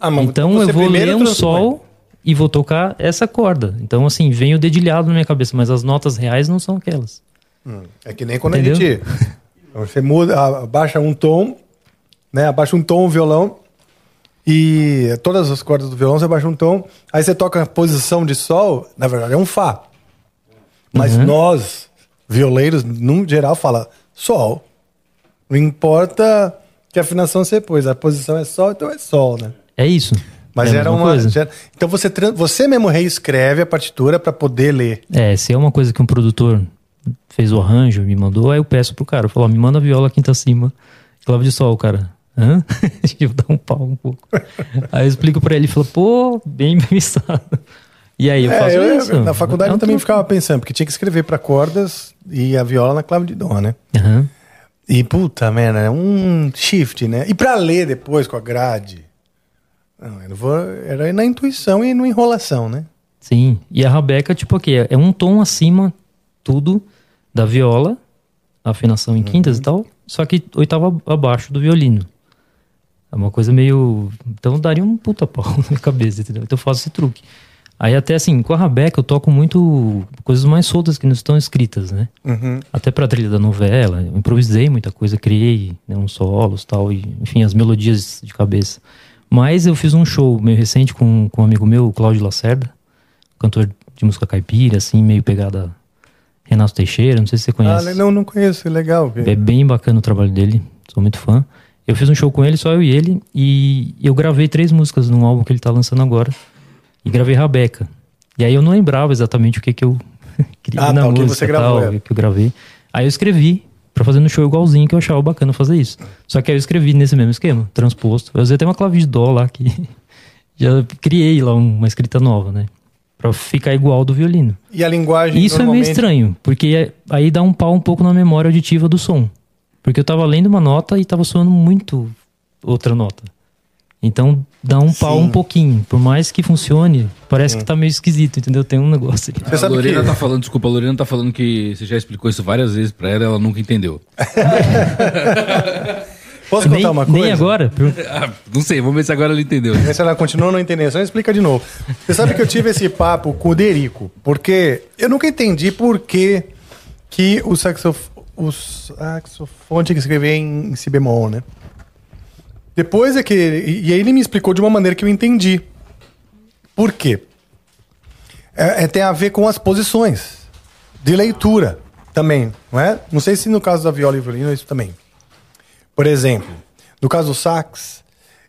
Speaker 5: Ah, mas
Speaker 7: Então eu vou ler um sol e vou tocar essa corda. Então assim, vem o dedilhado na minha cabeça, mas as notas reais não são aquelas.
Speaker 5: Hum, é que nem quando a
Speaker 7: Entendeu?
Speaker 5: gente. Você muda, a- abaixa um tom, né? Abaixa um tom o violão. E todas as cordas do violão você abaixa um tom. Aí você toca a posição de sol, na verdade é um Fá. Mas
Speaker 7: Uhum.
Speaker 5: nós, violeiros, num geral, fala sol. Não importa que afinação você pôs, a posição é sol, então é sol, né?
Speaker 7: É isso.
Speaker 5: Mas
Speaker 7: É
Speaker 5: era uma.
Speaker 7: coisa.
Speaker 5: então você, você mesmo reescreve a partitura para poder ler.
Speaker 7: É, se é uma coisa que um produtor fez o arranjo, me mandou, aí eu peço pro cara, eu falo, ó, me manda a viola quinta acima, clave de sol, cara. Hã? eu dá um pau um pouco. aí eu explico pra ele, ele fala, pô, bem pensado. E aí eu
Speaker 5: É,
Speaker 7: faço
Speaker 5: eu-
Speaker 7: isso.
Speaker 5: Na faculdade eu também
Speaker 7: truque.
Speaker 5: ficava pensando, porque tinha que escrever para cordas e a viola na clave de dó, né?
Speaker 7: Aham.
Speaker 5: E puta, merda, é um shift, né? E pra ler depois com a grade. Não, eu não vou, era na intuição e no enrolação, né?
Speaker 7: Sim, e a rabeca, tipo aqui, é um tom acima, tudo, da viola, a afinação em quintas
Speaker 5: Uhum.
Speaker 7: e tal, só que oitava abaixo do violino. É uma coisa meio. Então daria um puta pau na cabeça, entendeu? Então eu faço esse truque. Aí até assim, com a rabeca eu toco muito coisas mais soltas que não estão escritas, né?
Speaker 5: Uhum.
Speaker 7: Até pra trilha da novela, eu improvisei muita coisa, criei né, uns solos tal, e enfim, as melodias de cabeça. Mas eu fiz um show meio recente com, com um amigo meu, Cláudio Lacerda, cantor de música caipira, assim, meio pegada Renato Teixeira, não sei se você conhece.
Speaker 5: Ah, não, não conheço, é legal.
Speaker 7: É bem bacana o trabalho dele, sou muito fã. Eu fiz um show com ele, só eu e ele, e eu gravei três músicas num álbum que ele tá lançando agora. E gravei Rabeca. E aí eu não lembrava exatamente o que que eu queria
Speaker 5: Ah,
Speaker 7: na
Speaker 5: tá, o que
Speaker 7: música
Speaker 5: você gravou,
Speaker 7: tal,
Speaker 5: é.
Speaker 7: que eu gravei. Aí eu escrevi pra fazer no show igualzinho que eu achava bacana fazer isso. Só que aí eu escrevi nesse mesmo esquema, transposto. Eu usei até uma clave de dó lá que já criei lá uma escrita nova, né? Pra ficar igual do violino.
Speaker 5: E a linguagem
Speaker 7: Isso é meio
Speaker 5: normalmente-
Speaker 7: estranho, porque é- aí dá um pau um pouco na memória auditiva do som. Porque eu tava lendo uma nota e tava soando muito outra nota. Então dá um pau
Speaker 6: Sim.
Speaker 7: um pouquinho. Por mais que funcione, parece que tá meio esquisito, entendeu? Tem um negócio ali.
Speaker 6: a Lorena tá falando, desculpa, a Lorena tá falando que você já explicou isso várias vezes pra ela, ela nunca entendeu.
Speaker 5: Posso
Speaker 7: nem,
Speaker 5: contar uma
Speaker 7: nem
Speaker 5: coisa?
Speaker 7: agora?
Speaker 6: Ah, não sei, vamos ver se agora ela entendeu.
Speaker 5: Se ela continua não entendendo. Só explica de novo. Você sabe que eu tive esse papo com o Derico, porque eu nunca entendi por que, que o, saxof... o saxofone tinha que escrever em, em si bemol, né? Depois é que. E aí ele me explicou de uma maneira que eu entendi. Por quê? É, é- tem a ver com as posições de leitura também, não é? Não sei se no caso da viola e violino é isso também. Por exemplo, no caso do sax,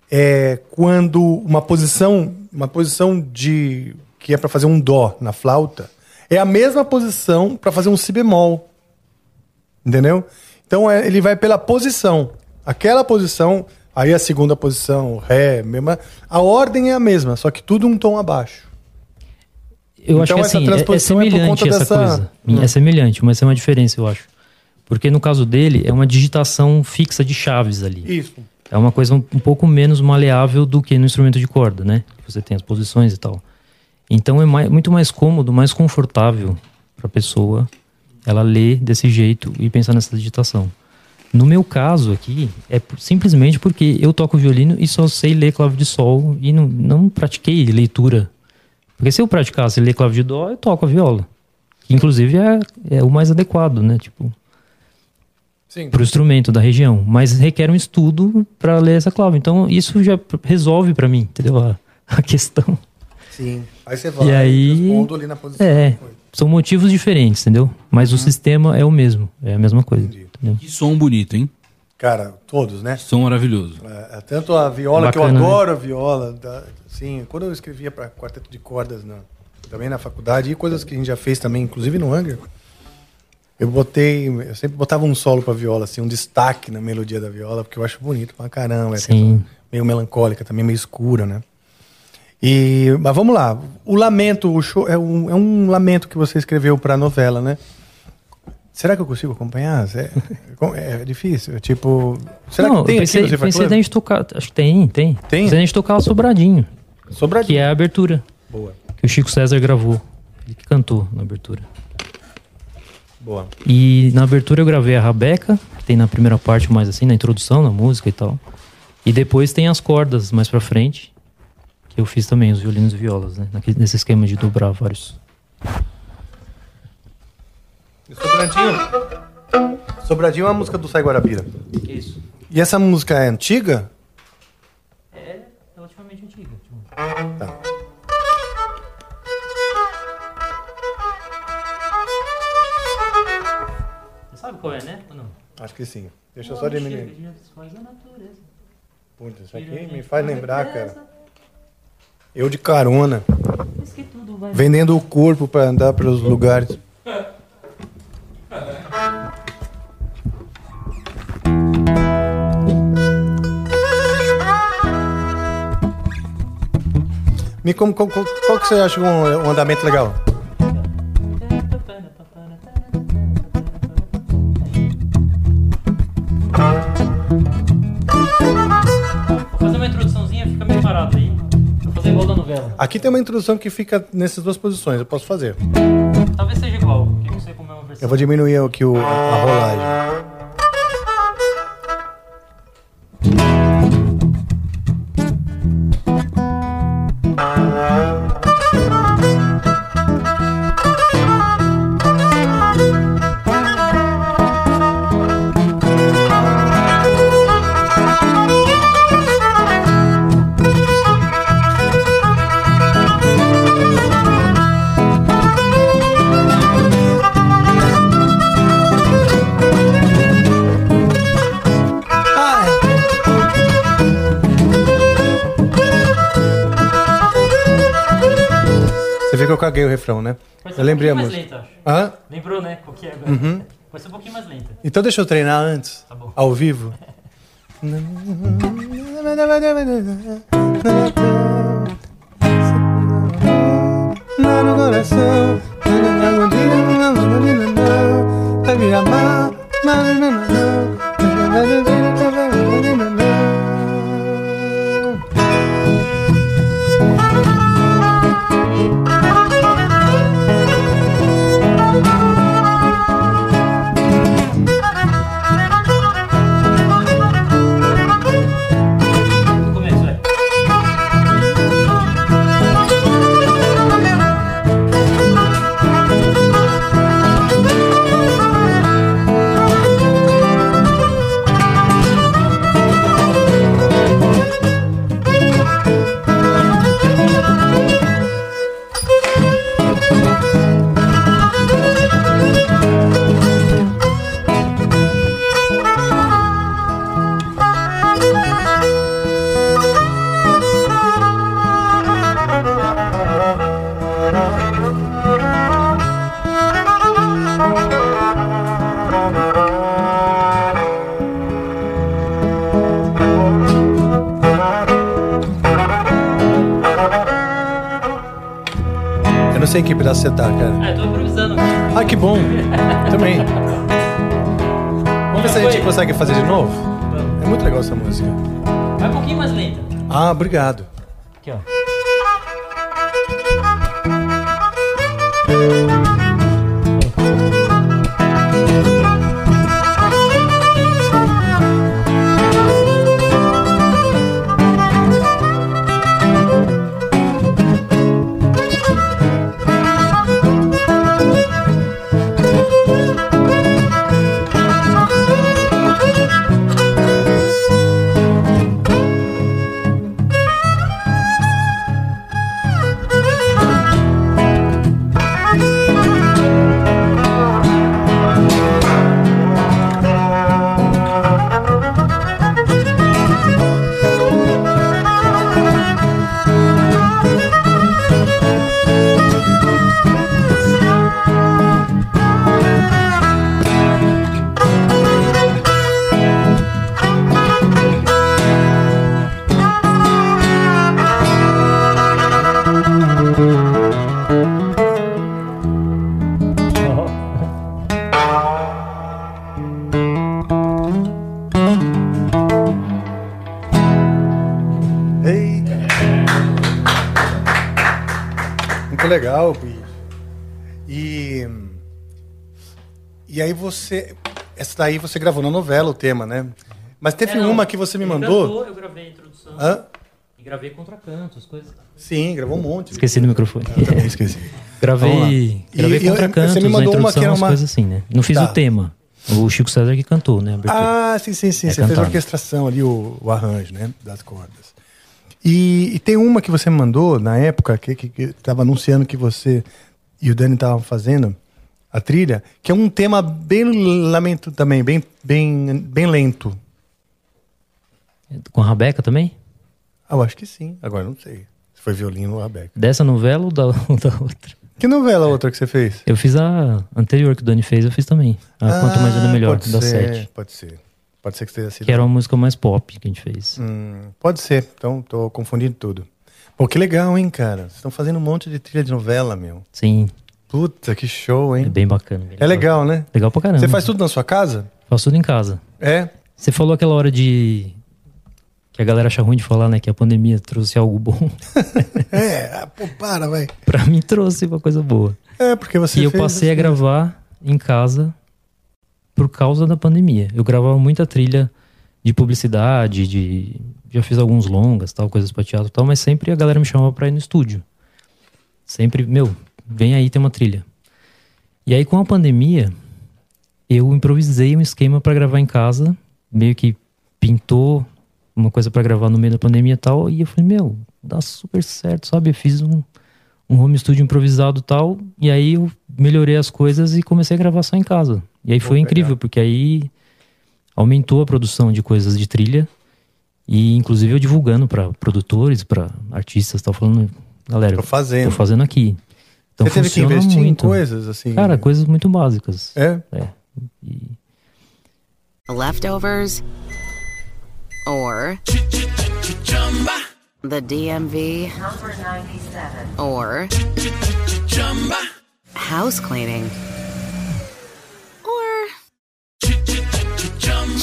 Speaker 5: é quando uma posição, uma posição de que é para fazer um dó na flauta, é a mesma posição para fazer um si bemol. Entendeu? Então é- ele vai pela posição. Aquela posição, aí a segunda posição, ré, mesma, a ordem é a mesma, só que tudo um tom abaixo.
Speaker 7: Eu acho
Speaker 5: Então
Speaker 7: que
Speaker 5: essa
Speaker 7: assim, é- é,
Speaker 5: transposição é por
Speaker 7: semelhante
Speaker 5: conta
Speaker 7: essa
Speaker 5: dessa-
Speaker 7: coisa.
Speaker 5: Hum.
Speaker 7: É semelhante, mas tem uma diferença, eu acho. Porque no caso dele, é uma digitação fixa de chaves ali.
Speaker 5: Isso.
Speaker 7: É uma coisa um, um pouco menos maleável do que no instrumento de corda, né? Você tem as posições e tal. Então é mai- muito mais cômodo, mais confortável para a pessoa ela ler desse jeito e pensar nessa digitação. No meu caso aqui, é simplesmente porque eu toco violino e só sei ler clave de sol e não, não pratiquei leitura. Porque se eu praticasse ler clave de dó, eu toco a viola. Que inclusive é, é o mais adequado, né? Tipo,
Speaker 5: Sim.
Speaker 7: para o instrumento da região, mas requer um estudo para ler essa clave. Então isso já resolve para mim, entendeu? A, a questão.
Speaker 5: Sim. Aí você vai
Speaker 7: e aí
Speaker 5: ali na posição.
Speaker 7: é, são motivos diferentes, entendeu? Mas o sistema é o mesmo, é a mesma coisa. Entendeu?
Speaker 6: Que som bonito, hein?
Speaker 5: Cara, todos, né?
Speaker 6: Som maravilhoso.
Speaker 5: É, é tanto a viola,
Speaker 7: É
Speaker 5: que eu
Speaker 7: bacana, né?
Speaker 5: adoro a viola. Da, sim, quando eu escrevia para quarteto de cordas na, também na faculdade, e coisas que a gente já fez também, inclusive no Angra, eu botei, eu sempre botava um solo para viola, assim, um destaque na melodia da viola, porque eu acho bonito pra caramba. É
Speaker 7: Sim.
Speaker 5: meio melancólica, também meio escura, né? E, mas vamos lá, o lamento, o show, é, um, é um lamento que você escreveu para a novela, né? Será que eu consigo acompanhar? É, é difícil, tipo... Será
Speaker 7: não,
Speaker 5: que tem
Speaker 7: eu pensei,
Speaker 5: aqui
Speaker 7: pensei da gente tocar, acho que tem, tem.
Speaker 5: Tem?
Speaker 7: Pensei gente tocar o Sobradinho.
Speaker 5: Sobradinho.
Speaker 7: Que é a abertura.
Speaker 5: Boa.
Speaker 7: Que o Chico César gravou. Ele que cantou na abertura.
Speaker 5: Boa.
Speaker 7: E na abertura eu gravei a Rabeca, que tem na primeira parte mais assim, na introdução, na música e tal. E depois tem as cordas mais pra frente, que eu fiz também, os violinos e violas, né? Naquele, nesse esquema de dobrar vários.
Speaker 5: Sobradinho. Sobradinho é uma música do Sai Guarabira.
Speaker 7: Isso?
Speaker 5: E essa música é antiga?
Speaker 7: É relativamente antiga.
Speaker 5: Tá.
Speaker 7: Você sabe qual é, né? Ou não?
Speaker 5: Acho que sim. Deixa eu só diminuir. Puta, isso aqui me faz lembrar, cara. Eu de carona. Vendendo o corpo pra andar pelos lugares. Me como, qual, qual- qual que você acha um, um andamento legal? Aqui tem uma introdução que fica nessas duas posições. Eu posso fazer.
Speaker 7: Talvez seja igual, que eu não sei como é uma versão.
Speaker 5: Eu vou diminuir aqui o, a rolagem. Que eu caguei o refrão, né?
Speaker 7: Pode ser
Speaker 5: Eu
Speaker 7: um
Speaker 5: lembrei a música.
Speaker 7: lenta, acho.
Speaker 5: Hã?
Speaker 7: Lembrou, né? Qual que é agora?
Speaker 5: Uhum.
Speaker 7: Pode ser um pouquinho mais lenta.
Speaker 5: Então deixa eu treinar antes,
Speaker 7: Tá bom.
Speaker 5: ao vivo. No coração, sei em que pedaço você tá, cara.
Speaker 7: Ah, eu tô improvisando aqui.
Speaker 5: Ah, que bom. Também. Vamos ver se a gente consegue fazer de novo. É muito legal essa música.
Speaker 7: Vai um pouquinho mais lenta.
Speaker 5: Ah, obrigado. Daí você gravou na novela o tema, né? Mas teve
Speaker 7: É, não.
Speaker 5: uma que você me mandou.
Speaker 7: Gravou, eu gravei a introdução.
Speaker 5: Hã?
Speaker 7: E gravei contracantos, coisas.
Speaker 5: Sim, gravou um monte.
Speaker 7: Esqueci do microfone.
Speaker 5: Eu também esqueci.
Speaker 7: Gravei, gravei
Speaker 5: E- eu-
Speaker 7: contracantos,
Speaker 5: você me
Speaker 7: a
Speaker 5: mandou uma
Speaker 7: introdução,
Speaker 5: que era
Speaker 7: umas
Speaker 5: uma-
Speaker 7: coisas assim, né? Não fiz
Speaker 5: Tá.
Speaker 7: o tema. O Chico César que cantou, né?
Speaker 5: Ah, sim, sim, sim.
Speaker 7: É
Speaker 5: você fez a orquestração ali, o, o arranjo, né? Das cordas. E, e tem uma que você me mandou na época, que, que, que tava anunciando que você e o Dani estavam fazendo a trilha, que é um tema bem lamento também, bem, bem, bem lento.
Speaker 7: Com a Rabeca também?
Speaker 5: Ah, eu acho que sim. Agora não sei. Se foi violino ou Rebeca.
Speaker 7: Dessa novela ou da, ou da outra?
Speaker 5: Que novela outra que você fez?
Speaker 7: Eu fiz a anterior que o Dani fez, eu fiz também. A Quanto Mais Ainda Melhor,
Speaker 5: pode
Speaker 7: da
Speaker 5: ser,
Speaker 7: sete.
Speaker 5: Pode ser. Pode ser que esteja sido.
Speaker 7: Que era uma música mais pop que a gente fez.
Speaker 5: Hum, pode ser. Então, tô confundindo tudo. Pô, que legal, hein, cara? Vocês estão fazendo um monte de trilha de novela, meu.
Speaker 7: Sim.
Speaker 5: Puta, que show, hein?
Speaker 7: É bem bacana. bem
Speaker 5: É legal, né?
Speaker 7: Legal pra caramba.
Speaker 5: Você faz tudo na sua casa?
Speaker 7: Faço tudo em casa.
Speaker 5: É?
Speaker 7: Você falou aquela hora de. Que a galera acha ruim de falar, né? Que a pandemia trouxe algo bom.
Speaker 5: É, pô, para, vai.
Speaker 7: pra mim trouxe uma coisa boa.
Speaker 5: É, porque você
Speaker 7: E eu passei a
Speaker 5: assim.
Speaker 7: gravar em casa por causa da pandemia. Eu gravava muita trilha de publicidade, de já fiz alguns longas, tal, coisas pra teatro e tal, mas sempre a galera me chamava pra ir no estúdio. Sempre, meu, vem aí, tem uma trilha. E aí com a pandemia, eu improvisei um esquema pra gravar em casa, meio que pintou uma coisa pra gravar no meio da pandemia e tal, e eu falei, meu, dá super certo, sabe? Eu fiz um, um home studio improvisado tal, e aí eu melhorei as coisas e comecei a gravar só em casa. E aí foi incrível, porque aí aumentou a produção de coisas de trilha, e inclusive eu divulgando pra produtores, pra artistas, tal, falando, galera,
Speaker 5: Tô fazendo.
Speaker 7: tô fazendo aqui. Então
Speaker 5: Você teve que investir
Speaker 7: muito.
Speaker 5: em coisas assim?
Speaker 7: Cara, coisas muito básicas.
Speaker 5: É?
Speaker 7: É.
Speaker 8: Leftovers or the DMV or house cleaning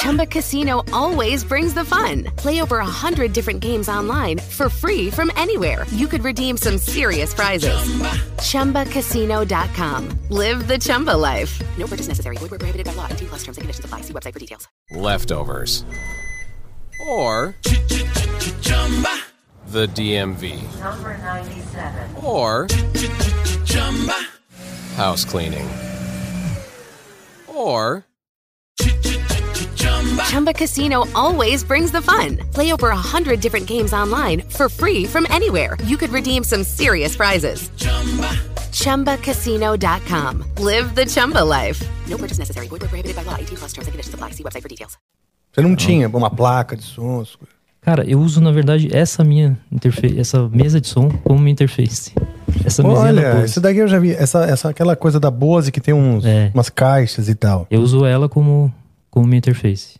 Speaker 8: Chumba Casino always brings the fun. Play over a hundred different games online for free from anywhere. You could redeem some serious prizes. Chumba. ChumbaCasino.com. Live the Chumba life. No purchase necessary. Void where prohibited by law. 18 plus terms and conditions apply. See website for details.
Speaker 11: Leftovers. Or the DMV. Number 97. Or house cleaning. Or
Speaker 8: Chumba Casino always brings the fun. Play over a hundred different games online for free from anywhere. You could redeem some serious prizes. ChumbaCasino.com. Live the Chumba life. No purchase necessary. Void prohibited by law. 18 plus terms and conditions apply. See website for details.
Speaker 5: Você não tinha uma placa de sons?
Speaker 7: Cara, eu uso, na verdade, essa minha interface, essa mesa de som como minha interface. Essa
Speaker 5: Olha, isso daqui eu já vi. Essa, essa, aquela coisa da Bose que tem uns,
Speaker 7: É.
Speaker 5: umas caixas e tal.
Speaker 7: Eu uso ela como, como minha interface.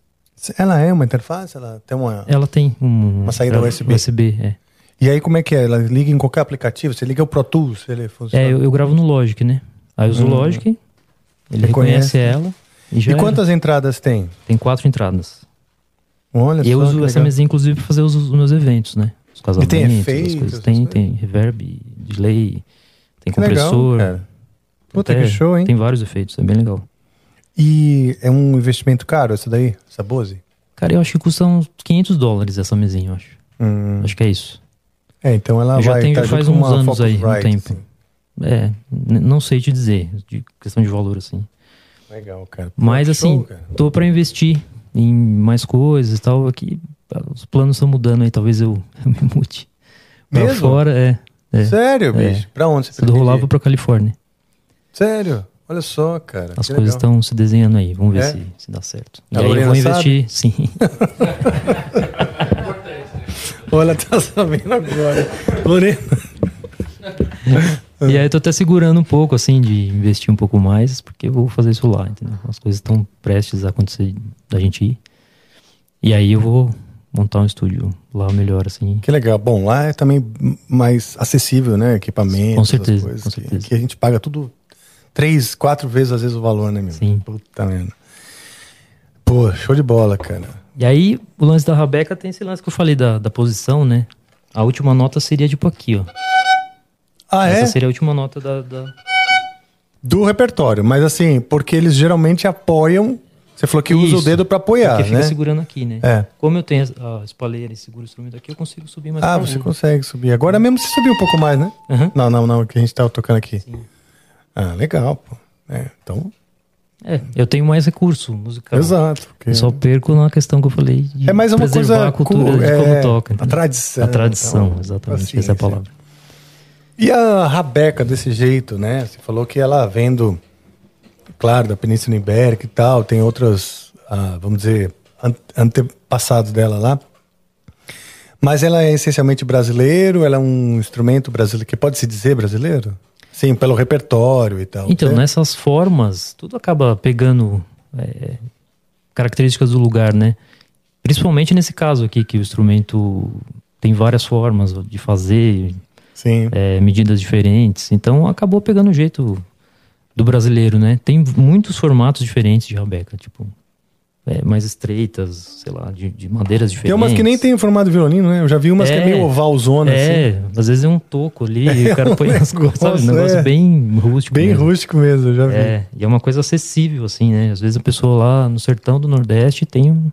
Speaker 5: Ela é uma interface? Ela tem uma.
Speaker 7: Ela tem um,
Speaker 5: Uma saída
Speaker 7: ela-
Speaker 5: USB.
Speaker 7: USB, é.
Speaker 5: E aí, como é que é? Ela liga em qualquer aplicativo? Você liga o Pro Tools, ele funciona.
Speaker 7: É, eu, eu gravo no Logic, né? Aí eu uso o
Speaker 5: Hum.
Speaker 7: Logic, ele
Speaker 5: Reconhece.
Speaker 7: reconhece ela e já
Speaker 5: E
Speaker 7: era.
Speaker 5: quantas entradas tem?
Speaker 7: Tem quatro entradas.
Speaker 5: Olha
Speaker 7: e eu uso essa
Speaker 5: legal.
Speaker 7: mesinha, inclusive, pra fazer os, os meus eventos, né? Os casamentos,
Speaker 5: tem
Speaker 7: as
Speaker 5: efeitos,
Speaker 7: coisas. Tem, tem reverb, delay, tem
Speaker 5: Que legal,
Speaker 7: compressor.
Speaker 5: cara. Puta,
Speaker 7: Até
Speaker 5: que show, hein?
Speaker 7: Tem vários efeitos, é bem legal.
Speaker 5: E é um investimento caro essa daí? Essa Bose?
Speaker 7: Cara, eu acho que custa uns 500 dólares essa mesinha, eu acho.
Speaker 5: Hum.
Speaker 7: Acho que é isso.
Speaker 5: É, então ela
Speaker 7: eu já
Speaker 5: vai
Speaker 7: tenho
Speaker 5: tá
Speaker 7: já faz uns anos aí, um
Speaker 5: Focusrite,
Speaker 7: tempo.
Speaker 5: assim.
Speaker 7: É, não sei te dizer, de questão de valor, assim.
Speaker 5: Legal, cara. Pô,
Speaker 7: Mas assim,
Speaker 5: show, cara.
Speaker 7: tô pra investir em mais coisas e tal. Aqui, os planos estão mudando aí, talvez eu, eu me mude. Pra
Speaker 5: Mesmo?
Speaker 7: fora, é. é.
Speaker 5: Sério,
Speaker 7: É.
Speaker 5: bicho? Pra onde você
Speaker 7: Tudo
Speaker 5: pretende
Speaker 7: rolava pra Califórnia.
Speaker 5: Sério? Olha só, cara.
Speaker 7: As
Speaker 5: que
Speaker 7: coisas
Speaker 5: legal.
Speaker 7: estão se desenhando aí. Vamos ver
Speaker 5: É?
Speaker 7: se, se dá certo.
Speaker 5: A
Speaker 7: e aí eu vou
Speaker 5: sabe?
Speaker 7: investir, sim.
Speaker 5: Olha, tá sabendo agora. Lorena.
Speaker 7: e aí eu tô até segurando um pouco, assim, de investir um pouco mais, porque eu vou fazer isso lá, entendeu? As coisas estão prestes a acontecer da gente ir. E aí eu vou montar um estúdio lá melhor, assim.
Speaker 5: Que legal. Bom, lá é também mais acessível, né? Equipamento.
Speaker 7: Com certeza,
Speaker 5: coisas
Speaker 7: com
Speaker 5: que-
Speaker 7: certeza.
Speaker 5: Que, a gente paga tudo três, quatro vezes às vezes o valor, né, meu?
Speaker 7: Sim.
Speaker 5: Puta merda. Pô, show de bola, cara.
Speaker 7: E aí, o lance da Rabeca tem esse lance que eu falei da, da posição, né? A última nota seria tipo aqui, ó.
Speaker 5: Ah,
Speaker 7: Essa
Speaker 5: é?
Speaker 7: seria a última nota da. da-
Speaker 5: Do repertório, mas assim, porque eles geralmente apoiam. Você falou que usa o
Speaker 7: Isso.
Speaker 5: dedo pra apoiar,
Speaker 7: Porque fica
Speaker 5: né?
Speaker 7: segurando aqui, né?
Speaker 5: É.
Speaker 7: Como eu tenho a espalheira e seguro o instrumento aqui, eu consigo subir mais
Speaker 5: Ah, você consegue subir. Agora mesmo você subiu um pouco mais, né? Não, não, não, que a gente tava tocando aqui. Ah, legal, pô. É, então.
Speaker 7: É, eu tenho mais recurso musical.
Speaker 5: Exato.
Speaker 7: Eu só perco na questão que eu falei de
Speaker 5: É mais uma coisa
Speaker 7: a cultura
Speaker 5: cu-
Speaker 7: de
Speaker 5: é,
Speaker 7: como toca.
Speaker 5: a
Speaker 7: entendeu?
Speaker 5: tradição,
Speaker 7: A tradição,
Speaker 5: então,
Speaker 7: exatamente,
Speaker 5: assim,
Speaker 7: essa é a palavra.
Speaker 5: E a Rabeca desse jeito, né? Você falou que ela vendo, claro, da Península Ibérica e tal, tem outros, ah, vamos dizer, an- antepassados dela lá. Mas ela é essencialmente brasileiro, ela é um instrumento brasileiro, que pode se dizer brasileiro? Sim, pelo repertório e tal.
Speaker 7: Então,
Speaker 5: né?
Speaker 7: nessas formas, tudo acaba pegando é, características do lugar, né? Principalmente nesse caso aqui, que o instrumento tem várias formas de fazer, é, medidas diferentes. Então, acabou pegando o jeito do brasileiro, né? Tem muitos formatos diferentes de rabeca, tipo, é, mais estreitas, sei lá, de, de madeiras diferentes.
Speaker 5: Tem umas que nem tem formato de violino, né? Eu já vi umas que é meio ovalzona,
Speaker 7: É,
Speaker 5: assim.
Speaker 7: às vezes é um toco ali, e o cara
Speaker 5: É
Speaker 7: põe as coisas, sabe? Um
Speaker 5: negócio, é.
Speaker 7: bem rústico.
Speaker 5: Bem
Speaker 7: mesmo.
Speaker 5: rústico mesmo, eu já vi.
Speaker 7: É, e é uma coisa acessível, assim, né? Às vezes a pessoa lá no sertão do Nordeste tem um,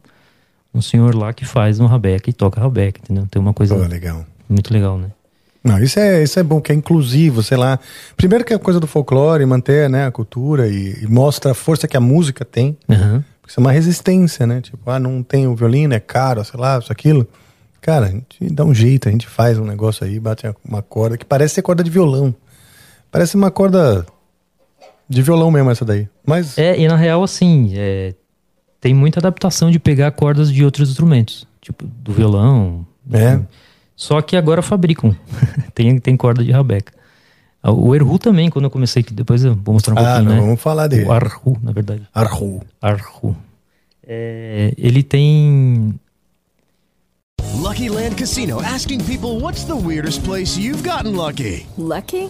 Speaker 7: um senhor lá que faz um rabeca e toca rabeca, entendeu? Tem uma coisa
Speaker 5: Pô, legal.
Speaker 7: muito legal, né?
Speaker 5: Não, isso é, isso é bom, que é inclusivo, sei lá. Primeiro que é a coisa do folclore, manter né, a cultura e, e mostra a força que a música tem.
Speaker 7: Uhum.
Speaker 5: Isso é uma resistência, né? Tipo, ah, não tem o violino, é caro, sei lá, isso, aquilo. Cara, a gente dá um jeito, a gente faz um negócio aí, bate uma corda que parece ser corda de violão. Parece uma corda de violão mesmo essa daí. Mas
Speaker 7: É, e na real, assim, é, tem muita adaptação de pegar cordas de outros instrumentos, tipo do violão.
Speaker 5: É.
Speaker 7: enfim. Só que agora fabricam. tem, tem corda de rabeca. Ah, O Erhu também, quando eu comecei, que depois eu vou mostrar um
Speaker 5: Ah,
Speaker 7: pouquinho,
Speaker 5: não,
Speaker 7: né?
Speaker 5: vamos falar dele.
Speaker 7: O Arhu, na verdade.
Speaker 5: Arhu.
Speaker 7: Arhu. É, ele tem
Speaker 12: Lucky Land Casino asking people what's the weirdest place you've gotten lucky?
Speaker 13: Lucky?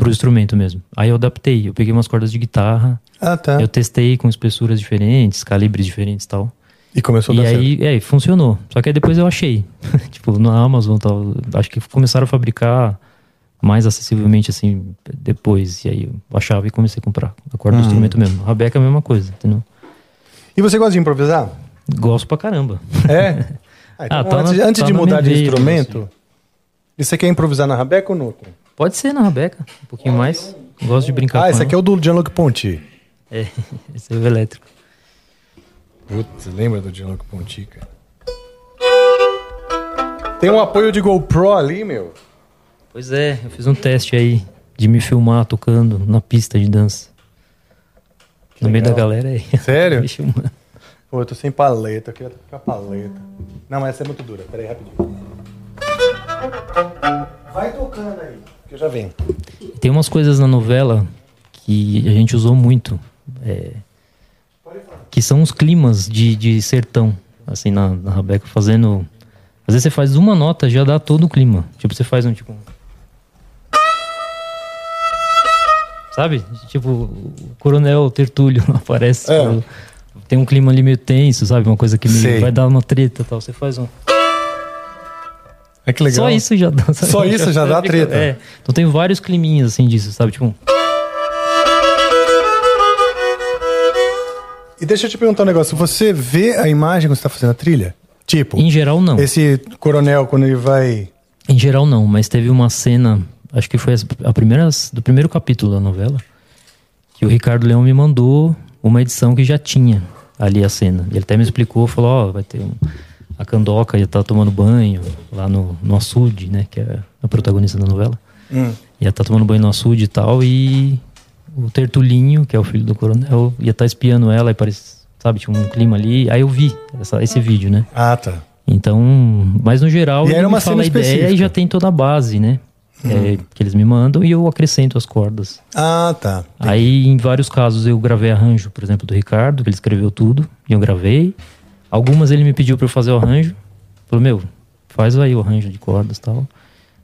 Speaker 7: pro instrumento mesmo. Aí eu adaptei, eu peguei umas cordas de guitarra.
Speaker 5: Ah, tá.
Speaker 7: Eu testei com espessuras diferentes, calibres diferentes e tal.
Speaker 5: E começou a
Speaker 7: E
Speaker 5: dar
Speaker 7: aí, é, e funcionou. Só que aí depois eu achei. tipo, na Amazon tal. Acho que começaram a fabricar mais acessivelmente assim depois. E aí eu achava e comecei a comprar a corda
Speaker 5: Hum.
Speaker 7: do instrumento mesmo. A Beca é a mesma coisa, entendeu?
Speaker 5: E você gosta de improvisar?
Speaker 7: Gosto pra caramba.
Speaker 5: É? Ah, então,
Speaker 7: Ah, tá
Speaker 5: antes,
Speaker 7: na-
Speaker 5: antes
Speaker 7: tá
Speaker 5: de mudar de instrumento, e você quer improvisar na Rabeca ou no outro?
Speaker 7: Pode ser na Rabeca, um pouquinho mais. Gosto de brincar
Speaker 5: Ah,
Speaker 7: com
Speaker 5: esse
Speaker 7: ela.
Speaker 5: aqui é o do Gianluca Ponti.
Speaker 7: É, esse é o elétrico.
Speaker 5: Putz, lembra do Gianluca Ponti, cara? Tem um apoio de GoPro ali, meu.
Speaker 7: Pois é, eu fiz um teste aí de me filmar tocando na pista de dança. no meio da
Speaker 5: legal.
Speaker 7: galera aí.
Speaker 5: Sério?
Speaker 7: Me.
Speaker 5: Pô, eu tô sem paleta, eu queria tocar paleta. Não, mas essa é muito dura. Pera aí, rapidinho. Vai tocando aí, que eu já venho.
Speaker 7: Tem umas coisas na novela que a gente usou muito. é, que são os climas de, de sertão, assim, na, na Rabeca, fazendo. Às vezes você faz uma nota, já dá todo o clima. Tipo, você faz um tipo. Sabe? Tipo, o Coronel Tertúlio aparece.
Speaker 5: É.
Speaker 7: tipo, tem um clima ali meio tenso, sabe? Uma coisa que vai dar uma treta e tal. Você faz um.
Speaker 5: É que legal.
Speaker 7: Só isso já dá.
Speaker 5: Só isso já dá treta.
Speaker 7: É. Então tem vários climinhas assim disso, sabe? Tipo.
Speaker 5: E deixa eu te perguntar um negócio. Você vê a imagem quando você tá fazendo a trilha? Tipo,
Speaker 7: Em geral, não.
Speaker 5: esse coronel, quando ele vai.
Speaker 7: Em geral, não, mas teve uma cena, acho que foi a primeira, do primeiro capítulo da novela, que o Ricardo Leão me mandou uma edição que já tinha ali a cena. Ele até me explicou, falou: Ó, vai ter um. A Candoca ia estar tomando banho lá no, no açude, né? Que é a protagonista da novela.
Speaker 5: Hum.
Speaker 7: Ia estar tomando banho no açude e tal, e o Tertulinho, que é o filho do coronel, ia estar espiando ela e parece, sabe, tinha um clima ali. Aí eu vi essa- esse vídeo, né?
Speaker 5: Ah, tá.
Speaker 7: Então, mas no geral,
Speaker 5: E
Speaker 7: ele
Speaker 5: era uma
Speaker 7: fala a ideia e
Speaker 5: específica.
Speaker 7: já tem toda a base, né? É, que eles me mandam e eu acrescento as cordas.
Speaker 5: Ah, tá.
Speaker 7: Aí, em vários casos, eu gravei arranjo, por exemplo, do Ricardo, que ele escreveu tudo, e eu gravei. Algumas ele me pediu pra eu fazer o arranjo. Falou, meu, faz aí o arranjo de cordas e tal.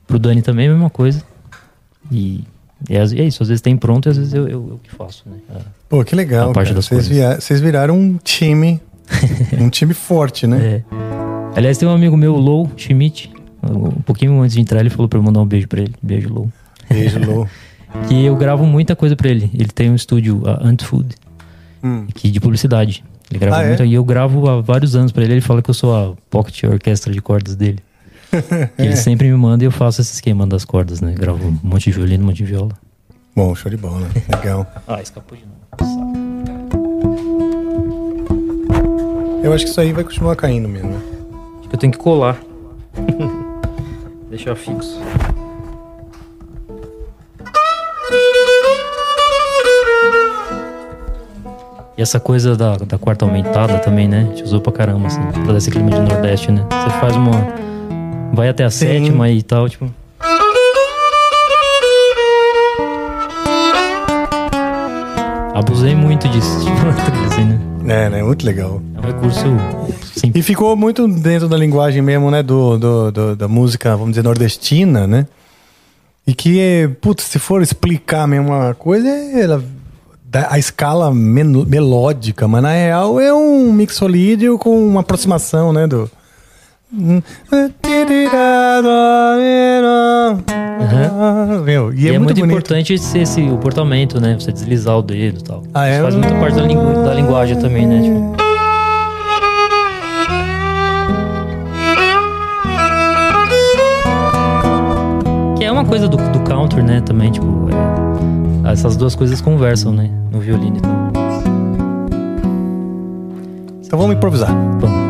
Speaker 7: Pro Dani também, a mesma coisa. E, e é, é isso, às vezes tem pronto e às vezes eu, eu, eu que faço, né? A-
Speaker 5: Pô, que legal. Vocês, via- viraram um time. um time forte, né?
Speaker 7: É. Aliás, tem um amigo meu, Lou Schmidt. Um pouquinho antes de entrar, ele falou pra eu mandar um beijo pra ele. Beijo, Lou.
Speaker 5: Beijo, Lou.
Speaker 7: que eu gravo muita coisa pra ele. Ele tem um estúdio, a Ant Food,
Speaker 5: Hum.
Speaker 7: que de publicidade. Ele grava
Speaker 5: Ah, é?
Speaker 7: muito e eu gravo há vários anos pra ele. Ele fala que eu sou a pocket orquestra de cordas dele. Ele sempre me manda e eu faço esse esquema das cordas, né? Gravo um monte de violino, um monte de viola.
Speaker 5: Bom, show de bola. Legal.
Speaker 7: Ah, escapou de novo.
Speaker 5: Eu acho que isso aí vai continuar caindo mesmo. né?
Speaker 7: Acho que eu tenho que colar. Deixar fixo. E essa coisa da, da quarta aumentada também, né? A gente usou pra caramba, assim, pra dar esse clima de Nordeste, né? Você faz uma. Vai até a sétima e tal, tipo. Abusei muito disso, tipo, assim, né?
Speaker 5: É, né? Muito legal.
Speaker 7: É um recurso.
Speaker 5: E ficou muito dentro da linguagem mesmo, né? Do, do, do- da música, vamos dizer, nordestina, né? E que, putz, se for explicar mesmo uma coisa, ela, a escala melódica, mas na real é um mixolídio com uma aproximação, né? Do. Meu, e,
Speaker 7: E,
Speaker 5: é,
Speaker 7: é,
Speaker 5: muito,
Speaker 7: muito, importante esse, esse o portamento, né? Você deslizar o dedo e tal.
Speaker 5: Ah, é?
Speaker 7: Isso faz muita parte da, lingu- da linguagem também, né? Tipo, que é uma coisa do, do counter, né? Também, tipo, é, essas duas coisas conversam, né? No violino e tal.
Speaker 5: Então vamos improvisar.
Speaker 7: Vamos.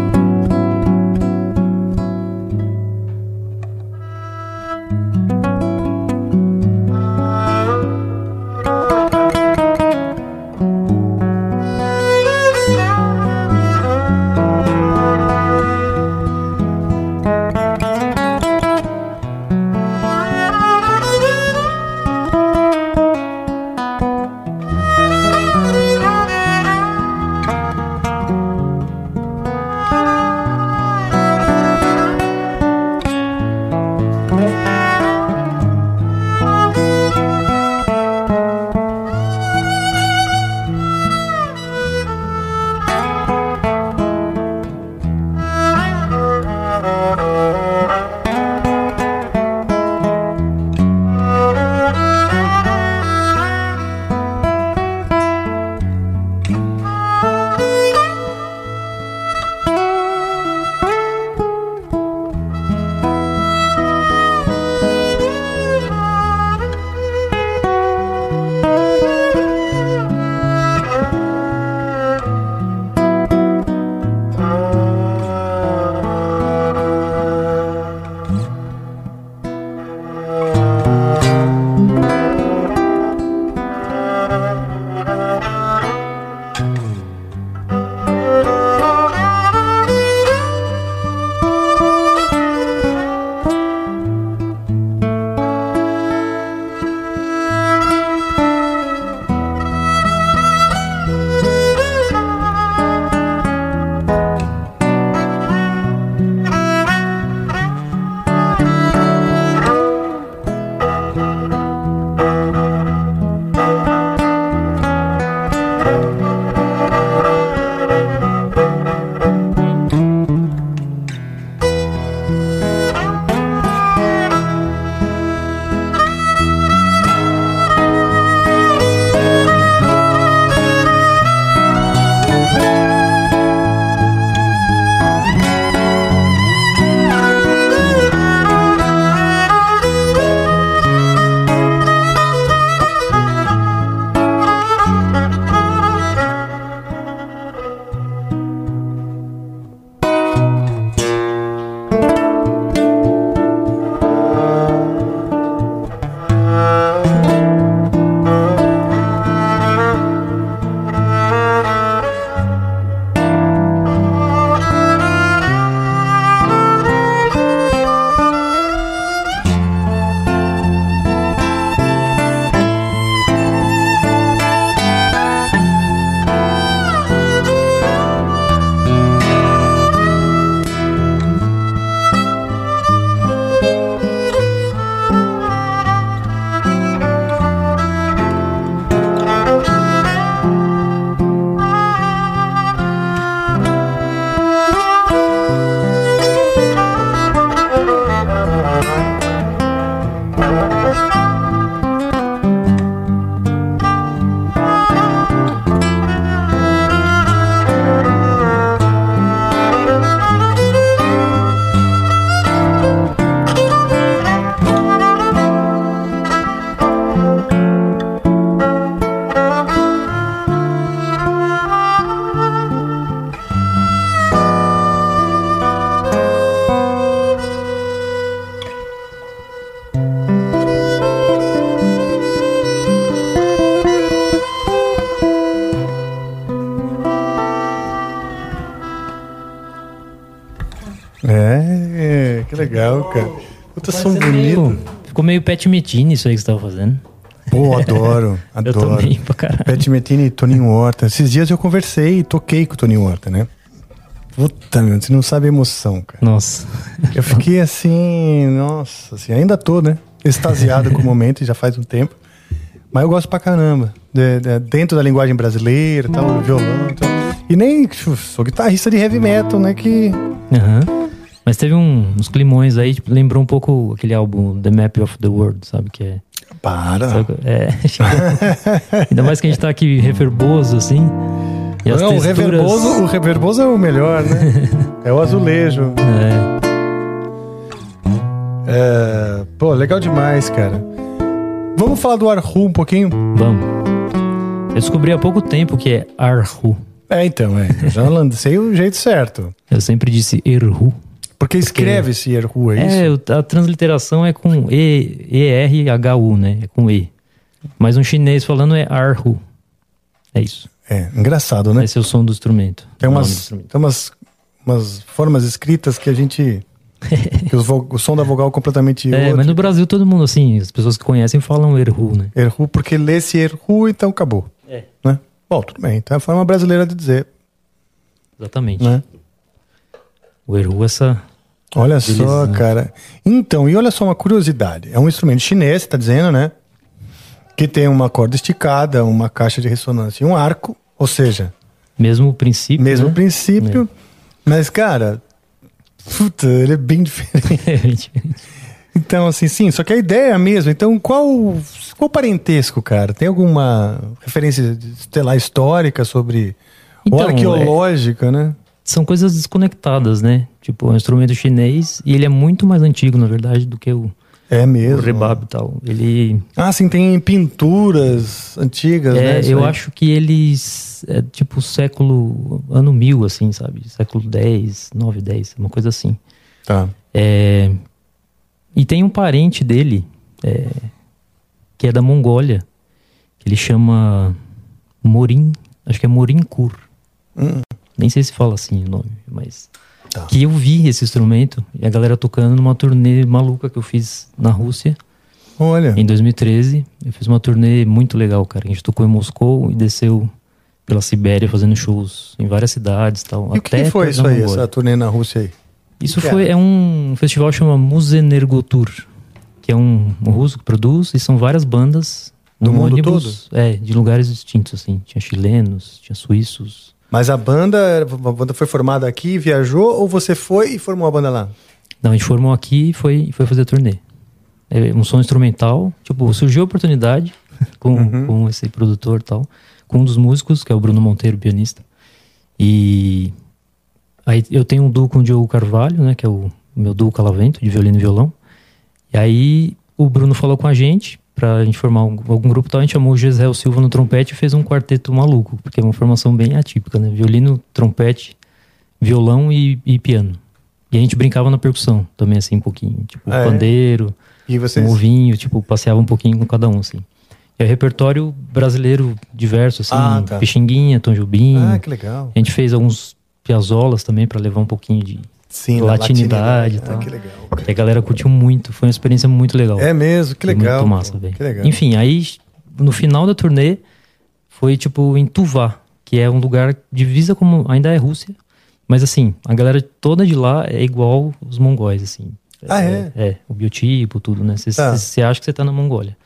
Speaker 7: Pet Metini isso aí que você tava fazendo.
Speaker 5: Pô, adoro,
Speaker 7: Eu
Speaker 5: adoro.
Speaker 7: também, pra caralho.
Speaker 5: Pet Metini e Toninho Horta. Esses dias eu conversei e toquei com o Toninho Horta, né? Puta, meu, você não sabe a emoção, cara.
Speaker 7: Nossa.
Speaker 5: Eu fiquei assim, nossa, assim, ainda tô, né? Extasiado com o momento, já faz um tempo. Mas eu gosto pra caramba. De- de- dentro da linguagem brasileira, tal, violão e tal. E nem tipo, sou guitarrista de heavy metal, né? Que.
Speaker 7: Aham. Mas teve um- uns climões aí, tipo, lembrou um pouco aquele álbum The Map of the World, sabe? Que é.
Speaker 5: Para.
Speaker 7: Sabe? É. Ainda mais que a gente tá aqui reverboso, assim. E
Speaker 5: Não, o
Speaker 7: texturas-
Speaker 5: reverboso, o reverboso é o melhor, né? é o azulejo.
Speaker 7: É.
Speaker 5: É, pô, legal demais, cara. Vamos falar do Arhu um pouquinho?
Speaker 7: Vamos. Eu descobri há pouco tempo que é Arhu.
Speaker 5: É, então, é. Eu já lancei o jeito certo.
Speaker 7: Eu sempre disse Erhu.
Speaker 5: Porque escreve-se Erhu, é isso?
Speaker 7: É, a transliteração é com E, E-R-H-U, né? É com E. Mas um chinês falando é Arhu. É isso.
Speaker 5: É, engraçado, né?
Speaker 7: Esse é o som do instrumento.
Speaker 5: Tem
Speaker 7: o
Speaker 5: umas,
Speaker 7: instrumento.
Speaker 5: tem umas, umas formas escritas que a gente. vo- o som da vogal é completamente
Speaker 7: É,
Speaker 5: outro.
Speaker 7: mas no Brasil todo mundo, assim, as pessoas que conhecem falam Erhu, né?
Speaker 5: Erhu, porque lê-se Erhu, então acabou.
Speaker 7: É.
Speaker 5: Né? Bom, tudo bem. Então é a forma brasileira de dizer.
Speaker 7: Exatamente.
Speaker 5: Né?
Speaker 7: O Erhu, essa.
Speaker 5: Olha só, cara. Então, e olha só uma curiosidade. É um instrumento chinês, tá dizendo, né? Que tem uma corda esticada, uma caixa de ressonância e um arco. Ou seja,
Speaker 7: Mesmo princípio.
Speaker 5: mesmo
Speaker 7: né?
Speaker 5: princípio. Mas, cara, puta, ele é bem diferente. Então, assim, sim, só que a ideia é a mesma. Então, qual qual parentesco, cara? Tem alguma referência, sei lá, histórica sobre. ou
Speaker 7: Então,
Speaker 5: arqueológica, né?
Speaker 7: São coisas desconectadas, né? Tipo, é um instrumento chinês e ele é muito mais antigo, na verdade, do que o,
Speaker 5: É mesmo.
Speaker 7: o rebab e tal. Ele.
Speaker 5: Ah, sim, tem pinturas antigas,
Speaker 7: É,
Speaker 5: né?
Speaker 7: Eu
Speaker 5: aí.
Speaker 7: acho que eles. É tipo século. ano mil, assim, sabe? Século 10, 9, 10, uma coisa assim.
Speaker 5: Tá.
Speaker 7: É, e tem um parente dele, é, que é da Mongólia, que ele chama Morin, acho que é Morinkur.
Speaker 5: Hum.
Speaker 7: Nem sei se fala assim o nome, mas. Que eu vi esse instrumento e a galera tocando numa turnê maluca que eu fiz na Rússia.
Speaker 5: Olha.
Speaker 7: Em 2013. Eu fiz uma turnê muito legal, cara. A gente tocou em Moscou e desceu pela Sibéria fazendo shows em várias cidades tal.
Speaker 5: E o que, foi isso aí, essa turnê na Rússia aí?
Speaker 7: Isso
Speaker 5: Que
Speaker 7: foi, é um festival que chama Musenergotur, que é um, um russo que produz e são várias bandas
Speaker 5: Do mundo
Speaker 7: ônibus, É, de lugares distintos, assim. Tinha chilenos, tinha suíços.
Speaker 5: Mas a banda, a banda foi formada aqui, viajou, ou você foi e formou a banda lá?
Speaker 7: Não, a gente formou aqui e foi, foi fazer turnê. É um som instrumental, tipo, surgiu a oportunidade com,
Speaker 5: Uhum.
Speaker 7: com esse produtor e tal, com um dos músicos, que é o Bruno Monteiro, pianista. E aí eu tenho um duo com o Diogo Carvalho, né, que é o meu duo calavento, de violino e violão. E aí o Bruno falou com a gente pra gente formar um- algum grupo e tal, a gente chamou o Gisel Silva no trompete e fez um quarteto maluco, porque é uma formação bem atípica, né? Violino, trompete, violão e, e piano. E a gente brincava na percussão também, assim, um pouquinho. Tipo,
Speaker 5: Ah, é?
Speaker 7: pandeiro,
Speaker 5: E vocês?
Speaker 7: um ovinho, tipo, passeava um pouquinho com cada um, assim. E é repertório brasileiro diverso, assim,
Speaker 5: Ah, tá.
Speaker 7: Pixinguinha, Tom Jobim.
Speaker 5: Ah, que legal.
Speaker 7: A gente fez alguns piazolas também pra levar um pouquinho de
Speaker 5: Sim, da
Speaker 7: latinidade e
Speaker 5: latinidade.
Speaker 7: tal.
Speaker 5: Ah, que legal.
Speaker 7: E a galera curtiu muito, foi uma experiência muito legal.
Speaker 5: É mesmo, que
Speaker 7: Foi
Speaker 5: legal.
Speaker 7: Muito massa, velho. Enfim, aí no final da turnê foi tipo em Tuvá, que é um lugar divisa como ainda é Rússia, mas assim, a galera toda de lá é igual os mongóis assim.
Speaker 5: Ah, é?
Speaker 7: É, o biotipo, tudo, né? Você
Speaker 5: Tá.
Speaker 7: acha que você tá na Mongólia.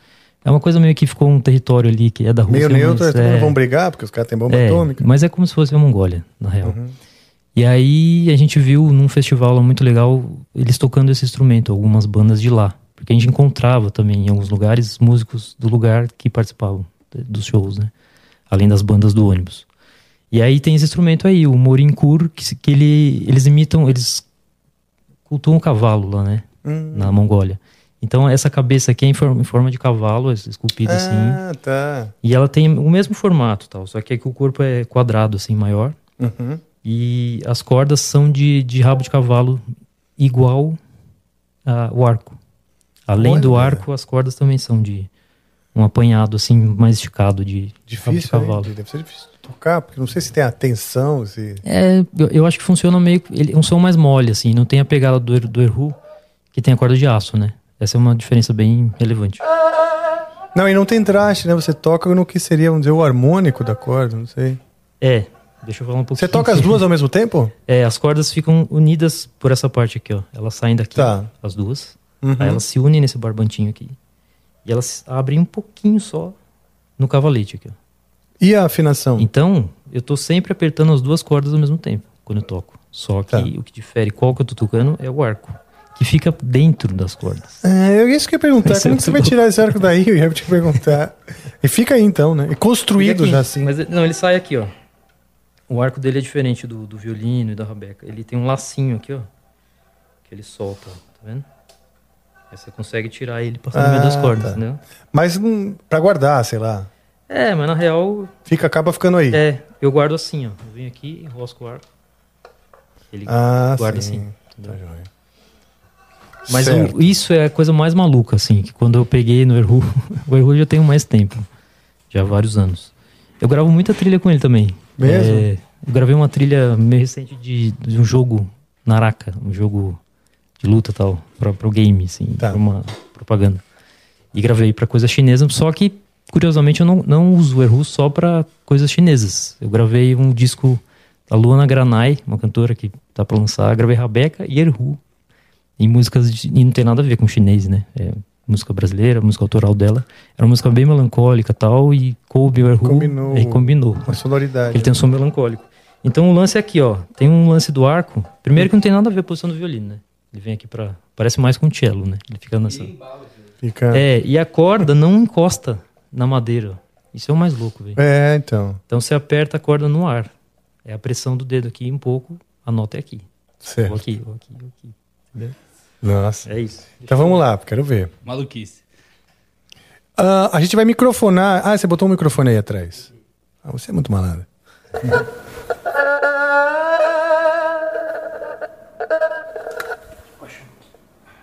Speaker 7: É uma coisa meio que ficou um território ali que é da Rússia.
Speaker 5: Meio neutro,
Speaker 7: mas
Speaker 5: eles
Speaker 7: é,
Speaker 5: não vão brigar, porque os caras têm bomba
Speaker 7: é,
Speaker 5: atômica.
Speaker 7: Mas é como se fosse a Mongólia, na real.
Speaker 5: Uhum.
Speaker 7: E aí a gente viu num festival lá muito legal eles tocando esse instrumento, algumas bandas de lá. Porque a gente encontrava também em alguns lugares músicos do lugar que participavam dos shows, né? Além das bandas do ônibus. E aí tem esse instrumento aí, o Morinkur, que, que ele, eles imitam, eles cultuam o cavalo lá, né?
Speaker 5: Hum.
Speaker 7: Na Mongólia. Então essa cabeça aqui é em forma, de cavalo, esculpida assim.
Speaker 5: Ah, tá.
Speaker 7: E ela tem o mesmo formato, tal, só que aqui o corpo é quadrado, assim, maior.
Speaker 5: Uhum.
Speaker 7: E as cordas são de, de rabo de cavalo igual ao arco. Além do
Speaker 5: Olha.
Speaker 7: arco, as cordas também são de um apanhado, assim, mais esticado de, rabo de
Speaker 5: Difícil,
Speaker 7: cavalo.
Speaker 5: hein? Deve ser difícil de tocar, porque não sei se tem a tensão, se...
Speaker 7: É, eu, eu acho que funciona meio... Ele é um som mais mole, assim, não tem a pegada do, do Erhu, que tem a corda de aço, né? Essa é uma diferença bem relevante.
Speaker 5: Não, e não tem traste, né? Você toca no que seria, vamos dizer, o harmônico da corda, não sei.
Speaker 7: É, deixa eu falar um pouquinho.
Speaker 5: Você toca as duas ao mesmo tempo?
Speaker 7: É, as cordas ficam unidas por essa parte aqui, ó. Elas saem daqui,
Speaker 5: Tá.
Speaker 7: as duas.
Speaker 5: Uhum.
Speaker 7: Aí elas se unem nesse barbantinho aqui. E elas abrem um pouquinho só no cavalete aqui, ó.
Speaker 5: E a afinação?
Speaker 7: Então, eu tô sempre apertando as duas cordas ao mesmo tempo quando eu toco. Só que
Speaker 5: Tá.
Speaker 7: o que difere qual que eu tô tocando é o arco, que fica dentro das cordas.
Speaker 5: É, eu isso que eu ia perguntar.
Speaker 7: Esse
Speaker 5: Como
Speaker 7: é
Speaker 5: que você vai tirar esse arco daí? Eu ia te perguntar. E fica aí então, né? E construído já assim.
Speaker 7: Mas não, ele sai aqui, ó. O arco dele é diferente do, do violino e da rabeca. Ele tem um lacinho aqui, ó. Que ele solta, tá vendo? Aí você consegue tirar ele passando no meio das
Speaker 5: Ah,
Speaker 7: cordas,
Speaker 5: tá.
Speaker 7: entendeu?
Speaker 5: Mas hum, pra guardar, sei lá.
Speaker 7: É, mas na real.
Speaker 5: Fica, acaba ficando aí.
Speaker 7: É, eu guardo assim, ó. Eu venho aqui, enrosco o arco. Ele
Speaker 5: Ah,
Speaker 7: guarda
Speaker 5: sim.
Speaker 7: assim.
Speaker 5: Tá joia.
Speaker 7: Mas o- isso é a coisa mais maluca, assim, que quando eu peguei no Erhu, o Erhu já tenho mais tempo, já há vários anos. Eu gravo muita trilha com ele também.
Speaker 5: Mesmo?
Speaker 7: É, eu gravei uma trilha meio recente de, de um jogo Naraka, um jogo de luta tal, pra, pro game, assim,
Speaker 5: Tá.
Speaker 7: pra uma propaganda. E gravei pra coisa chinesa, só que, curiosamente, eu não, não uso o Erhu só pra coisas chinesas. Eu gravei um disco da Luana Granai, uma cantora que tá pra lançar, gravei Rabeca e Erhu em músicas de, e não tem nada a ver com chinês, né? É música brasileira, música autoral dela. Era uma música bem melancólica e tal, e coube o.
Speaker 5: Combinou.
Speaker 7: E combinou.
Speaker 5: Uma sonoridade.
Speaker 7: Ele tem um som melancólico. Então o lance é aqui, ó. Tem um lance do arco. Primeiro que não tem nada a ver com a posição do violino, né? Ele vem aqui pra. Parece mais com cello, né? Ele fica nessa.
Speaker 5: Fica...
Speaker 7: É, e a corda não encosta na madeira. Isso é o mais louco, velho.
Speaker 5: É, então.
Speaker 7: Então você aperta a corda no ar. É a pressão do dedo aqui um pouco, a nota é aqui.
Speaker 5: Certo.
Speaker 7: Ou aqui, ou aqui, ou aqui. Entendeu?
Speaker 5: Nossa.
Speaker 7: É isso.
Speaker 5: Então vamos lá, quero ver.
Speaker 6: Maluquice.
Speaker 5: Ah, a gente vai microfonar. Ah, você botou um microfone aí atrás. Ah, você é muito malandro.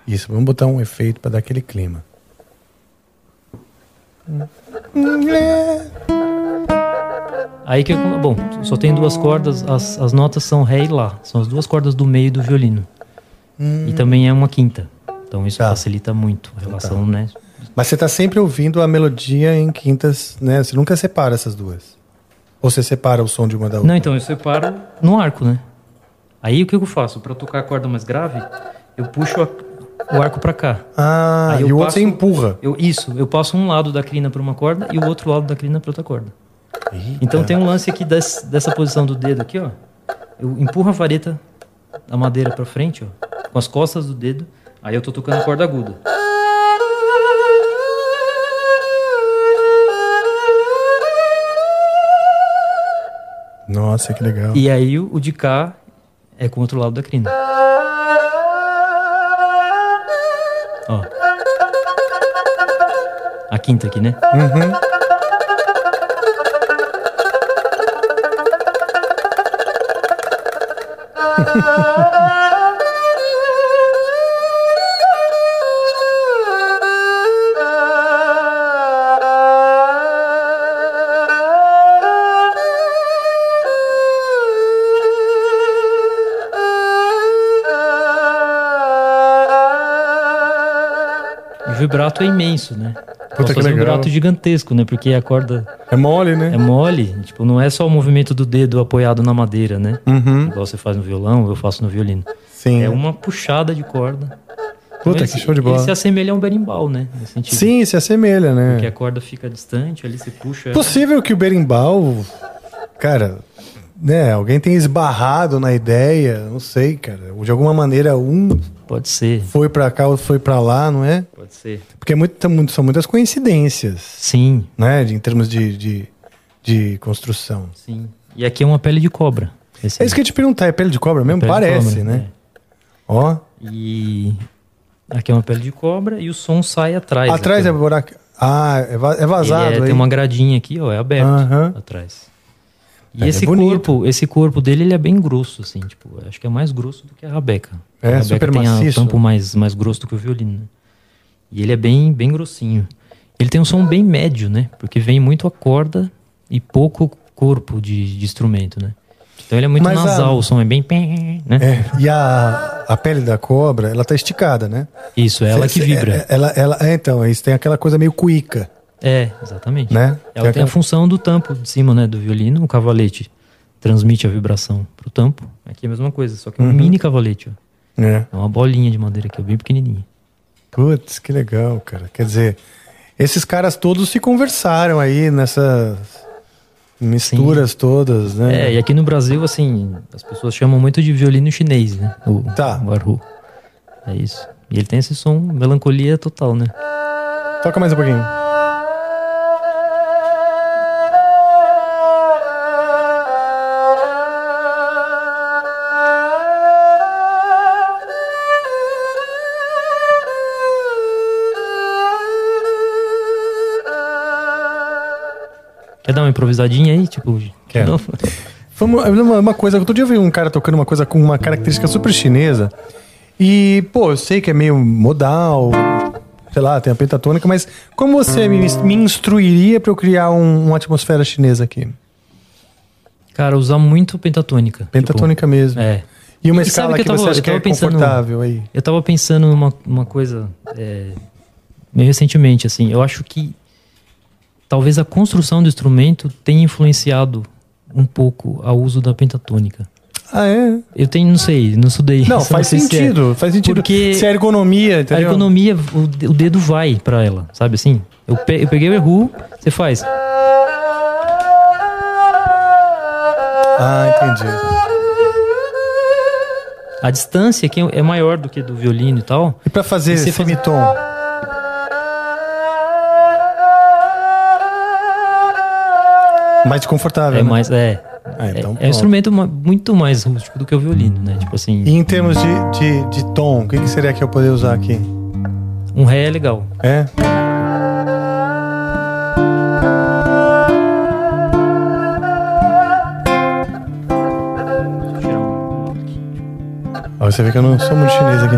Speaker 5: Isso, vamos botar um efeito para dar aquele clima.
Speaker 7: Aí que bom, só tem duas cordas, as, as notas são ré e lá, são as duas cordas do meio do violino. E também é uma quinta. Então isso facilita muito a relação, né?
Speaker 5: Mas você tá sempre ouvindo a melodia em quintas, né? Você nunca separa essas duas. Ou você separa o som de uma da outra?
Speaker 7: Não, então eu separo no arco, né? Aí o que eu faço? Pra tocar a corda mais grave, eu puxo a- o arco pra cá.
Speaker 5: Ah,
Speaker 7: Aí
Speaker 5: e o outro
Speaker 7: passo-
Speaker 5: você empurra.
Speaker 7: Eu, isso, eu passo um lado da crina pra uma corda e o outro lado da crina pra outra corda. Então tem um lance aqui des- dessa posição do dedo aqui, ó. Eu empurro a vareta da madeira pra frente, ó, com as costas do dedo. Aí eu tô tocando a corda aguda.
Speaker 5: Nossa, que legal.
Speaker 7: E aí o, o de cá é com o outro lado da crina. Ó. A quinta aqui, né?
Speaker 5: Uhum.
Speaker 7: O vibrato é imenso, né? Posso
Speaker 5: que
Speaker 7: fazer um
Speaker 5: legal.
Speaker 7: vibrato gigantesco, né? Porque a corda
Speaker 5: É mole, né?
Speaker 7: é mole. Tipo, não é só o movimento do dedo apoiado na madeira, né?
Speaker 5: Uhum.
Speaker 7: Igual você faz no violão, eu faço no violino.
Speaker 5: Sim.
Speaker 7: É uma puxada de corda.
Speaker 5: Puta, que show de bola.
Speaker 7: Ele se assemelha a um berimbau, né?
Speaker 5: Sim, se assemelha,
Speaker 7: Porque
Speaker 5: né?
Speaker 7: a corda fica distante, ali você puxa.
Speaker 5: Possível que o berimbau, cara, né? Alguém tenha esbarrado na ideia, não sei, cara. Ou de alguma maneira um
Speaker 7: Pode ser,
Speaker 5: foi pra cá, outro foi pra lá, não é?
Speaker 7: pode ser.
Speaker 5: Porque é muito, muito- são muitas coincidências,
Speaker 7: Sim,
Speaker 5: né? Em termos de, de, de construção.
Speaker 7: sim. E aqui é uma pele de cobra. Esse
Speaker 5: É isso que eu te perguntar, é pele de cobra mesmo?
Speaker 7: de
Speaker 5: Parece,
Speaker 7: cobra,
Speaker 5: né? Ó,
Speaker 7: E aqui é uma pele de cobra e o som sai atrás.
Speaker 5: atrás é buraco. Ah, é, va- é vazado
Speaker 7: é- tem uma gradinha aqui, ó, é aberto
Speaker 5: Aham.
Speaker 7: atrás. E
Speaker 5: É,
Speaker 7: esse
Speaker 5: bonito.
Speaker 7: corpo, esse corpo dele, ele é bem grosso, assim, tipo, acho que é mais grosso do que a rabeca.
Speaker 5: É,
Speaker 7: a rabeca
Speaker 5: super
Speaker 7: tem a-
Speaker 5: maciço.
Speaker 7: tampo mais, mais grosso do que o violino, né? E ele é bem, bem grossinho. Ele tem um som bem médio, né? Porque vem muito a corda e pouco corpo de, de instrumento, né? Então ele é muito
Speaker 5: Mas a-
Speaker 7: nasal, o som é bem... Né?
Speaker 5: É, e a, a pele da cobra, ela tá esticada, né?
Speaker 7: Isso, é ela
Speaker 5: Cê-
Speaker 7: que vibra.
Speaker 5: é- Ela, ela, é, então, isso tem aquela coisa meio cuíca,
Speaker 7: É, exatamente.
Speaker 5: né?
Speaker 7: Ela tem a
Speaker 5: aquela-
Speaker 7: função do tampo de cima, né, do violino, o cavalete transmite a vibração pro tampo. Aqui é a mesma coisa, só que é um
Speaker 5: Uhum.
Speaker 7: mini cavalete, ó.
Speaker 5: É.
Speaker 7: É uma bolinha de madeira aqui, ó, bem pequenininha.
Speaker 5: Putz, que legal, cara. Quer dizer, esses caras todos se conversaram aí nessas misturas todas, né?
Speaker 7: É, e aqui no Brasil, assim, as pessoas chamam muito de violino chinês, né? O,
Speaker 5: Tá.
Speaker 7: o. É isso. E ele tem esse som, melancolia total, né?
Speaker 5: Toca mais um pouquinho.
Speaker 7: Improvisadinha aí? Tipo,
Speaker 5: Quero.
Speaker 7: não?
Speaker 5: Uma, uma coisa, outro dia eu vi um cara tocando uma coisa com uma característica super chinesa. E, pô, eu sei que é meio modal, sei lá, tem a pentatônica, mas como você me, me instruiria pra eu criar um- uma atmosfera chinesa aqui?
Speaker 7: Cara, usar muito pentatônica.
Speaker 5: Pentatônica mesmo.
Speaker 7: É.
Speaker 5: E uma
Speaker 7: sabe
Speaker 5: escala
Speaker 7: eu
Speaker 5: que você acha que é
Speaker 7: tava pensando-
Speaker 5: confortável aí?
Speaker 7: Eu tava pensando numa uma coisa é, meio recentemente, assim. Eu acho que talvez a construção do instrumento tenha influenciado um pouco ao uso da pentatônica.
Speaker 5: Ah, é?
Speaker 7: Eu tenho, não sei, não estudei.
Speaker 5: Não, faz
Speaker 7: é.
Speaker 5: sentido, faz sentido.
Speaker 7: Porque
Speaker 5: Se a ergonomia,
Speaker 7: a
Speaker 5: entendeu?
Speaker 7: ergonomia, o, de- o dedo vai pra ela, sabe assim? Eu, pe- eu peguei o erro, você faz.
Speaker 5: Ah, entendi.
Speaker 7: A distância aqui é maior do que do violino e tal.
Speaker 5: E pra fazer
Speaker 7: E você faz-
Speaker 5: Mais confortável,
Speaker 7: É
Speaker 5: né?
Speaker 7: mais, é.
Speaker 5: Ah, então
Speaker 7: é, é um instrumento muito mais rústico do que o violino, né? Tipo assim,
Speaker 5: E em termos de, de, de tom, o que, que seria que eu poderia usar aqui?
Speaker 7: um ré é legal.
Speaker 5: É? Ó, você vê que eu não sou muito chinês aqui.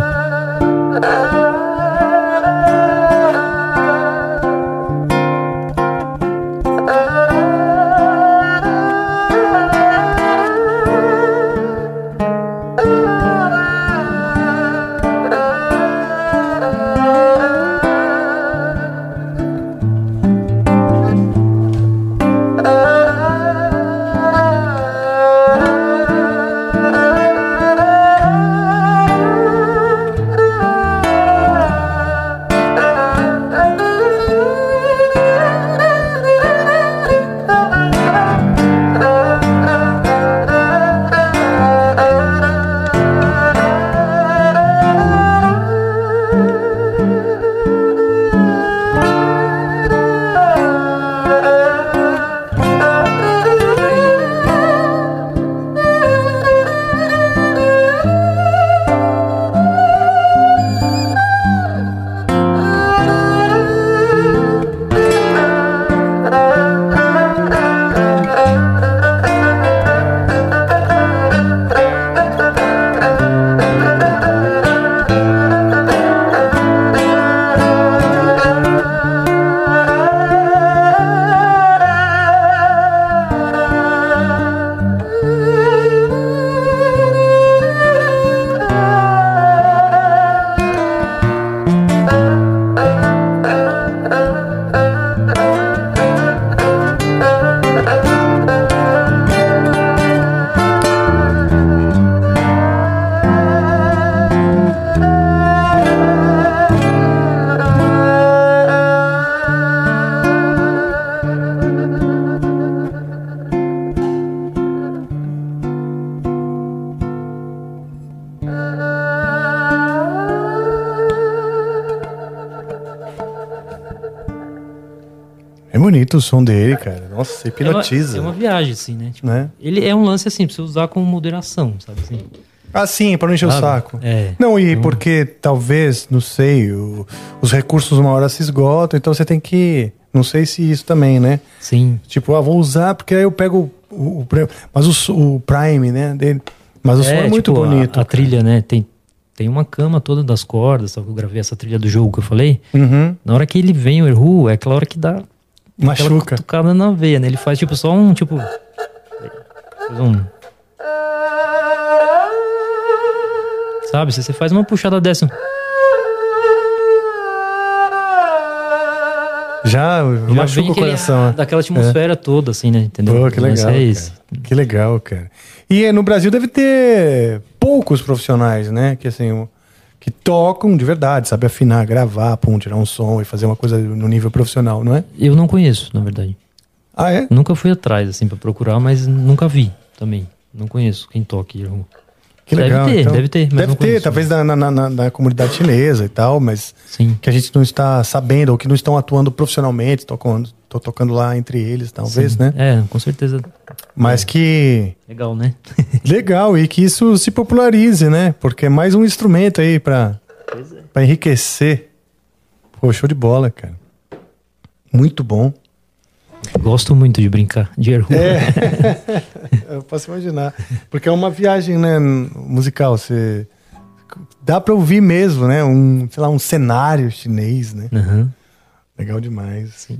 Speaker 5: O som dele, cara. Nossa, hipnotiza.
Speaker 7: É uma, é uma viagem, assim, né? Tipo,
Speaker 5: Né?
Speaker 7: Ele é um lance assim, pra você usar com moderação, sabe assim?
Speaker 5: Ah, sim, pra não encher o
Speaker 7: Sabe?
Speaker 5: saco.
Speaker 7: É.
Speaker 5: Não, e porque talvez, não sei, o- os recursos uma hora se esgotam, então você tem que. Não sei se isso também, né?
Speaker 7: Sim.
Speaker 5: Tipo, ah, vou usar porque aí eu pego o. o mas o, o Prime, né? Dele. Mas o som é muito
Speaker 7: tipo, a-
Speaker 5: bonito.
Speaker 7: A, trilha, né? Tem, tem uma cama toda das cordas, sabe? que Eu gravei essa trilha do jogo que eu falei.
Speaker 5: Uhum.
Speaker 7: Na hora que ele vem, o Erhu, é aquela hora que dá.
Speaker 5: Machuca.
Speaker 7: cutucada na veia, né? Ele faz tipo só um, tipo. faz um. Sabe? Se você faz uma puxada dessa.
Speaker 5: Já,
Speaker 7: Já
Speaker 5: machuca o
Speaker 7: aquele-
Speaker 5: coração. né?
Speaker 7: Daquela atmosfera toda, assim, né? Entendeu?
Speaker 5: Pô, que
Speaker 7: Mas
Speaker 5: legal.
Speaker 7: É.
Speaker 5: Que legal, cara. E eh, no Brasil deve ter poucos profissionais, né? Que assim, o- tocam de verdade, sabe afinar, gravar, pum, tirar um som e fazer uma coisa no nível profissional, não é?
Speaker 7: Eu não conheço, na verdade.
Speaker 5: Ah, é?
Speaker 7: Nunca fui atrás, assim, pra procurar, mas nunca vi também. Não conheço quem toque Erhu.
Speaker 5: Que legal.
Speaker 7: Deve ter,
Speaker 5: então.
Speaker 7: deve ter. Mas
Speaker 5: Deve ter,
Speaker 7: conheço.
Speaker 5: talvez na, na, na- na comunidade chinesa e tal, mas
Speaker 7: Sim.
Speaker 5: que a gente não está sabendo, ou que não estão atuando profissionalmente, tocando, tô tocando lá entre eles, talvez,
Speaker 7: Sim.
Speaker 5: né?
Speaker 7: É, com certeza.
Speaker 5: Mas que.
Speaker 7: Legal, né?
Speaker 5: Legal, e que isso se popularize, né? Porque é mais um instrumento aí pra, pra enriquecer. Pô, show de bola, cara. Muito bom.
Speaker 7: Gosto muito de brincar de hoop.
Speaker 5: É, eu posso imaginar. Porque é uma viagem, né, musical. Você dá pra ouvir mesmo, né? Um, sei lá, um cenário chinês, né?
Speaker 7: Uhum.
Speaker 5: Legal demais. Sim.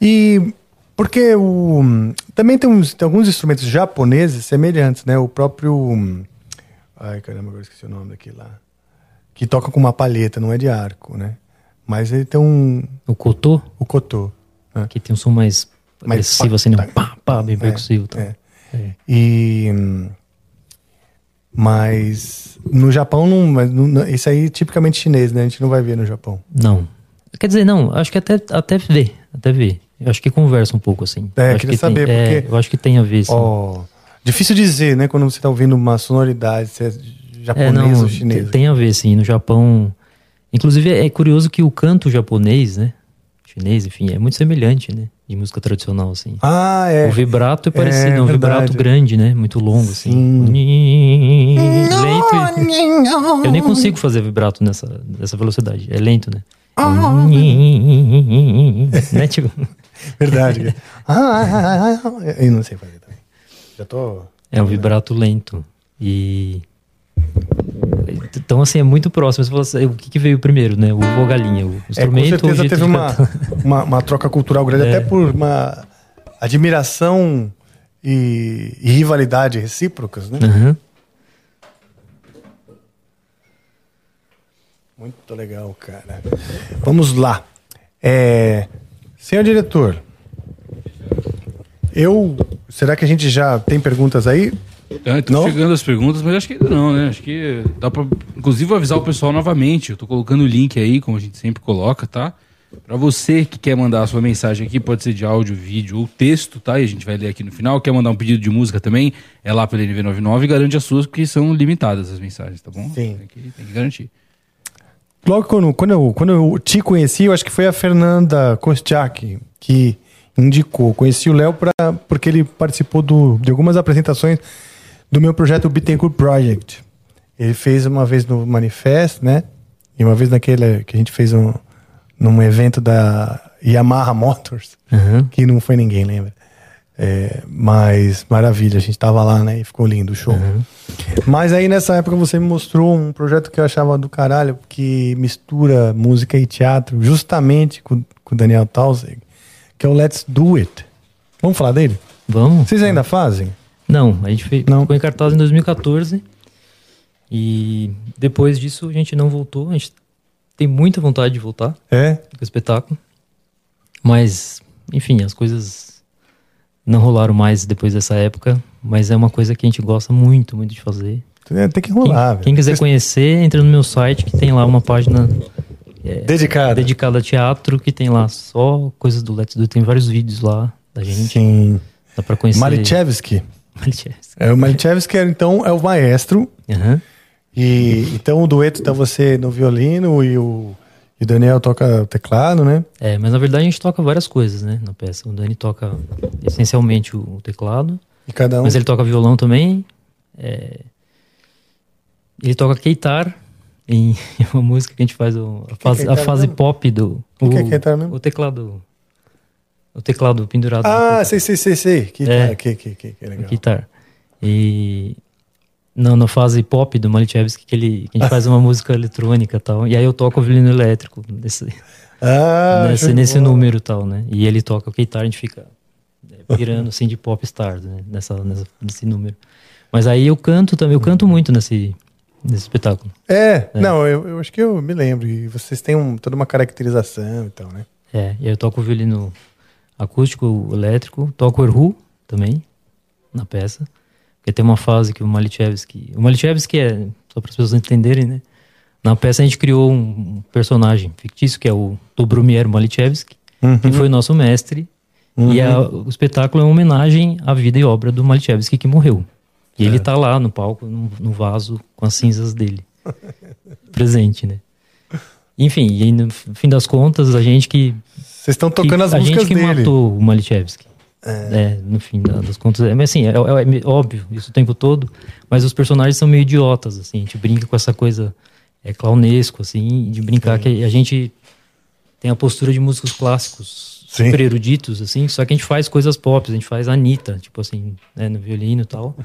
Speaker 5: E porque o também tem, uns, tem alguns instrumentos japoneses semelhantes, né? O próprio ai caramba, agora esqueci o nome daquele lá. Que toca com uma palheta, não é de arco, né? Mas ele tem um
Speaker 7: O cotô,
Speaker 5: o cotô. né?
Speaker 7: que tem um som mais
Speaker 5: Mais
Speaker 7: agressivo, assim, né?
Speaker 5: pá,
Speaker 7: pá, bem percussivo. tá?
Speaker 5: É. E. hum, Mas. No Japão, não, mas não- isso aí é tipicamente chinês, né? A gente não vai ver no Japão.
Speaker 7: Não. Quer dizer, não, acho que até, até vê, até vê. Eu acho que conversa um pouco, assim.
Speaker 5: É,
Speaker 7: eu acho
Speaker 5: queria
Speaker 7: que tem-
Speaker 5: saber,
Speaker 7: é,
Speaker 5: porque-
Speaker 7: eu acho que tem a ver, sim.
Speaker 5: Ó, difícil dizer, né? Quando você tá ouvindo uma sonoridade, se é
Speaker 7: É,
Speaker 5: japonês
Speaker 7: não,
Speaker 5: ou chinês.
Speaker 7: tem- tem a ver, sim. No Japão. Inclusive, é curioso que o canto japonês, né? Chinês, enfim, é muito semelhante, né? De música tradicional, assim.
Speaker 5: Ah, é.
Speaker 7: O vibrato é
Speaker 5: É,
Speaker 7: parecido, é, um vibrato grande, né? Muito longo, assim. Lento e... Eu nem consigo fazer vibrato nessa, nessa velocidade. É lento, né? né? Tipo...
Speaker 5: Verdade. Ah, eu não sei fazer também. Já tô.
Speaker 7: É um vibrato lento. E. Então, assim, é muito próximo. Você fala assim, o que, que veio primeiro, né? O ovo ou a galinha? O
Speaker 5: É, com
Speaker 7: instrumento ou o
Speaker 5: certeza teve uma, uma, uma troca cultural grande,
Speaker 7: É.
Speaker 5: até por uma admiração e, e rivalidade recíprocas, né?
Speaker 7: Uhum.
Speaker 5: Muito legal, cara. Vamos lá. É, senhor diretor, eu. Será que a gente já tem perguntas aí?
Speaker 6: É, tô
Speaker 5: Não?
Speaker 6: chegando as perguntas, mas acho que ainda não, né? Acho que dá pra, inclusive, avisar o pessoal novamente. Eu tô colocando o link aí, como a gente sempre coloca, tá? Pra você que quer mandar a sua mensagem aqui, pode ser de áudio, vídeo ou texto, tá? E a gente vai ler aqui no final. Quer mandar um pedido de música também, é lá pelo NV99 e garante as suas, porque são limitadas as mensagens, tá bom?
Speaker 5: Sim.
Speaker 6: Tem que, tem que garantir.
Speaker 5: Logo quando, quando, eu, quando eu te conheci, eu acho que foi a Fernanda Kostiak que indicou. Conheci o Léo porque ele participou do, de algumas apresentações do meu projeto Bittencourt Project. Ele fez uma vez no Manifest, né? E uma vez naquele que a gente fez um, num evento da Yamaha Motors,
Speaker 7: Uhum.
Speaker 5: que não foi ninguém, lembra? É, mas maravilha, a gente tava lá, né? E ficou lindo o show. Mas aí nessa época você me mostrou um projeto que eu achava do caralho, que mistura música e teatro, justamente com, com o Daniel Tausig, que é o Let's Do It. Vamos falar dele?
Speaker 7: Vamos.
Speaker 5: Vocês ainda fazem?
Speaker 7: Não, a gente fez, ficou em cartaz em 2014. E depois disso a gente não voltou. A gente tem muita vontade de voltar
Speaker 5: É?
Speaker 7: com o espetáculo. Mas, enfim, as coisas não rolaram mais depois dessa época. Mas é uma coisa que a gente gosta muito, muito de fazer.
Speaker 5: É, Tem que rolar,
Speaker 7: Quem, quem quiser conhecer, entra no meu site que tem lá uma página é,
Speaker 5: Dedicada.
Speaker 7: dedicada a teatro, que tem lá só coisas do Let's Do. Tem vários vídeos lá da gente.
Speaker 5: Sim.
Speaker 7: Dá pra conhecer.
Speaker 5: Malichevski.
Speaker 7: Malichevski.
Speaker 5: É, o Malichevski, então, é o maestro.
Speaker 7: Aham.
Speaker 5: E então o dueto tá você no violino e o, e o Daniel toca o teclado, né?
Speaker 7: É, mas na verdade a gente toca várias coisas, né, na peça. O Dani toca essencialmente o, teclado.
Speaker 5: E cada um.
Speaker 7: Mas ele toca violão também. é, Ele toca keitar em uma música que a gente faz o- a,
Speaker 5: é
Speaker 7: fase, a
Speaker 5: keitar
Speaker 7: fase pop do.
Speaker 5: O que é keitar mesmo?
Speaker 7: O teclado. O teclado pendurado.
Speaker 5: Ah, sei, sei, sei, sei. Que,
Speaker 7: É.
Speaker 5: que, que, que, que legal.
Speaker 7: Guitar. E não, na fase pop do Malichevski, que, ele, que a gente faz uma música eletrônica e tal. E aí eu toco o violino elétrico nesse,
Speaker 5: Ah,
Speaker 7: nesse, nesse número e tal, né? E ele toca o guitar, a gente fica é, pirando assim de pop stars, né? Nessa, nessa, nesse número. Mas aí eu canto também, eu canto muito nesse, nesse espetáculo.
Speaker 5: É, não, eu, eu acho que eu me lembro. E vocês têm um- toda uma caracterização e tal, né?
Speaker 7: É, e aí eu toco o violino acústico, elétrico, toco o erhu também na peça. Porque tem uma fase que o Malichevski. O Malichevski é, só para as pessoas entenderem, né? Na peça a gente criou um personagem fictício que é o Dobromier Malichevski,
Speaker 5: Uhum.
Speaker 7: que foi nosso mestre. E a- o espetáculo é uma homenagem à vida e obra do Malichevski que morreu. E ele tá lá no palco, no, no vaso, com as cinzas dele. presente, né? Enfim, e no fim das contas, a gente que.
Speaker 5: Vocês estão tocando
Speaker 7: que-
Speaker 5: as
Speaker 7: a
Speaker 5: músicas
Speaker 7: gente que
Speaker 5: dele.
Speaker 7: matou o Malichevski. É. no fim da- das contas. É, mas assim, é, é- é óbvio isso o tempo todo, mas os personagens são meio idiotas, assim. A gente brinca com essa coisa é, clownesco, assim, de brincar que a gente tem a postura de músicos clássicos
Speaker 5: Sim.
Speaker 7: super eruditos, assim, só que a gente faz coisas pop, a gente faz Anitta, tipo assim, né, no violino e tal.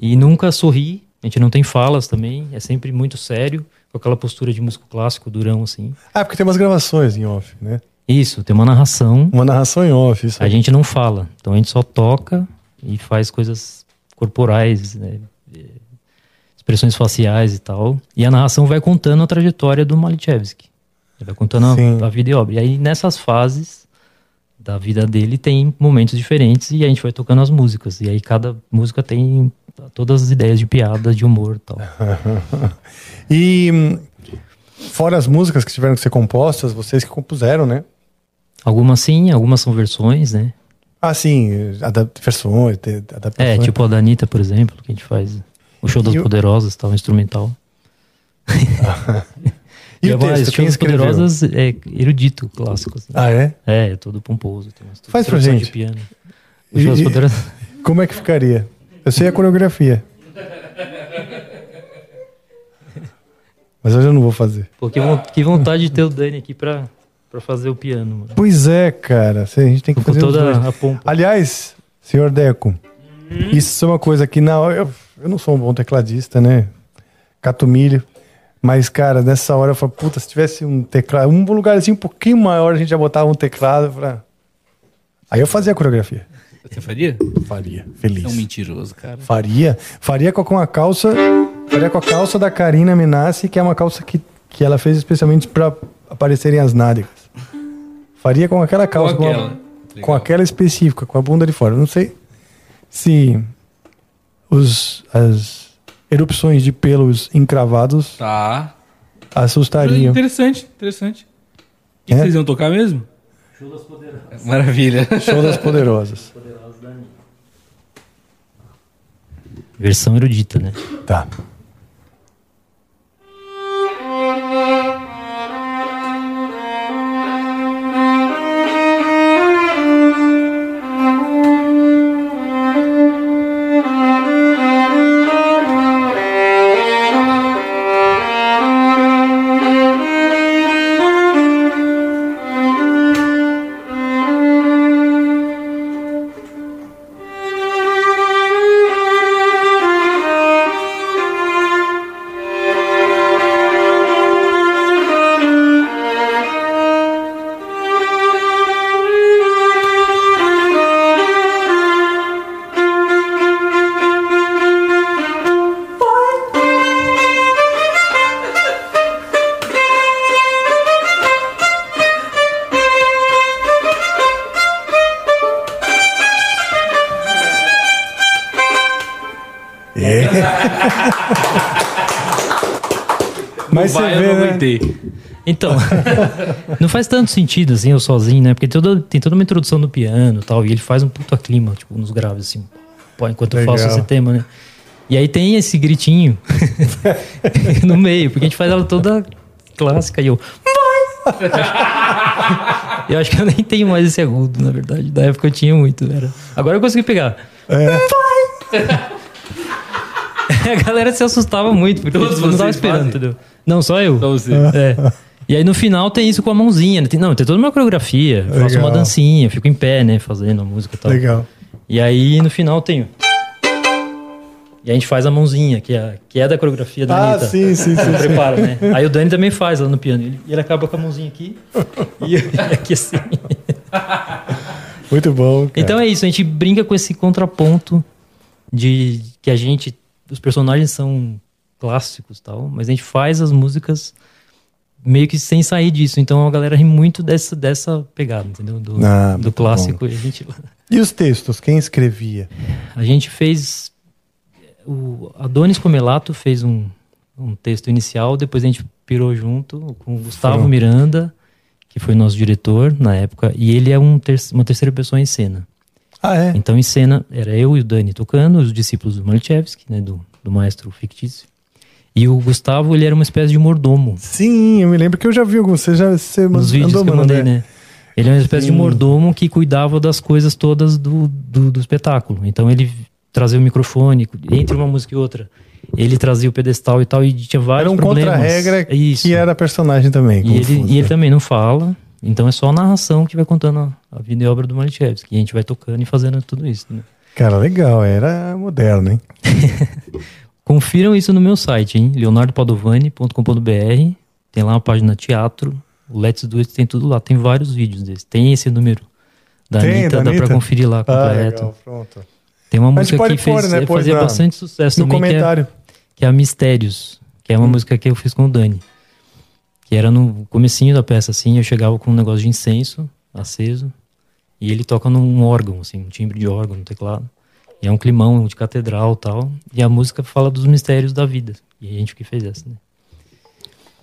Speaker 7: E nunca sorri, a gente não tem falas também, é sempre muito sério, com aquela postura de músico clássico, durão, assim.
Speaker 5: Ah, porque tem umas gravações em off, né?
Speaker 7: Isso, tem uma narração.
Speaker 5: Uma narração em off, isso.
Speaker 7: A gente não fala, então a gente só toca e faz coisas corporais, né? expressões faciais e tal. E a narração vai contando a trajetória do Malichevsky. Ele vai contando
Speaker 5: Sim.
Speaker 7: a, a vida e obra. E aí nessas fases da vida dele tem momentos diferentes e a gente vai tocando as músicas. E aí cada música tem todas as ideias de piada, de humor e tal.
Speaker 5: e hum, fora as músicas que tiveram que ser compostas, vocês que compuseram, né?
Speaker 7: Algumas sim, algumas são versões, né?
Speaker 5: Ah, sim, adap versões,
Speaker 7: É,
Speaker 5: adaptações.
Speaker 7: tipo a da Anitta, por exemplo, que a gente faz o show das
Speaker 5: E o-
Speaker 7: poderosas, tal, instrumental.
Speaker 5: E o
Speaker 7: é mais,
Speaker 5: texto,
Speaker 7: o show das
Speaker 5: escreveu?
Speaker 7: poderosas é erudito, clássico. assim.
Speaker 5: Ah, é?
Speaker 7: É, é todo pomposo. Tem umas
Speaker 5: Faz pra gente.
Speaker 7: De piano. O
Speaker 5: E-
Speaker 7: show das
Speaker 5: e-
Speaker 7: poderosas.
Speaker 5: Como é que ficaria? Eu sei a coreografia. Mas hoje eu não vou fazer.
Speaker 7: Pô, que vontade de ter o Dani aqui pra, pra fazer o piano, mano.
Speaker 5: Pois é, cara. A gente tem que
Speaker 7: Com
Speaker 5: fazer
Speaker 7: toda a pompa.
Speaker 5: Aliás, senhor Deco, isso é uma coisa que na hora. Eu, eu não sou um bom tecladista, né? Cato milho. Mas, cara, nessa hora eu falo, puta, se tivesse um teclado, um lugar assim um pouquinho maior, a gente já botava um teclado pra. Aí eu fazia a coreografia.
Speaker 6: Você faria?
Speaker 5: Faria. Feliz.
Speaker 6: É um mentiroso, cara.
Speaker 5: Faria. Faria com a calça. Faria com a calça da Karina Menassi, que é uma calça que, que ela fez especialmente pra aparecerem as nádegas. Faria com aquela calça. Com, a-
Speaker 6: aquela.
Speaker 5: com aquela específica, com a bunda de fora. Não sei se os, as erupções de pelos encravados
Speaker 6: Tá.
Speaker 5: assustariam.
Speaker 6: Interessante, interessante. O que,
Speaker 5: É?
Speaker 6: que vocês iam tocar mesmo? Show das Poderosas. Maravilha.
Speaker 5: Show das Poderosas.
Speaker 7: Versão erudita, né?
Speaker 5: Tá.
Speaker 7: Faz tanto sentido assim, eu sozinho, né? Porque toda, tem toda uma introdução no piano e tal, e ele faz um puta clima, tipo, nos graves, assim, pô, enquanto eu faço
Speaker 5: Legal.
Speaker 7: esse tema, né? E aí tem esse gritinho no meio, porque a gente faz ela toda clássica e eu. Eu acho que eu nem tenho mais esse agudo, na verdade. Da época eu tinha muito, era. Agora eu consegui pegar. Vai! a galera se assustava muito, porque
Speaker 6: Todos
Speaker 7: tipo, não tava esperando,
Speaker 6: fazem?
Speaker 7: entendeu? Não, só eu.
Speaker 6: Só você.
Speaker 7: É. E aí no final tem isso com a mãozinha. né? Tem, não, tem toda uma coreografia. Eu faço uma dancinha, fico em pé, né? Fazendo a música e tal.
Speaker 5: Legal.
Speaker 7: E aí no final tem. E a gente faz a mãozinha, que é, que é da coreografia da
Speaker 5: Ah,
Speaker 7: Anitta.
Speaker 5: sim, sim, sim, sim.
Speaker 7: Prepara, né? Aí o Dani também faz lá no piano. Ele, ele acaba com a mãozinha aqui e eu aqui assim.
Speaker 5: Muito bom. cara.
Speaker 7: Então é isso, a gente brinca com esse contraponto de que a gente. Os personagens são clássicos e tal, mas a gente faz as músicas meio que sem sair disso. Então a galera ri muito dessa, dessa pegada, entendeu? Do,
Speaker 5: Ah,
Speaker 7: do clássico. E gente,
Speaker 5: E os textos? Quem escrevia?
Speaker 7: a gente fez. O Adonis Comelato fez um, um texto inicial, depois a gente pirou junto com o Gustavo
Speaker 5: Foram-
Speaker 7: Miranda, que foi nosso diretor na época, e ele é um ter uma terceira pessoa em cena.
Speaker 5: Ah, é?
Speaker 7: Então, em cena, era eu e o Dani tocando, os discípulos do Malichevsky, né, do, do maestro fictício. E o Gustavo, ele era uma espécie de mordomo.
Speaker 5: Sim, eu me lembro que eu já vi alguns. Você já você
Speaker 7: Nos vídeos
Speaker 5: andou
Speaker 7: que eu mandei, né? Ele é uma espécie
Speaker 5: Sim.
Speaker 7: de mordomo que cuidava das coisas todas do, do, do espetáculo. Então, ele trazia o microfone, entre uma música e outra. Ele trazia o pedestal e tal, e tinha vários
Speaker 5: Era um
Speaker 7: problemas.
Speaker 5: contra-regra
Speaker 7: Isso.
Speaker 5: que era personagem também.
Speaker 7: E ele, e ele também não fala. Então é só a narração que vai contando a, a vida e obra do Malichevski. E a gente vai tocando e fazendo tudo isso. Né?
Speaker 5: Cara, legal, era moderno, hein?
Speaker 7: Confiram isso no meu site, hein? leonardopadovani.com.br. Tem lá uma página teatro. O Let's Do It tem tudo lá. Tem vários vídeos desses. Tem esse número da
Speaker 5: Tem,
Speaker 7: Anitta,
Speaker 5: da
Speaker 7: dá pra conferir lá
Speaker 5: Ah,
Speaker 7: completo.
Speaker 5: legal, pronto.
Speaker 7: Tem uma música que fez,
Speaker 5: pôr, né, pôr
Speaker 7: fazia bastante sucesso
Speaker 5: no
Speaker 7: também,
Speaker 5: comentário.
Speaker 7: Que é, que é a Mistérios, que é uma música que eu fiz com o Dani. Que era no comecinho da peça, assim, eu chegava com um negócio de incenso aceso e ele toca num órgão, assim, um timbre de órgão no teclado. E é um climão de catedral e tal. E a música fala dos mistérios da vida. E a gente que fez essa, né?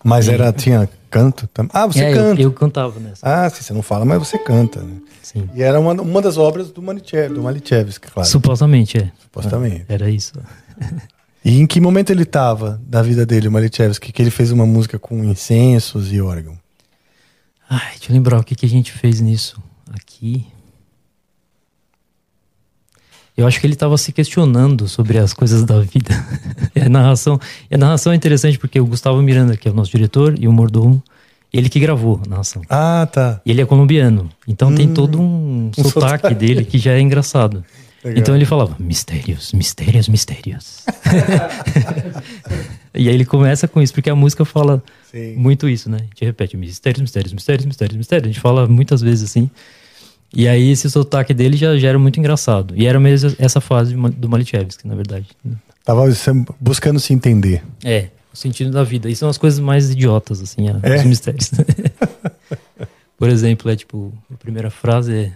Speaker 5: Mas era, tinha canto também. Ah, você
Speaker 7: É, eu-
Speaker 5: canta.
Speaker 7: eu cantava nessa.
Speaker 5: Ah, sim, você não fala, mas você canta, né?
Speaker 7: Sim.
Speaker 5: E era uma, uma das obras do, Maniche, do Malichevski, claro.
Speaker 7: Supostamente, é.
Speaker 5: Supostamente.
Speaker 7: Era isso.
Speaker 5: E em que momento ele estava da vida dele, o Malichevski, que ele fez uma música com incensos e órgão?
Speaker 7: Ai, deixa eu lembrar o que, que a gente fez nisso aqui. Eu acho que ele estava se questionando sobre as coisas da vida. e a narração, e a narração é interessante porque o Gustavo Miranda, que é o nosso diretor, e o mordomo, ele que gravou a narração.
Speaker 5: Ah, tá.
Speaker 7: E ele é colombiano. Então tem
Speaker 5: Hum,
Speaker 7: todo um,
Speaker 5: um
Speaker 7: sotaque,
Speaker 5: sotaque.
Speaker 7: dele que já é engraçado.
Speaker 5: Legal.
Speaker 7: Então ele falava mistérios, mistérios, mistérios. e aí ele começa com isso, porque a música fala
Speaker 5: Sim.
Speaker 7: muito isso, né? A gente repete mistérios, mistérios, mistérios, mistérios, mistérios. A gente fala muitas vezes assim. E aí esse sotaque dele já, já era muito engraçado. E era mesmo essa fase do Malichevski, na verdade.
Speaker 5: Tava buscando se entender.
Speaker 7: É, o sentido da vida. E são as coisas mais idiotas, assim,
Speaker 5: É?
Speaker 7: os mistérios. Por exemplo, é tipo, a primeira frase é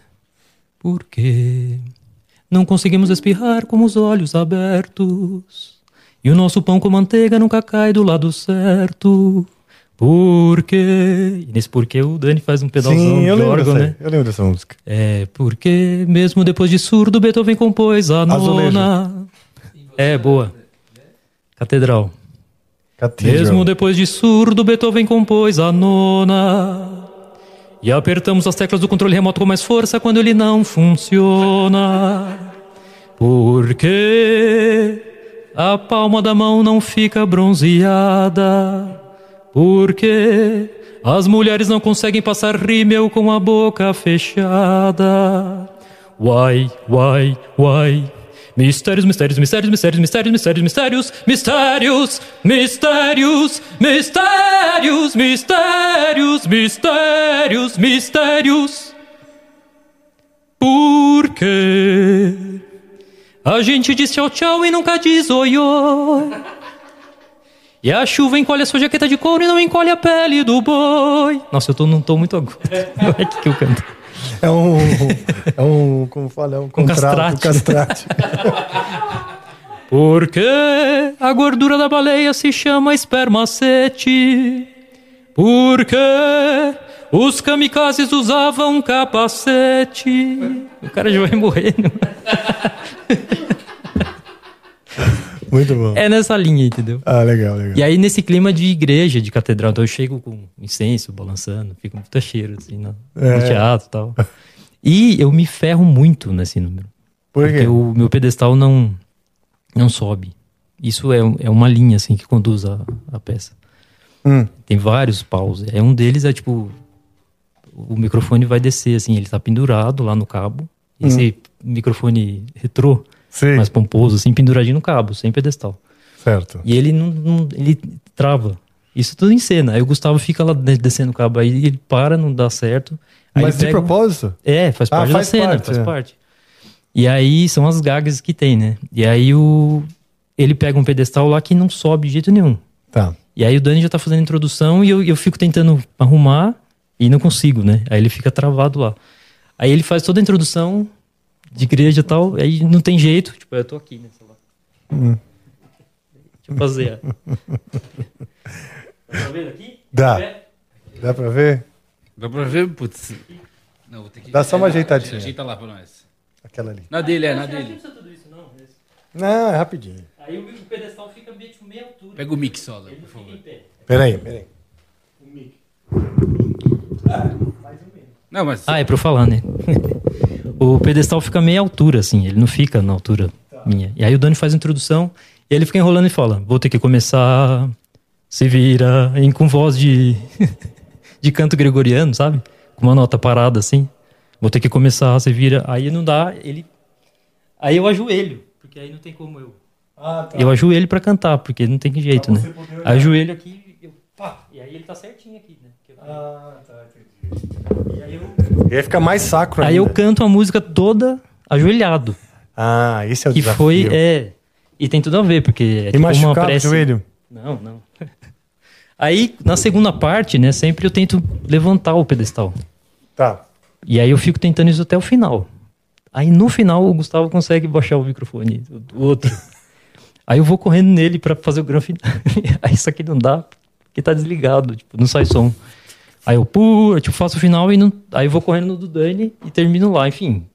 Speaker 7: Por que não conseguimos espirrar com os olhos abertos? E o nosso pão com manteiga nunca cai do lado certo? Por quê? E nesse porquê o Dani faz um pedalzão
Speaker 5: Sim, eu
Speaker 7: de órgão,
Speaker 5: dessa,
Speaker 7: né?
Speaker 5: eu lembro dessa música.
Speaker 7: É, porque mesmo depois de surdo, Beethoven compôs a
Speaker 5: Azulejo.
Speaker 7: nona. É, boa. Catedral.
Speaker 5: Cathedral.
Speaker 7: Mesmo depois de surdo, Beethoven compôs a nona. E apertamos as teclas do controle remoto com mais força quando ele não funciona. Porque a palma da mão não fica bronzeada. Porque as mulheres não conseguem passar rímel com a boca fechada. Why, why, why? Mistérios, mistérios, mistérios, mistérios, mistérios, mistérios, mistérios, mistérios, mistérios, mistérios, mistérios, mistérios, mistérios. Por? A gente diz tchau, tchau e nunca diz oi, oi. E a chuva encolhe a sua jaqueta de couro e não encolhe a pele do boi. Nossa, eu tô num tom muito agudo. Não é que, que eu canto.
Speaker 5: É um. É um. Como fala? É um contrato.
Speaker 7: castrate.
Speaker 5: castrate.
Speaker 7: Porque a gordura da baleia se chama espermacete. Porque os kamikazes usavam capacete. O cara já vai morrendo.
Speaker 5: Muito bom.
Speaker 7: É nessa linha, entendeu?
Speaker 5: Ah, legal, legal.
Speaker 7: E aí, nesse clima de igreja, de catedral, então eu chego com incenso, balançando, fica muito cheiro, assim, no, no
Speaker 5: É.
Speaker 7: teatro e tal. E eu me ferro muito nesse número.
Speaker 5: Por quê?
Speaker 7: Porque o meu pedestal não, não sobe. Isso é, é uma linha, assim, que conduz a, a peça.
Speaker 5: Hum.
Speaker 7: Tem vários paus. É, um deles é, tipo, o microfone vai descer, assim, ele tá pendurado lá no cabo.
Speaker 5: Hum.
Speaker 7: Esse microfone retrô,
Speaker 5: Sim.
Speaker 7: mais pomposo, assim, penduradinho no cabo, sem pedestal.
Speaker 5: Certo.
Speaker 7: E ele não, não- ele trava. Isso tudo em cena. Aí o Gustavo fica lá de- descendo o cabo, aí ele para, não dá certo.
Speaker 5: Mas de propósito?
Speaker 7: É, faz
Speaker 5: Ah,
Speaker 7: parte
Speaker 5: faz
Speaker 7: da cena,
Speaker 5: parte,
Speaker 7: faz
Speaker 5: é.
Speaker 7: parte. E aí são as gags que tem, né? E aí o ele pega um pedestal lá que não sobe de jeito nenhum.
Speaker 5: Tá.
Speaker 7: E aí o Dani já tá fazendo a introdução e eu, eu fico tentando arrumar e não consigo, né? Aí ele fica travado lá. Aí ele faz toda a introdução de igreja e tal, aí não tem jeito. Tipo, eu tô aqui, né? sei lá.
Speaker 5: Hum.
Speaker 7: Deixa eu fazer. Tá vendo aqui?
Speaker 5: Dá. Dá pra ver?
Speaker 6: Dá pra ver? Putz. Não, vou ter que.
Speaker 5: Dá só uma ajeitadinha.
Speaker 6: Ajeita lá pra nós.
Speaker 5: Aquela ali.
Speaker 6: Na dele, é, na dele.
Speaker 5: Não, é rapidinho.
Speaker 7: Aí o pedestal fica meio, tipo, meia altura.
Speaker 6: Pega o mix só, por favor.
Speaker 5: Peraí, peraí.
Speaker 6: Não, mas.
Speaker 7: Ah, é pra eu falar, né? o pedestal fica meia altura, assim, ele não fica na altura minha. E aí o Dani faz a introdução e ele fica enrolando e fala: Vou ter que começar. Se vira em, com voz de, de canto gregoriano, sabe? com uma nota parada assim. Vou ter que começar, você vira. Aí não dá, ele. Aí eu ajoelho, porque aí não tem como eu.
Speaker 5: Ah, tá.
Speaker 7: Eu ajoelho pra cantar, porque não tem jeito, né? Ajoelho aqui, eu, pá, e aí ele tá certinho aqui, né?
Speaker 5: Ah, tá, entendi.
Speaker 7: E aí eu.
Speaker 5: E aí fica mais sacro
Speaker 7: Aí eu
Speaker 5: ainda.
Speaker 7: canto a música toda ajoelhado.
Speaker 5: Ah, esse é o
Speaker 7: que
Speaker 5: desafio.
Speaker 7: foi, é. E tem tudo a ver, porque é
Speaker 5: E
Speaker 7: tipo uma
Speaker 5: machucava o
Speaker 7: prece.
Speaker 5: joelho?
Speaker 7: Não, não. Aí, na segunda parte, né, sempre eu tento levantar o pedestal.
Speaker 5: Tá.
Speaker 7: E aí eu fico tentando isso até o final. Aí no final o Gustavo consegue baixar o microfone do outro. aí eu vou correndo nele pra fazer o grande final. aí isso aqui não dá, porque tá desligado, tipo, não sai som. Aí eu, pô, eu tipo, faço o final e não... aí vou correndo no do Dani e termino lá, enfim.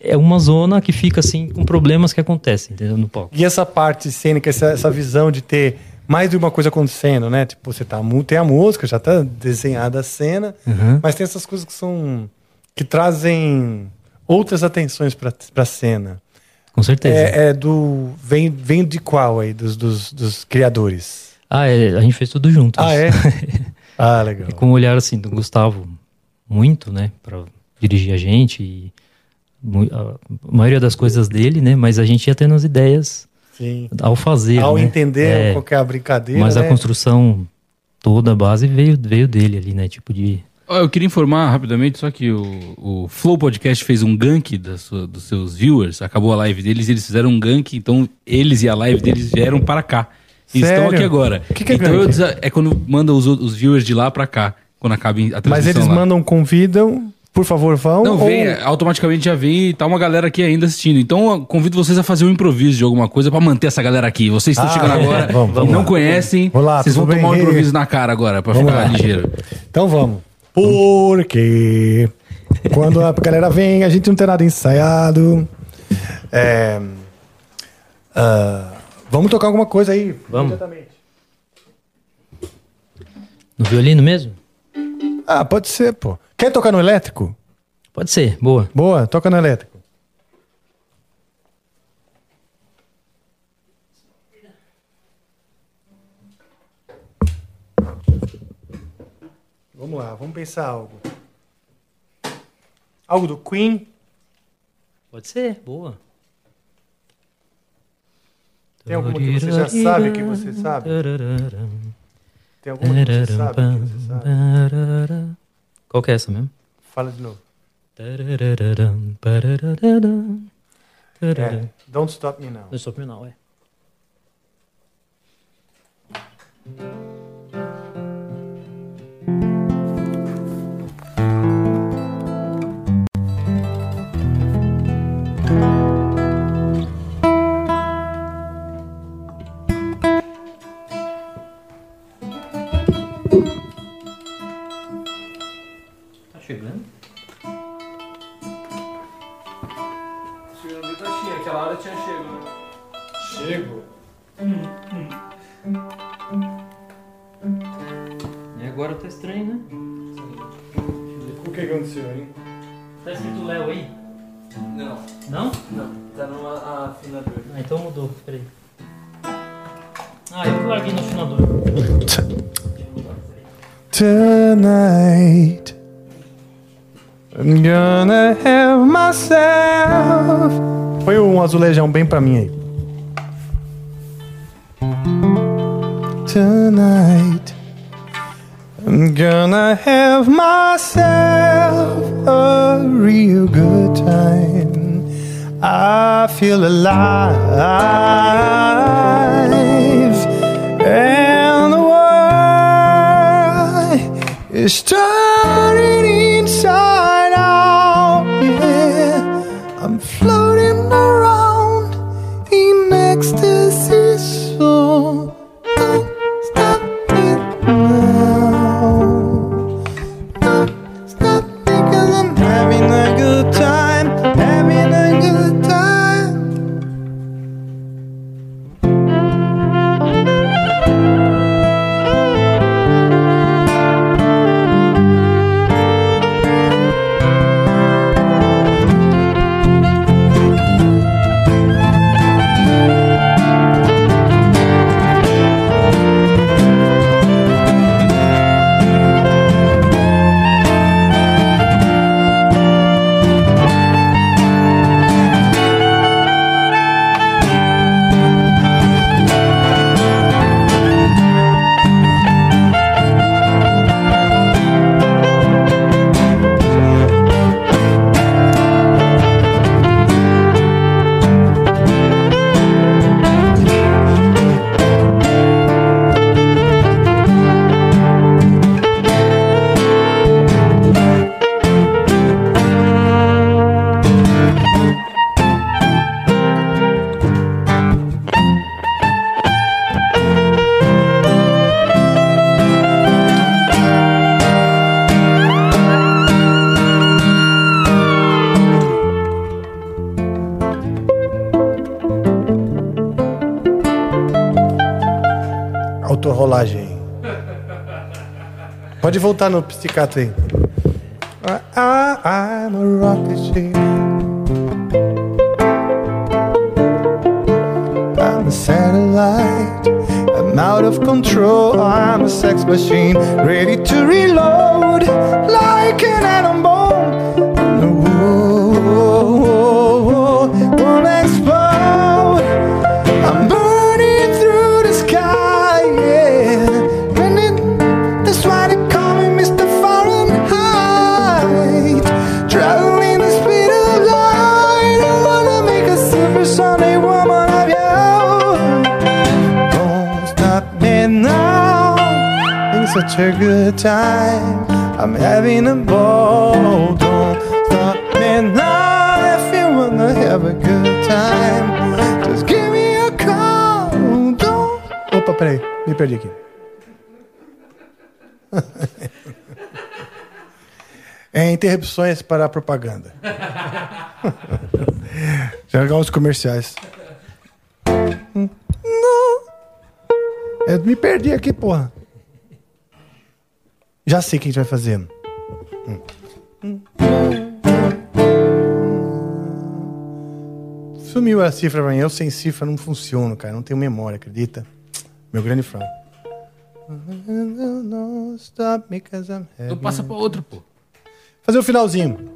Speaker 7: É uma zona que fica assim com problemas que acontecem, entendeu? No palco.
Speaker 5: E essa parte cênica, essa, essa visão de ter mais de uma coisa acontecendo, né? Tipo, você tá, tem a música, já tá desenhada a cena,
Speaker 7: Uhum.
Speaker 5: mas tem essas coisas que são. que trazem outras atenções pra, pra cena.
Speaker 7: Com certeza.
Speaker 5: É, é do. Vem, vem de qual aí, dos, dos, dos criadores?
Speaker 7: Ah, é, a gente fez tudo junto.
Speaker 5: Ah, é? ah, legal.
Speaker 7: E com o olhar assim do Gustavo, muito, né, Pra dirigir a gente e a maioria das coisas dele, né, mas a gente ia tendo as ideias
Speaker 5: Sim.
Speaker 7: ao fazer,
Speaker 5: Ao
Speaker 7: né?
Speaker 5: entender qual que é a brincadeira.
Speaker 7: Mas
Speaker 5: né?
Speaker 7: a construção toda a base veio veio dele ali, né, tipo de
Speaker 6: Eu queria informar rapidamente, só que o, o Flow Podcast fez um gank da sua- dos seus viewers, acabou a live deles, eles fizeram um gank, então eles e a live deles vieram para cá. E estão
Speaker 5: Sério?
Speaker 6: aqui agora.
Speaker 5: O que que é
Speaker 6: então
Speaker 5: gank?
Speaker 6: eu é quando manda os, os viewers de lá para cá, quando acaba a transmissão
Speaker 5: Mas eles
Speaker 6: lá.
Speaker 5: mandam, convidam, por favor, vão.
Speaker 6: Não,
Speaker 5: ou-
Speaker 6: vem, automaticamente já vem e tá uma galera aqui ainda assistindo. Então eu convido vocês a fazer um improviso de alguma coisa pra manter essa galera aqui. Vocês estão
Speaker 5: Ah,
Speaker 6: chegando
Speaker 5: é.
Speaker 6: agora
Speaker 5: Vamos, vamos
Speaker 6: e não
Speaker 5: lá.
Speaker 6: conhecem,
Speaker 5: Olá,
Speaker 6: vocês vão tomar um improviso na cara agora pra
Speaker 5: Vamos
Speaker 6: ficar
Speaker 5: lá.
Speaker 6: ligeiro.
Speaker 5: Então vamos. Porque quando a galera vem, a gente não tem nada ensaiado. É, ah, vamos tocar alguma coisa aí.
Speaker 7: Vamos.
Speaker 5: Imediatamente.
Speaker 7: no violino mesmo?
Speaker 5: Ah, pode ser, pô. Quer tocar no elétrico?
Speaker 7: Pode ser, boa.
Speaker 5: Boa, toca no elétrico. Vamos lá, vamos pensar algo. Algo do Queen?
Speaker 7: Pode ser, boa.
Speaker 5: Tem alguma que você já sabe que você sabe? Tem alguma que você sabe que você sabe?
Speaker 7: Qual que é essa mesmo?
Speaker 5: Fala de novo.
Speaker 7: É,
Speaker 5: Don't Stop Me Now.
Speaker 7: Don't Stop Me Now, é. Tá estranho, né?
Speaker 5: O que aconteceu, hein?
Speaker 7: Tá escrito Léo aí?
Speaker 6: Não.
Speaker 7: Não?
Speaker 6: Não, tá numa afinador.
Speaker 7: Ah, então mudou, peraí. Ah, eu que larguei no afinador.
Speaker 5: Tonight, I'm gonna have myself. Põe um azulejão bem pra mim aí. Tonight, I'm gonna have myself a real good time. I feel alive, and the world is turning inside Pode voltar no aí. Ah, I'm a rocket ship. I'm a satellite. I'm out of control. I'm a sex machine ready to reload like an atom A good time. I'm having a ball. Don't stop me now if you wanna have a good time. Just give me a call. Don't. Opa, peraí, me perdi aqui. É, interrupções para a propaganda. Legal os comerciais. Hum, Não. Eu me perdi aqui, porra. Já sei o que a gente vai fazer. Hum. Sumiu a cifra pra mim. Eu sem cifra não funciono, cara. Não tenho memória, acredita? Meu grande fã.
Speaker 6: Então passa pra outro, pô.
Speaker 5: Fazer o finalzinho.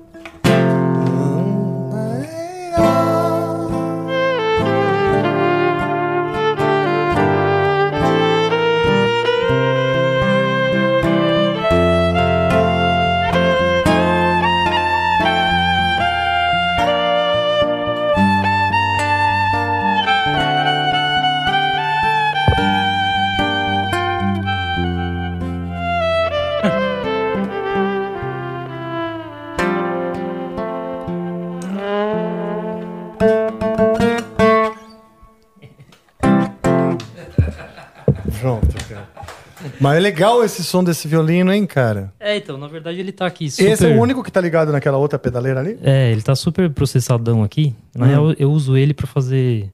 Speaker 5: É legal esse som desse violino, hein, cara?
Speaker 7: É, então, na verdade ele tá aqui super...
Speaker 5: Esse é o único que tá ligado naquela outra pedaleira ali?
Speaker 7: É, ele tá super processadão aqui. Na
Speaker 5: Hum.
Speaker 7: real, eu uso ele pra fazer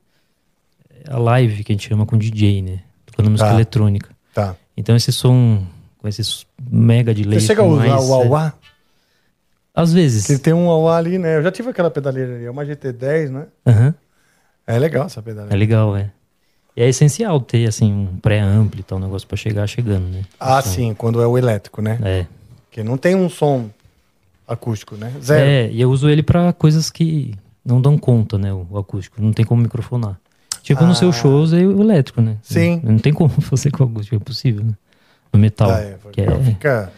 Speaker 7: a live que a gente chama com DJ, né? Tocando música
Speaker 5: Tá.
Speaker 7: eletrônica.
Speaker 5: Tá.
Speaker 7: Então esse som com esse mega delay.
Speaker 5: Você chega a usar
Speaker 7: mais,
Speaker 5: o Auá?
Speaker 7: Às vezes.
Speaker 5: Que tem um Auá ali, né? Eu já tive aquela pedaleira ali, é uma GT10, né?
Speaker 7: Aham.
Speaker 5: É legal essa pedaleira.
Speaker 7: É legal, é. E é essencial ter, assim, um pré-ampli e tal, um negócio pra chegar chegando, né?
Speaker 5: Ah,
Speaker 7: Então,
Speaker 5: sim, quando é o elétrico, né?
Speaker 7: É.
Speaker 5: Que não tem um som acústico, né? Zero.
Speaker 7: É, e eu uso ele pra coisas que não dão conta, né? O acústico. Não tem como microfonar. Tipo,
Speaker 5: Ah.
Speaker 7: no seu show eu usei o elétrico, né?
Speaker 5: Sim.
Speaker 7: Não, não tem como fazer com o acústico, é impossível, né? No metal.
Speaker 5: Ah, é,
Speaker 7: que
Speaker 5: porque
Speaker 7: é...
Speaker 5: Fica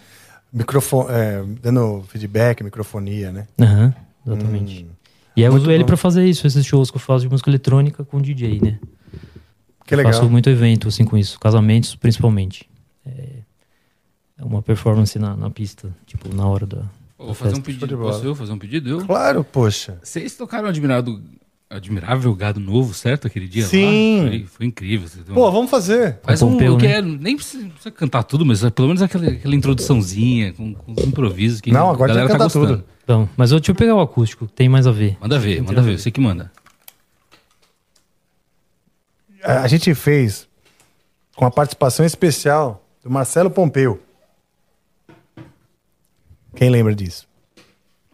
Speaker 5: microfone, é, dando feedback, microfonia, né?
Speaker 7: Aham, exatamente.
Speaker 5: Hum,
Speaker 7: E aí eu
Speaker 5: muito
Speaker 7: uso ele
Speaker 5: bom.
Speaker 7: pra fazer isso, esses shows que eu faço de música eletrônica com DJ, né?
Speaker 5: Que
Speaker 7: Eu
Speaker 5: legal.
Speaker 7: Faço muito evento, assim, com isso. Casamentos, principalmente. É, é uma performance na, na pista, tipo, na hora da...
Speaker 6: Vou fazer um
Speaker 7: festa.
Speaker 6: pedido. Posso eu fazer um pedido? Eu?
Speaker 5: Claro, poxa.
Speaker 6: Vocês tocaram Admirado, Admirável Gado Novo, certo? Aquele dia
Speaker 5: Sim.
Speaker 6: lá? Foi, foi incrível.
Speaker 5: Pô, vamos fazer.
Speaker 6: Faz um.
Speaker 7: Pompeu,
Speaker 6: que
Speaker 7: né?
Speaker 6: é- nem precisa, precisa cantar tudo, mas é pelo menos aquela, aquela introduçãozinha, com, com os improvisos que
Speaker 5: Não, agora
Speaker 6: a
Speaker 5: tem que
Speaker 6: galera tá
Speaker 5: cantar
Speaker 6: gostando.
Speaker 5: tudo.
Speaker 7: Então, mas eu, deixa eu pegar o acústico, tem mais a ver.
Speaker 6: Manda ver, manda ver, você que manda.
Speaker 5: A gente fez com a participação especial do Marcelo Pompeu. Quem lembra disso?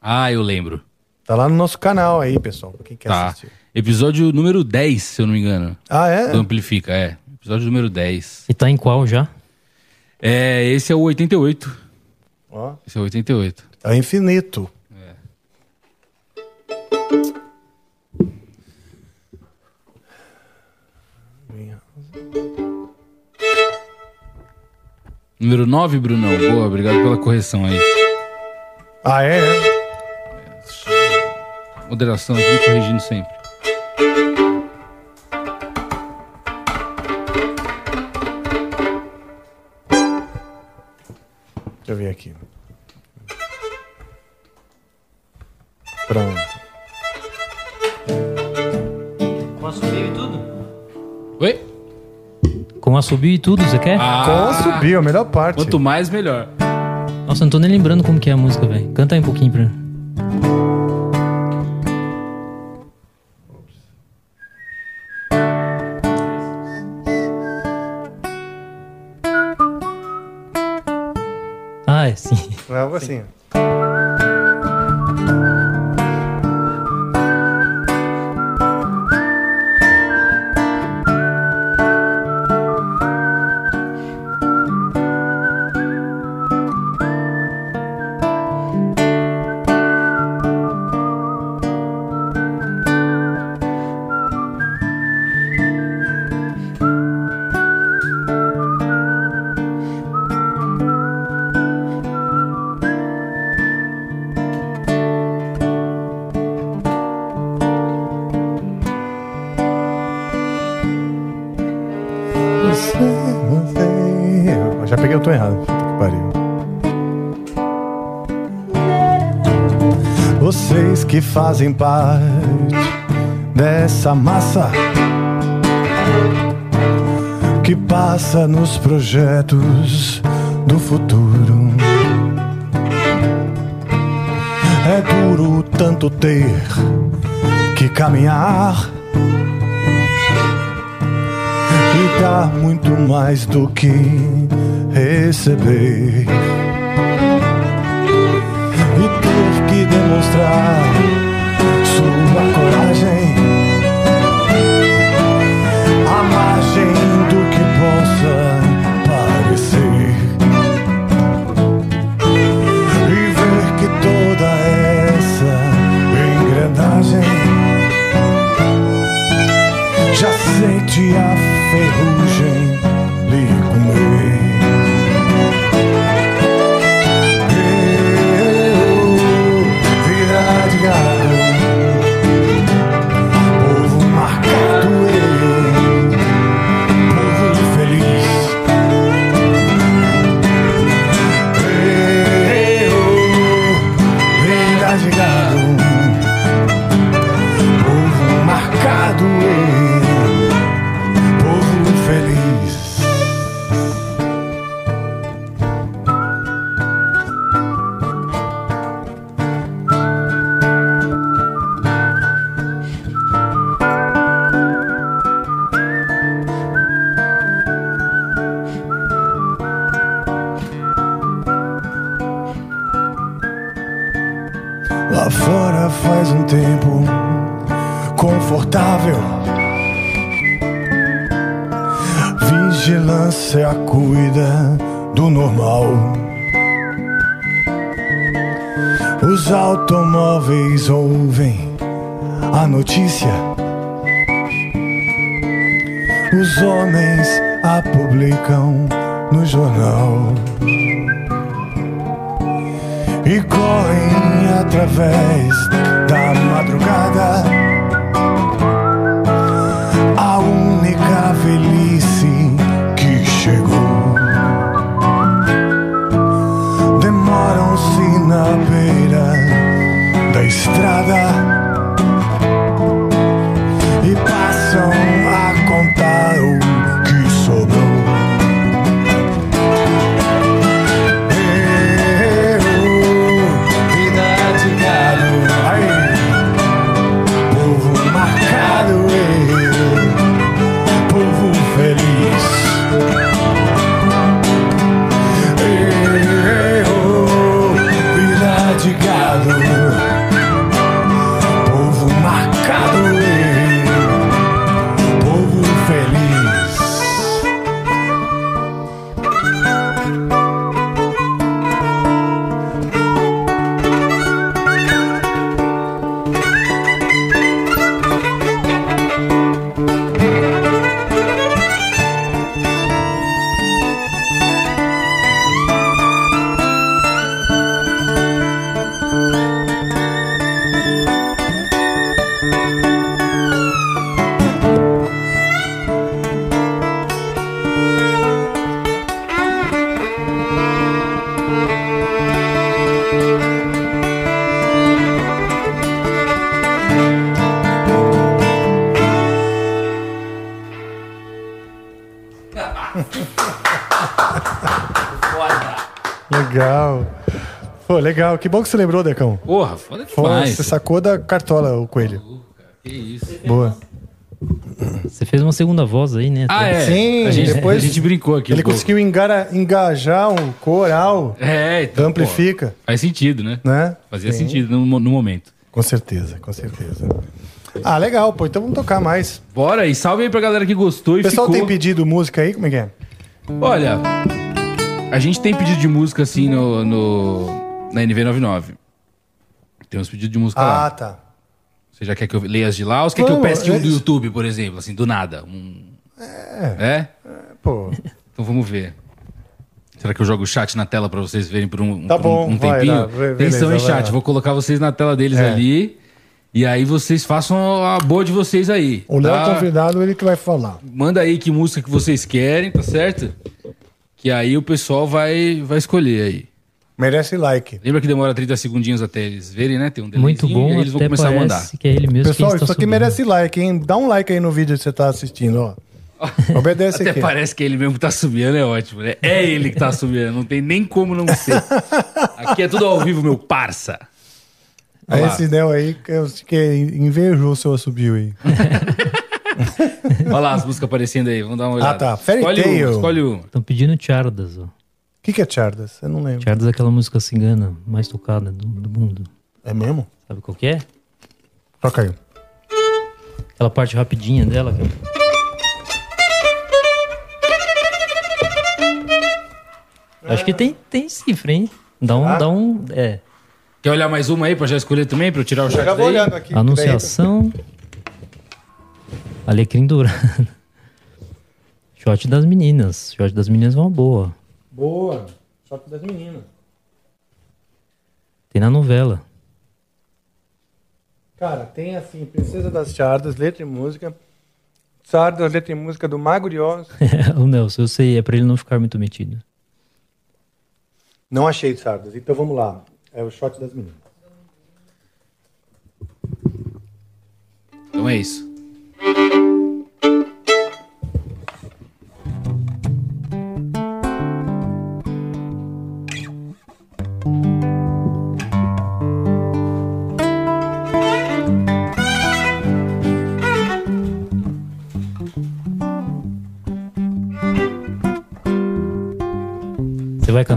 Speaker 6: Ah, eu lembro.
Speaker 5: Tá lá no nosso canal aí, pessoal, pra quem quer
Speaker 6: Tá.
Speaker 5: assistir.
Speaker 6: Episódio número 10, se eu não me engano.
Speaker 5: Ah, é?
Speaker 6: Do Amplifica, é. Episódio número 10.
Speaker 7: E tá em qual já?
Speaker 6: É, esse é o 88.
Speaker 5: Ó,
Speaker 6: Esse é o 88.
Speaker 5: é o infinito.
Speaker 6: Número 9, Brunão. Boa, obrigado pela correção aí.
Speaker 5: Ah, é? é?
Speaker 6: Moderação aqui, me corrigindo sempre.
Speaker 5: Deixa eu ver aqui. Pronto.
Speaker 7: Com assobio e tudo?
Speaker 6: Oi?
Speaker 7: Com a subir e tudo, você quer?
Speaker 6: Ah,
Speaker 5: Com subir a melhor parte.
Speaker 6: Quanto mais, melhor.
Speaker 7: Nossa, não tô nem lembrando como que é a música, velho. Canta aí um pouquinho pra mim.
Speaker 5: Ah, é sim. Não, assim. sim. que fazem parte dessa massa que passa nos projetos do futuro. É duro tanto ter que caminhar e dar muito mais do que receber ter que demonstrar sua coragem. legal. Que bom que você lembrou, Decão.
Speaker 6: Porra, foda demais.
Speaker 5: Você sacou da cartola o coelho.
Speaker 6: Que isso.
Speaker 5: Boa.
Speaker 7: Você fez uma segunda voz aí, né?
Speaker 6: Ah, é.
Speaker 5: Sim,
Speaker 6: a gente,
Speaker 5: depois
Speaker 6: a gente brincou aqui.
Speaker 5: Ele
Speaker 6: um
Speaker 5: conseguiu engara, engajar um coral.
Speaker 6: É, então,
Speaker 5: Amplifica.
Speaker 6: Pô, faz sentido, né?
Speaker 5: né?
Speaker 6: Fazia
Speaker 5: Sim.
Speaker 6: sentido no, no momento.
Speaker 5: Com certeza, com certeza. Ah, legal, pô. Então vamos tocar mais.
Speaker 6: Bora, e salve aí pra galera que gostou e
Speaker 5: pessoal
Speaker 6: ficou.
Speaker 5: tem pedido música aí, como é que é?
Speaker 6: Olha, a gente tem pedido de música assim no, no, na NV99. Tem uns pedidos de música
Speaker 5: Ah,
Speaker 6: lá.
Speaker 5: tá.
Speaker 6: Você já quer que eu leia as de lá ou você quer que eu
Speaker 5: Vamos,
Speaker 6: pesque um
Speaker 5: é
Speaker 6: do
Speaker 5: isso.
Speaker 6: YouTube, por exemplo, assim, do nada? Um... É?
Speaker 5: Pô.
Speaker 6: Então vamos ver. Será que eu jogo o chat na tela pra vocês verem por um,
Speaker 5: Tá
Speaker 6: por um-
Speaker 5: bom,
Speaker 6: um
Speaker 5: vai
Speaker 6: tempinho?
Speaker 5: lá, be-
Speaker 6: Atenção, hein,
Speaker 5: vai
Speaker 6: chat?
Speaker 5: lá.
Speaker 6: Vou colocar vocês na tela deles
Speaker 5: É.
Speaker 6: ali. E aí vocês façam a boa de vocês aí.
Speaker 5: O Léo
Speaker 6: tá?
Speaker 5: convidado, ele que vai falar.
Speaker 6: Manda aí que música que vocês querem, tá certo? Que aí o pessoal vai, vai escolher aí.
Speaker 5: Merece like.
Speaker 6: Lembra que demora 30 segundinhos até eles verem, né? Tem um
Speaker 7: Muito bom,
Speaker 6: e eles vão
Speaker 7: até
Speaker 6: começar a
Speaker 7: parece
Speaker 6: mandar.
Speaker 7: que é ele mesmo
Speaker 5: Pessoal,
Speaker 7: está
Speaker 5: isso aqui
Speaker 7: subindo.
Speaker 5: merece like, hein? Dá um like aí no vídeo que você tá assistindo, ó. Obedece
Speaker 6: Até
Speaker 5: aqui.
Speaker 6: parece que é ele mesmo que tá subindo, é ótimo, né? É ele que tá subindo, não tem nem como não ser. Aqui é tudo ao vivo, meu parça. Olha lá.
Speaker 5: esse Nel aí, que, eu- que invejou o seu subiu aí.
Speaker 6: Olha lá as músicas aparecendo aí, vamos dar uma
Speaker 5: Ah,
Speaker 6: olhada.
Speaker 5: tá. Fairy
Speaker 6: escolhe
Speaker 5: Tail.
Speaker 6: uma, escolhe uma.
Speaker 7: Estão pedindo Chardas, ó.
Speaker 5: O que, que é Chardas? Eu não lembro.
Speaker 7: Chardas é aquela música cigana mais tocada do, do mundo.
Speaker 5: É mesmo?
Speaker 7: Sabe qual que é?
Speaker 5: Toca aí.
Speaker 7: Aquela parte rapidinha dela. que é- Acho que tem, tem cifra, hein? Dá um,
Speaker 6: Ah.
Speaker 7: dá um. É.
Speaker 6: Quer olhar mais uma aí pra já escolher também, pra eu tirar o chat
Speaker 5: já vou olhando aqui.
Speaker 7: Anunciação. Alecrim dourado. Shot das meninas. Shot das meninas é uma boa.
Speaker 5: Boa. Shot das meninas.
Speaker 7: Tem na novela.
Speaker 5: Cara, tem assim, Princesa das Chardas, letra e música. Chardas, letra e música do Mago de Oz.
Speaker 7: o Nelson, eu sei, é pra ele não ficar muito metido.
Speaker 5: Não achei Chardas, então vamos lá. É o shot das meninas.
Speaker 6: Então é isso.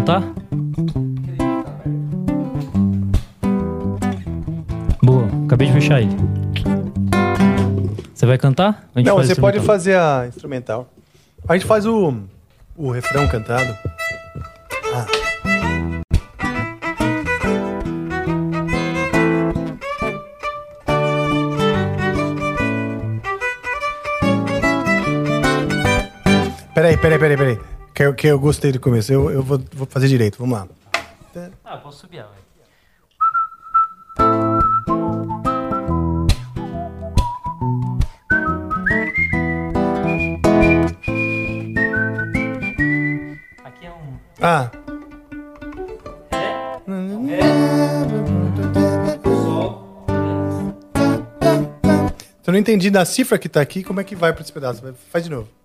Speaker 7: Cantar? Boa, acabei de fechar ele. Você vai cantar?
Speaker 5: Não, você pode fazer a instrumental. A gente faz o, o refrão cantado. Ah. Peraí, peraí, peraí, peraí. Que eu, que eu gostei do começo. Eu, eu vou, vou fazer direito. Vamos lá.
Speaker 7: Ah, posso subir, vai. Aqui é um.
Speaker 5: Ah. Eu não entendi da cifra que tá aqui, como é que vai para esse pedaço? Faz de novo.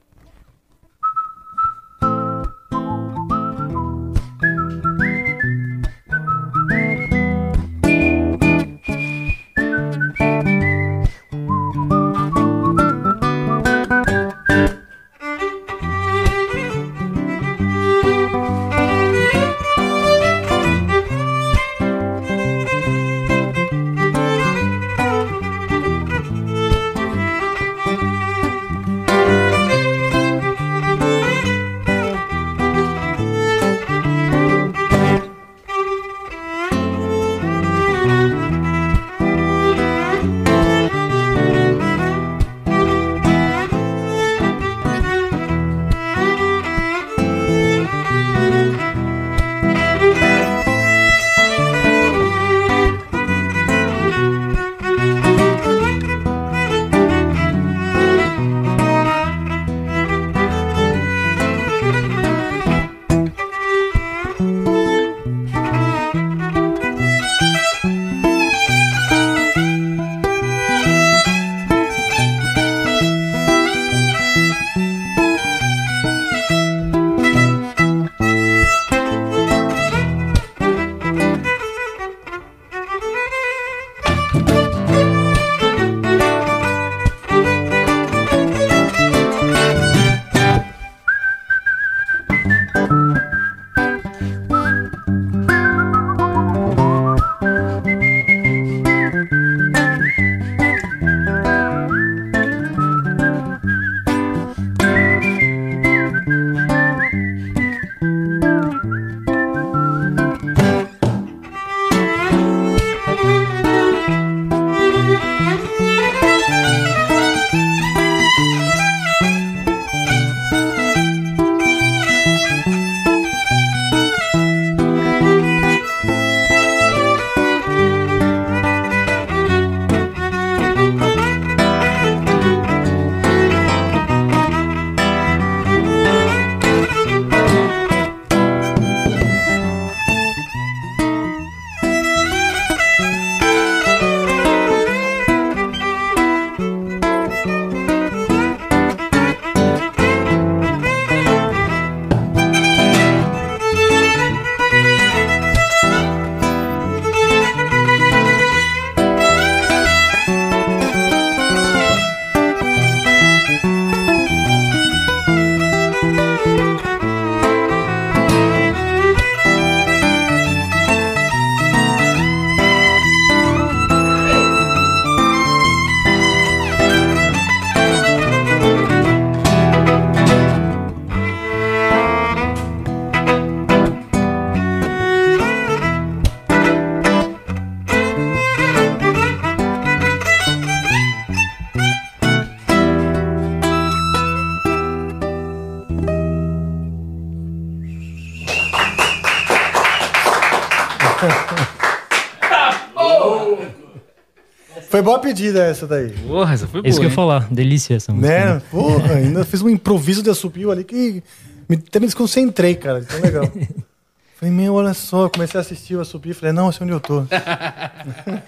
Speaker 5: Boa pedida essa daí.
Speaker 6: Porra, essa foi
Speaker 7: É isso que eu ia falar. Delícia essa música.
Speaker 5: Né?
Speaker 7: né?
Speaker 5: Porra, ainda fiz um improviso de assobio ali que me, até me desconcentrei, cara. Tão legal. Falei, meu, olha só, comecei a assistir o assobio. Falei, não, esse é onde eu tô.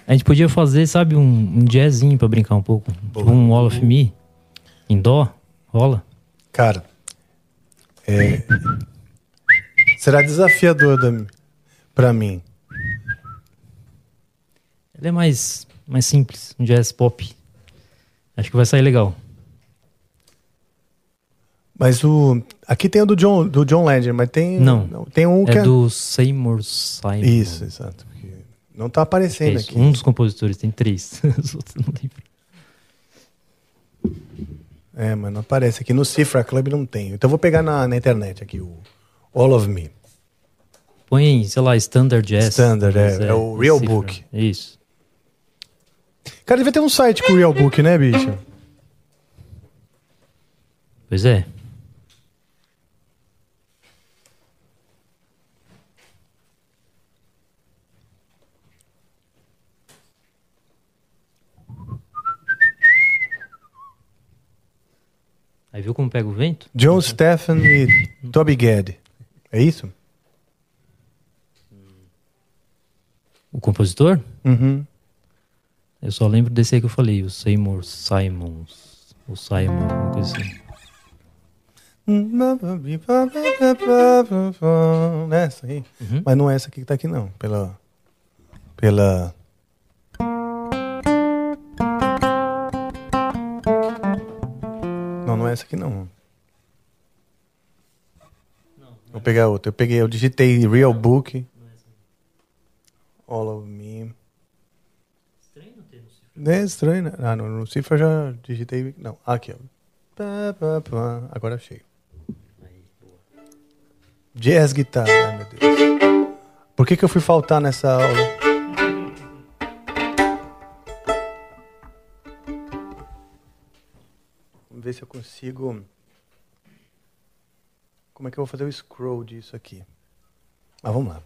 Speaker 7: A gente podia fazer, sabe, um, um jazzinho pra brincar um pouco. Tipo um All of Me. Em dó. Rola.
Speaker 5: Cara, é, será desafiador da, pra mim.
Speaker 7: Ele é mais, mais simples. Um jazz pop. Acho que vai sair legal.
Speaker 5: Mas o. Aqui tem o do John, do John Legend, mas tem.
Speaker 7: Não.
Speaker 5: tem um que
Speaker 7: é do Seymour Simon.
Speaker 5: Isso, exato. Não tá aparecendo
Speaker 7: É
Speaker 5: aqui.
Speaker 7: Um dos compositores, tem três. Os outros não lembro.
Speaker 5: É, mas não aparece aqui. No Cifra Club não tem. Então eu vou pegar na, na internet aqui o All of Me.
Speaker 7: Põe, sei lá, Standard Jazz.
Speaker 5: Standard, é,
Speaker 7: Mas
Speaker 5: é o Real
Speaker 7: cifra.
Speaker 5: Book.
Speaker 7: É isso.
Speaker 5: Cara, devia ter um site com o Real Book, né, bicho?
Speaker 7: Pois é. Aí viu como pega o vento?
Speaker 5: John Stephen e Toby Gad. É isso?
Speaker 7: O compositor?
Speaker 5: Uhum.
Speaker 7: Eu só lembro desse aí que eu falei, o Seymour Simons. O Simon, uma coisa assim.
Speaker 5: Essa aí. Mas não é essa aqui que tá aqui, não. Pela. Pela. Não, não é essa aqui, não. Vou pegar outra. Eu peguei, eu digitei Real Book. All of Me. É estranho, né? Ah, no, no Cifra já digitei. Não, aqui, ó. Pá, pá, pá. Agora achei. Jazz guitarra, ai meu Deus. Por que, que eu fui faltar nessa aula? Vamos ver se eu consigo. Como é que eu vou fazer o scroll disso aqui? Mas vamos lá.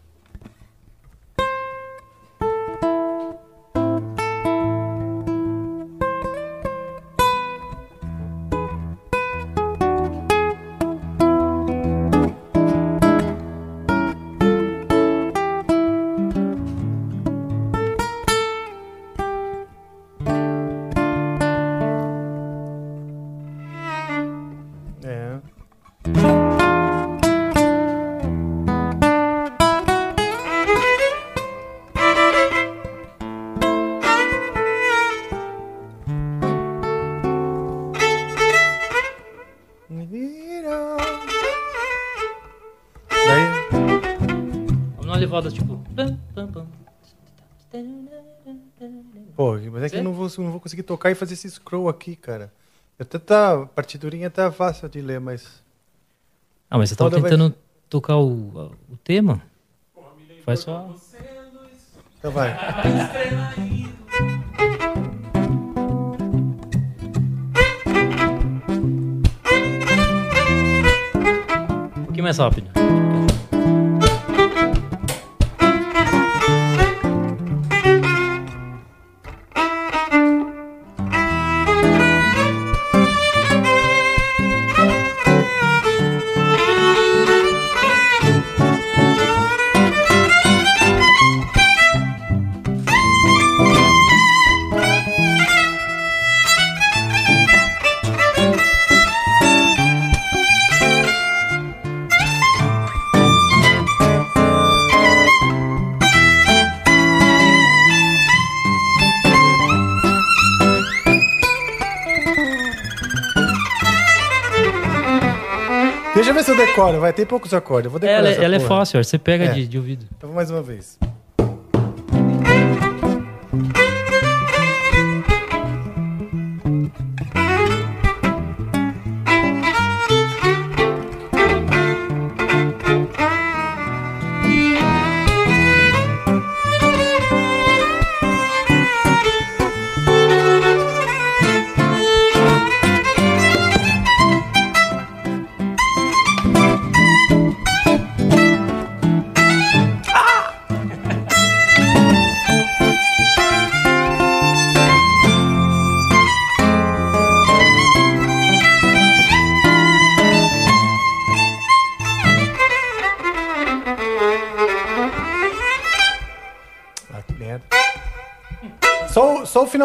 Speaker 5: Pô, mas é que eu não vou, não vou conseguir tocar e fazer esse scroll aqui, cara. Até tá, a partiturinha tá fácil de ler, mas.
Speaker 7: Ah, mas você tava tentando tocar o, o tema? Faz só.
Speaker 5: Então vai.
Speaker 7: Um pouquinho mais rápido.
Speaker 5: Decoro, vai ter poucos acordes. Eu vou decorar
Speaker 7: Ela,
Speaker 5: essa
Speaker 7: ela é
Speaker 5: porra.
Speaker 7: fácil, você pega
Speaker 5: É.
Speaker 7: de, de ouvido.
Speaker 5: Então mais uma vez.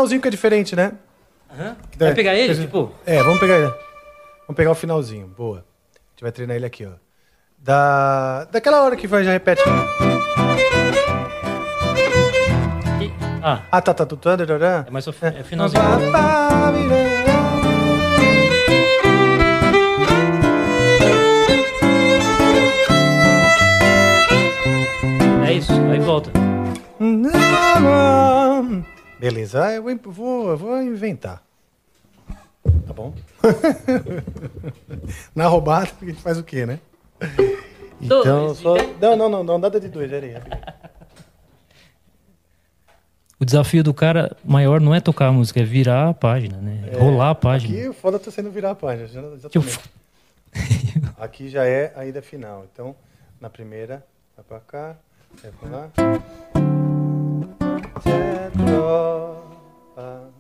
Speaker 5: Finalzinho que é diferente, né? Que dá-
Speaker 7: Vai pegar ele,
Speaker 5: que gente-
Speaker 7: tipo?
Speaker 5: É, vamos pegar ele. Vamos pegar o finalzinho. Boa. A gente vai treinar ele aqui, ó. Da... Daquela hora que vai, já repete.
Speaker 7: Ah,
Speaker 5: Ah, tá, tá, tá, tá, tá.
Speaker 7: é mais o fi- é finalzinho. É isso, aí volta.
Speaker 5: Beleza, ah, eu vou, vou, eu vou inventar. Tá bom? Na roubada, a gente faz o quê, né? Então, só... Não, não, não, não, nada de dois, peraí. rapidinho.
Speaker 7: O desafio do cara maior não é tocar a música, é virar a página, né? É rolar a página.
Speaker 5: Aqui o foda tá sendo virar a página. Exatamente. Aqui já é a ida final. Então, na primeira, vai pra cá, vai pra lá. tet roa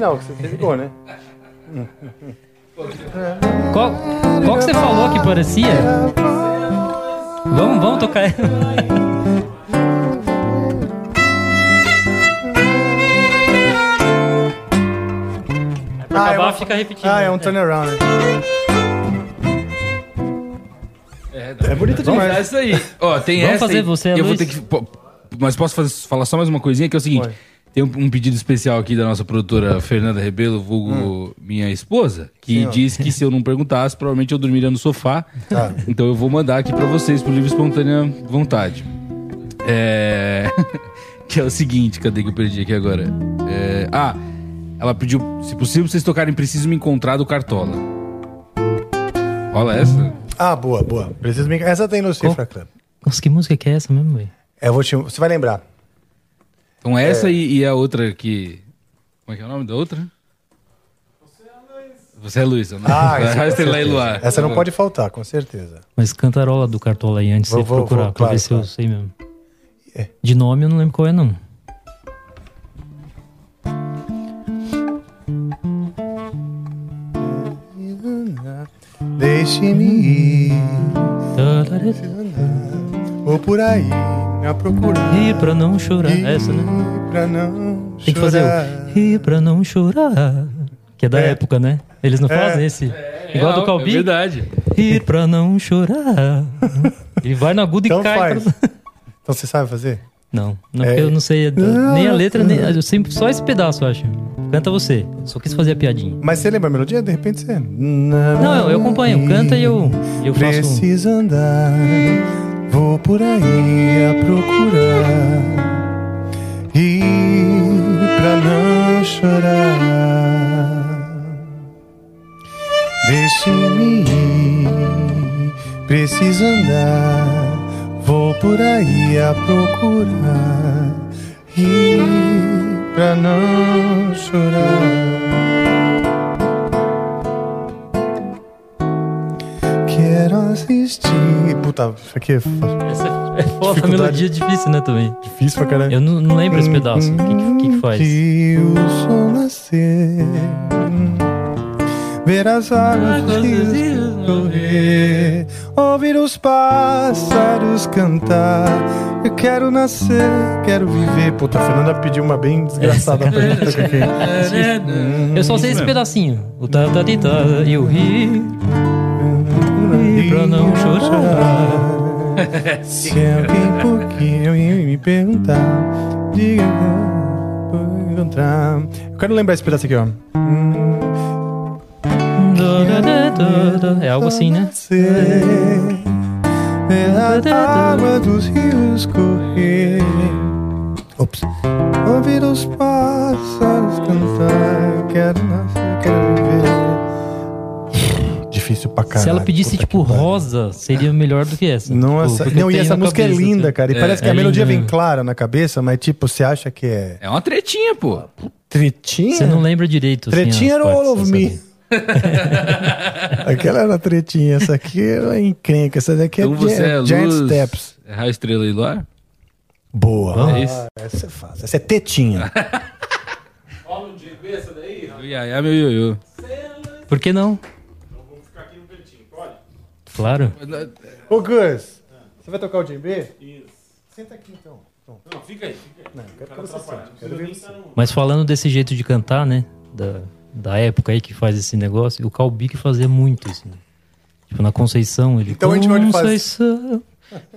Speaker 5: final, que você ligou, né?
Speaker 7: Qual, qual que você falou que parecia? Vamos, vamos tocar ela. Pra acabar,
Speaker 5: uma-
Speaker 7: fica repetindo.
Speaker 5: Ah, é um
Speaker 7: né?
Speaker 5: turnaround?
Speaker 6: É,
Speaker 5: É bonito
Speaker 6: Vamos
Speaker 5: demais.
Speaker 6: dar isso aí. Ó, tem
Speaker 7: Vamos
Speaker 6: essa
Speaker 7: fazer
Speaker 6: aí,
Speaker 7: você
Speaker 6: eu vou
Speaker 7: Luiz?
Speaker 6: ter que. Mas posso fazer- falar só mais uma coisinha, que é o seguinte.
Speaker 5: Pode.
Speaker 6: Tem um, um pedido especial aqui da nossa produtora Fernanda Rebelo, vulgo minha esposa, que
Speaker 5: Hum. Ó.
Speaker 6: diz que se eu não perguntasse, provavelmente eu dormiria no sofá.
Speaker 5: Tá.
Speaker 6: Então eu vou mandar aqui pra vocês, por livre espontânea vontade. É... que é o seguinte, cadê que eu perdi aqui agora? É, Ah, ela pediu, se possível, vocês tocarem Preciso Me Encontrar do Cartola. Rola essa?
Speaker 5: Ah, boa, boa. Preciso me... Essa tem no Cifra Club.
Speaker 7: Nossa, que música que é essa mesmo, velho?
Speaker 5: É, eu vou te... Você vai lembrar.
Speaker 6: Então essa
Speaker 5: É.
Speaker 6: e, e a outra que... Como é que é o nome da outra? Você é Luiz. Né?
Speaker 5: Ah, com
Speaker 6: Estrela e
Speaker 5: certeza.
Speaker 6: Luar.
Speaker 5: Essa não pode faltar, com certeza.
Speaker 7: Mas cantarola do Cartola aí antes de
Speaker 5: Vou-
Speaker 7: você
Speaker 5: vou-
Speaker 7: procurar,
Speaker 5: vou,
Speaker 7: pra
Speaker 5: claro,
Speaker 7: ver se
Speaker 5: claro.
Speaker 7: eu sei mesmo.
Speaker 5: É.
Speaker 7: De nome eu não lembro qual é, não.
Speaker 5: Deixe-me ir. Vou por aí a procurar.
Speaker 7: Rir pra não chorar. Essa, né?
Speaker 5: Pra não
Speaker 7: Tem que fazer o rir pra não chorar. Que é da
Speaker 5: É.
Speaker 7: época, né? Eles não
Speaker 5: É.
Speaker 7: fazem esse. Igual do
Speaker 6: É
Speaker 7: Calbi.
Speaker 6: verdade.
Speaker 7: Rir pra não chorar. Ele vai no agudo
Speaker 5: Então
Speaker 7: e cai.
Speaker 5: faz.
Speaker 7: pra-
Speaker 5: Então você sabe fazer?
Speaker 7: Não, não
Speaker 5: É.
Speaker 7: porque eu não sei a- nem a letra, nem. Eu sempre, só esse pedaço, eu acho. Canta você. Só quis fazer a piadinha.
Speaker 5: Mas você lembra a melodia? De repente você.
Speaker 7: Não, eu, eu acompanho. Canta e eu, eu faço.
Speaker 5: Preciso andar, vou por aí a procurar. Ir pra não chorar. Deixe-me ir, preciso andar, vou por aí a procurar. Ir pra não chorar. Existir. Puta, isso aqui é
Speaker 7: Essa é, é foda, melodia é difícil, né, também.
Speaker 5: difícil pra caralho.
Speaker 7: Eu não, não lembro esse pedaço. O que, que, que faz?
Speaker 5: Que o sol nascer, ver as águas dos rios correr, ouvir os pássaros cantar. Eu quero nascer, quero viver. Puta, a Fernanda pediu uma bem desgraçada pra gente tocar aqui.
Speaker 7: Eu só sei esse pedacinho. O ta ta ti, ta e o ri. Ri Pra não chorar.
Speaker 5: Se alguém por que eu ia me perguntar, diga vou encontrar. Eu quero lembrar esse pedaço aqui, ó.
Speaker 7: Da. É algo assim, né?
Speaker 5: Ver a água dos rios correr. Ops. Ouvir os pássaros cantar. Quero nascer, quero viver. Difícil pra caralho.
Speaker 7: Se ela pedisse,
Speaker 5: puta
Speaker 7: tipo, rosa, seria melhor do que essa.
Speaker 5: Nossa,
Speaker 7: Tipo, eu
Speaker 5: não, e essa música é
Speaker 7: cabeça,
Speaker 5: linda,
Speaker 7: assim.
Speaker 5: cara. E
Speaker 7: É,
Speaker 5: parece que
Speaker 7: é
Speaker 5: a melodia
Speaker 7: linda,
Speaker 5: vem clara na cabeça, mas tipo, você acha que é.
Speaker 6: É uma tretinha, pô.
Speaker 5: Tretinha?
Speaker 7: Você não lembra direito. assim,
Speaker 5: Tretinha
Speaker 7: as
Speaker 5: era All of? Me. Aquela era tretinha, essa aqui era encrenca, essa daqui é,
Speaker 6: Então você é
Speaker 5: Gi- Giant
Speaker 6: luz,
Speaker 5: Steps.
Speaker 6: é raio, estrela e luar?
Speaker 5: Boa.
Speaker 6: É isso?
Speaker 5: essa é fácil. Essa é tetinha.
Speaker 10: Rola um GB essa daí?
Speaker 6: Ia, ia, meu ioiô.
Speaker 7: Por que não? Claro.
Speaker 5: Ô, Gus, você vai tocar o djembe? Isso. Senta aqui então.
Speaker 10: Não, fica aí, fica aí.
Speaker 5: Não, eu quero que você sente, quero ver você.
Speaker 10: tá
Speaker 7: Mas falando desse jeito de cantar, né? Da, da época aí que faz esse negócio, o Calbi que fazia muito isso. Né? Tipo, na Conceição, ele.
Speaker 5: Então a gente vai fazer-
Speaker 7: Conceição,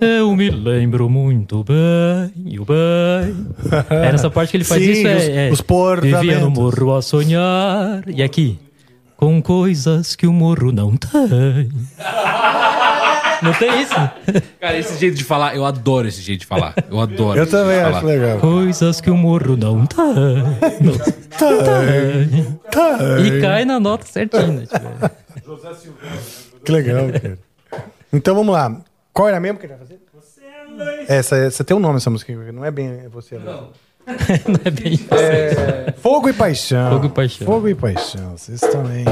Speaker 7: eu me lembro muito bem, o bem. É nessa parte que ele faz
Speaker 5: Sim,
Speaker 7: isso, é.
Speaker 5: os-
Speaker 7: é
Speaker 5: os portamentos.
Speaker 7: Vivia no morro a sonhar. E aqui? Com coisas que o morro não tem. Não tem isso?
Speaker 6: Cara, esse jeito de falar, eu adoro esse jeito de falar. Eu adoro.
Speaker 5: Eu também acho
Speaker 6: falar.
Speaker 5: legal.
Speaker 7: Coisas que o morro não tem. Não tem.
Speaker 5: Tem.
Speaker 7: E cai na nota certinha. né, tipo.
Speaker 5: Que legal, cara. Então vamos lá. Qual era mesmo que a gente vai fazer? Essa, essa tem um nome essa música, não é bem você. Não.
Speaker 7: Não é bem isso.
Speaker 5: É, Fogo e Paixão.
Speaker 7: Fogo e Paixão.
Speaker 5: Fogo e Paixão. Vocês também.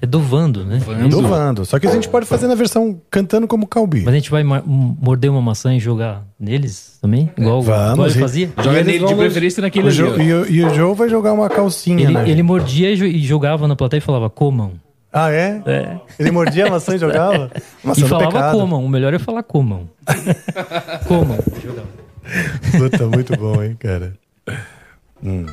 Speaker 7: É do Vando, né?
Speaker 5: Do Vando. Só que a gente pode fazer na versão cantando como Calbi.
Speaker 7: Mas a gente vai morder uma maçã e jogar neles também? Igual, igual
Speaker 5: Vamos.
Speaker 7: ele
Speaker 5: e-
Speaker 7: fazia?
Speaker 6: Joga nele de preferência naquele
Speaker 5: o
Speaker 6: ali,
Speaker 5: Jo-
Speaker 6: ó.
Speaker 5: E, o- e o Joe vai jogar uma calcinha,
Speaker 7: Ele,
Speaker 5: né?
Speaker 7: ele mordia e jo- jogava na plateia e falava, comam.
Speaker 5: Ah, é?
Speaker 7: É.
Speaker 5: Ele mordia a maçã e jogava? Maçã
Speaker 7: e
Speaker 5: do
Speaker 7: falava
Speaker 5: pecado.
Speaker 7: comam. O melhor é falar comam. comam. Jogava.
Speaker 5: Puta, muito bom, hein, cara. Hum.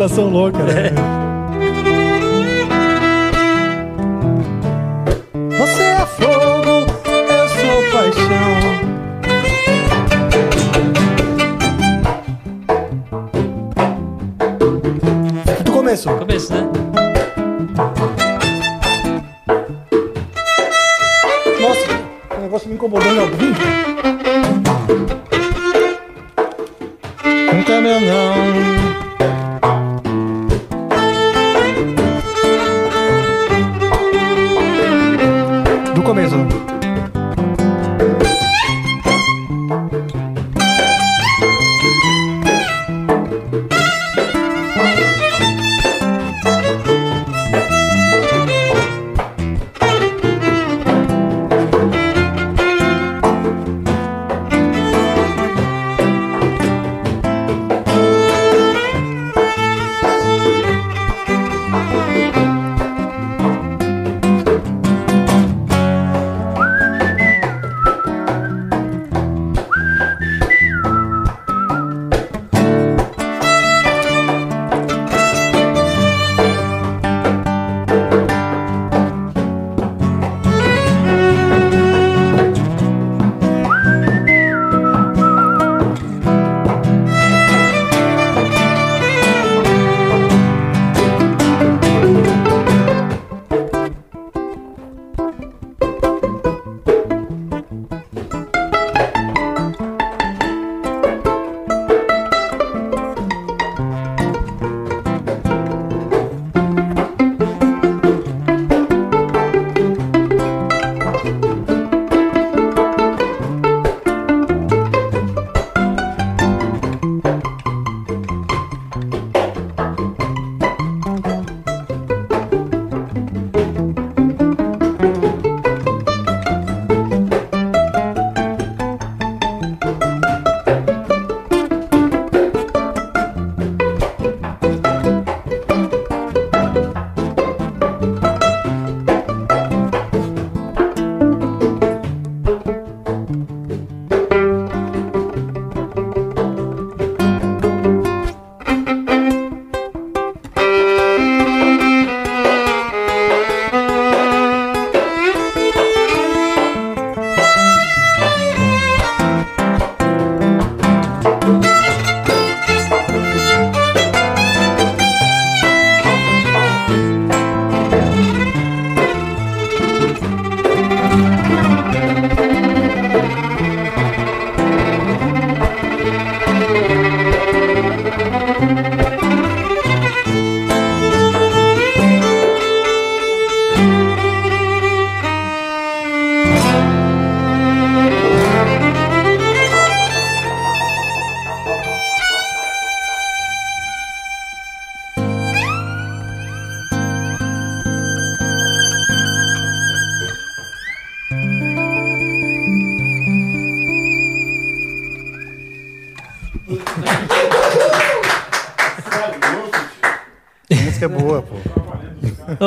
Speaker 5: Modulação louca, né?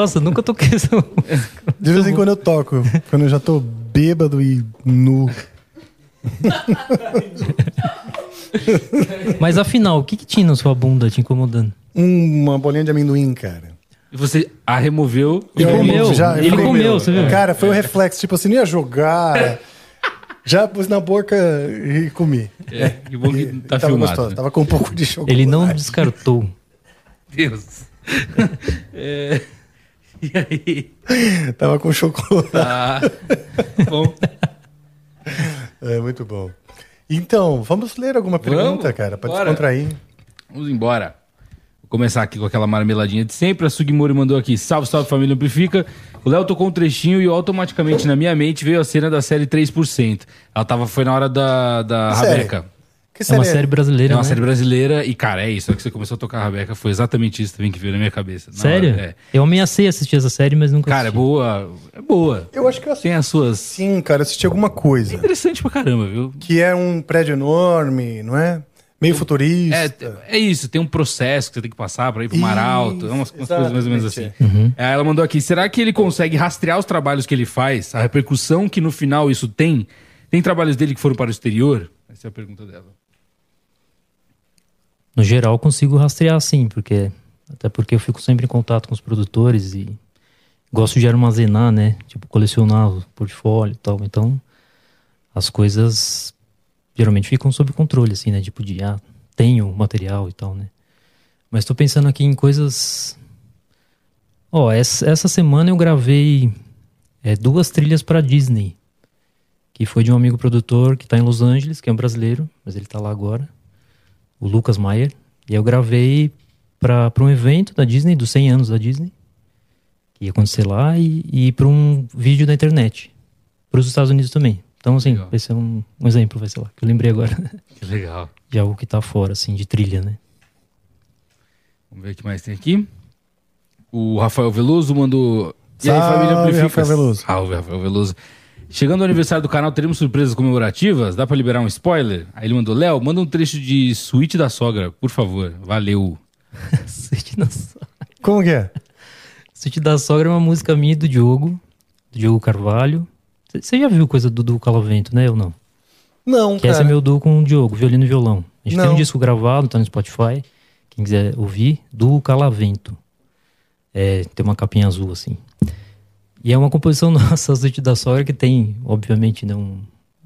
Speaker 5: Nossa,
Speaker 7: nunca toquei essa música.
Speaker 5: De vez em quando eu toco, quando eu já tô bêbado e nu.
Speaker 7: Mas afinal, o que, que tinha na sua bunda te incomodando?
Speaker 5: Uma bolinha de amendoim, cara.
Speaker 6: E você a removeu e
Speaker 5: Eu
Speaker 6: comeu.
Speaker 5: já-
Speaker 7: Ele
Speaker 5: falei,
Speaker 7: comeu, você viu?
Speaker 5: Cara, foi um reflexo. Tipo assim, não ia jogar. Já pus na boca e comi.
Speaker 6: É, que bom que tá
Speaker 5: tava
Speaker 6: filmado,
Speaker 5: gostoso,
Speaker 6: né?
Speaker 5: Tava com um pouco de chocolate.
Speaker 7: Ele não descartou.
Speaker 6: Deus. E aí?
Speaker 5: Tava com chocolate.
Speaker 6: Tá. Bom.
Speaker 5: É, muito bom. Então, vamos ler alguma pergunta,
Speaker 6: Vamos?
Speaker 5: cara, pra
Speaker 6: Bora.
Speaker 5: descontrair.
Speaker 6: Vamos embora. Vou começar aqui com aquela marmeladinha de sempre. A Sugimori mandou aqui: salve, salve família Amplifica. O Léo tocou um trechinho e automaticamente na minha mente veio a cena da série 3%. Ela tava, foi na hora da, da
Speaker 5: série?
Speaker 6: Rabeca.
Speaker 5: Que
Speaker 7: É uma série brasileira,
Speaker 6: É uma
Speaker 7: né?
Speaker 6: série brasileira e, cara, é isso. Na hora que você começou a tocar a Rabeca, foi exatamente isso também que veio na minha cabeça. Na
Speaker 7: Sério?
Speaker 6: hora, é.
Speaker 7: Eu ameacei assistir essa série, mas nunca
Speaker 6: Cara, é
Speaker 7: assisti.
Speaker 6: boa. É boa.
Speaker 5: Eu acho que eu
Speaker 6: Tem as suas.
Speaker 5: Sim, cara, eu assisti alguma coisa.
Speaker 6: Interessante pra caramba, viu?
Speaker 5: Que é um prédio enorme, não é? Meio futurista.
Speaker 6: É, é isso, tem um processo que você tem que passar pra ir pro mar alto. É umas, umas coisas mais ou menos assim.
Speaker 7: Uhum.
Speaker 6: Aí Ela mandou aqui: será que ele consegue rastrear os trabalhos que ele faz, a repercussão que no final isso tem? Tem trabalhos dele que foram para o exterior? Essa é a pergunta dela.
Speaker 7: No geral, consigo rastrear sim, porque até porque eu fico sempre em contato com os produtores e gosto de armazenar, né? Tipo, colecionar o portfólio e tal. Então, as coisas geralmente ficam sob controle, assim, né? Tipo, de, ah, tenho material e tal, né? Mas tô pensando aqui em coisas. Ó, essa, essa semana eu gravei é, duas trilhas para Disney. Que foi de um amigo produtor que tá em Los Angeles, que é um brasileiro, mas ele tá lá agora o Lucas Maier. E eu gravei para um evento da Disney, dos 100 anos da Disney, que ia acontecer lá, e, e para um vídeo da internet, para os Estados Unidos também. Então, assim, vai ser um, um exemplo, vai ser lá, que eu lembrei agora
Speaker 6: Que legal.
Speaker 7: de algo que tá fora, assim, de trilha, né?
Speaker 6: Vamos ver o que mais tem aqui. O Rafael Veloso mandou. E aí,
Speaker 5: Salve,
Speaker 6: família Amplifica.
Speaker 5: Rafael Veloso.
Speaker 6: Salve, Rafael Veloso. Chegando ao aniversário do canal, teremos surpresas comemorativas? Dá pra liberar um spoiler? Aí ele mandou: Léo, manda um trecho de Suíte da Sogra, por favor. Valeu.
Speaker 7: Suíte da Sogra.
Speaker 5: Como que é?
Speaker 7: Suíte da Sogra é uma música minha e do Diogo, do Diogo Carvalho. Você já viu coisa do Dudu Calavento, né? Ou não?
Speaker 5: Não,
Speaker 7: Que esse é
Speaker 5: cara.
Speaker 7: meu duo com o Diogo, violino e violão. A gente tem
Speaker 5: Não.
Speaker 7: um disco gravado, tá no Spotify. Quem quiser ouvir, do Calavento. É, tem uma capinha azul, assim. E é uma composição nossa, a suíte da sogra, que tem, obviamente, né, um,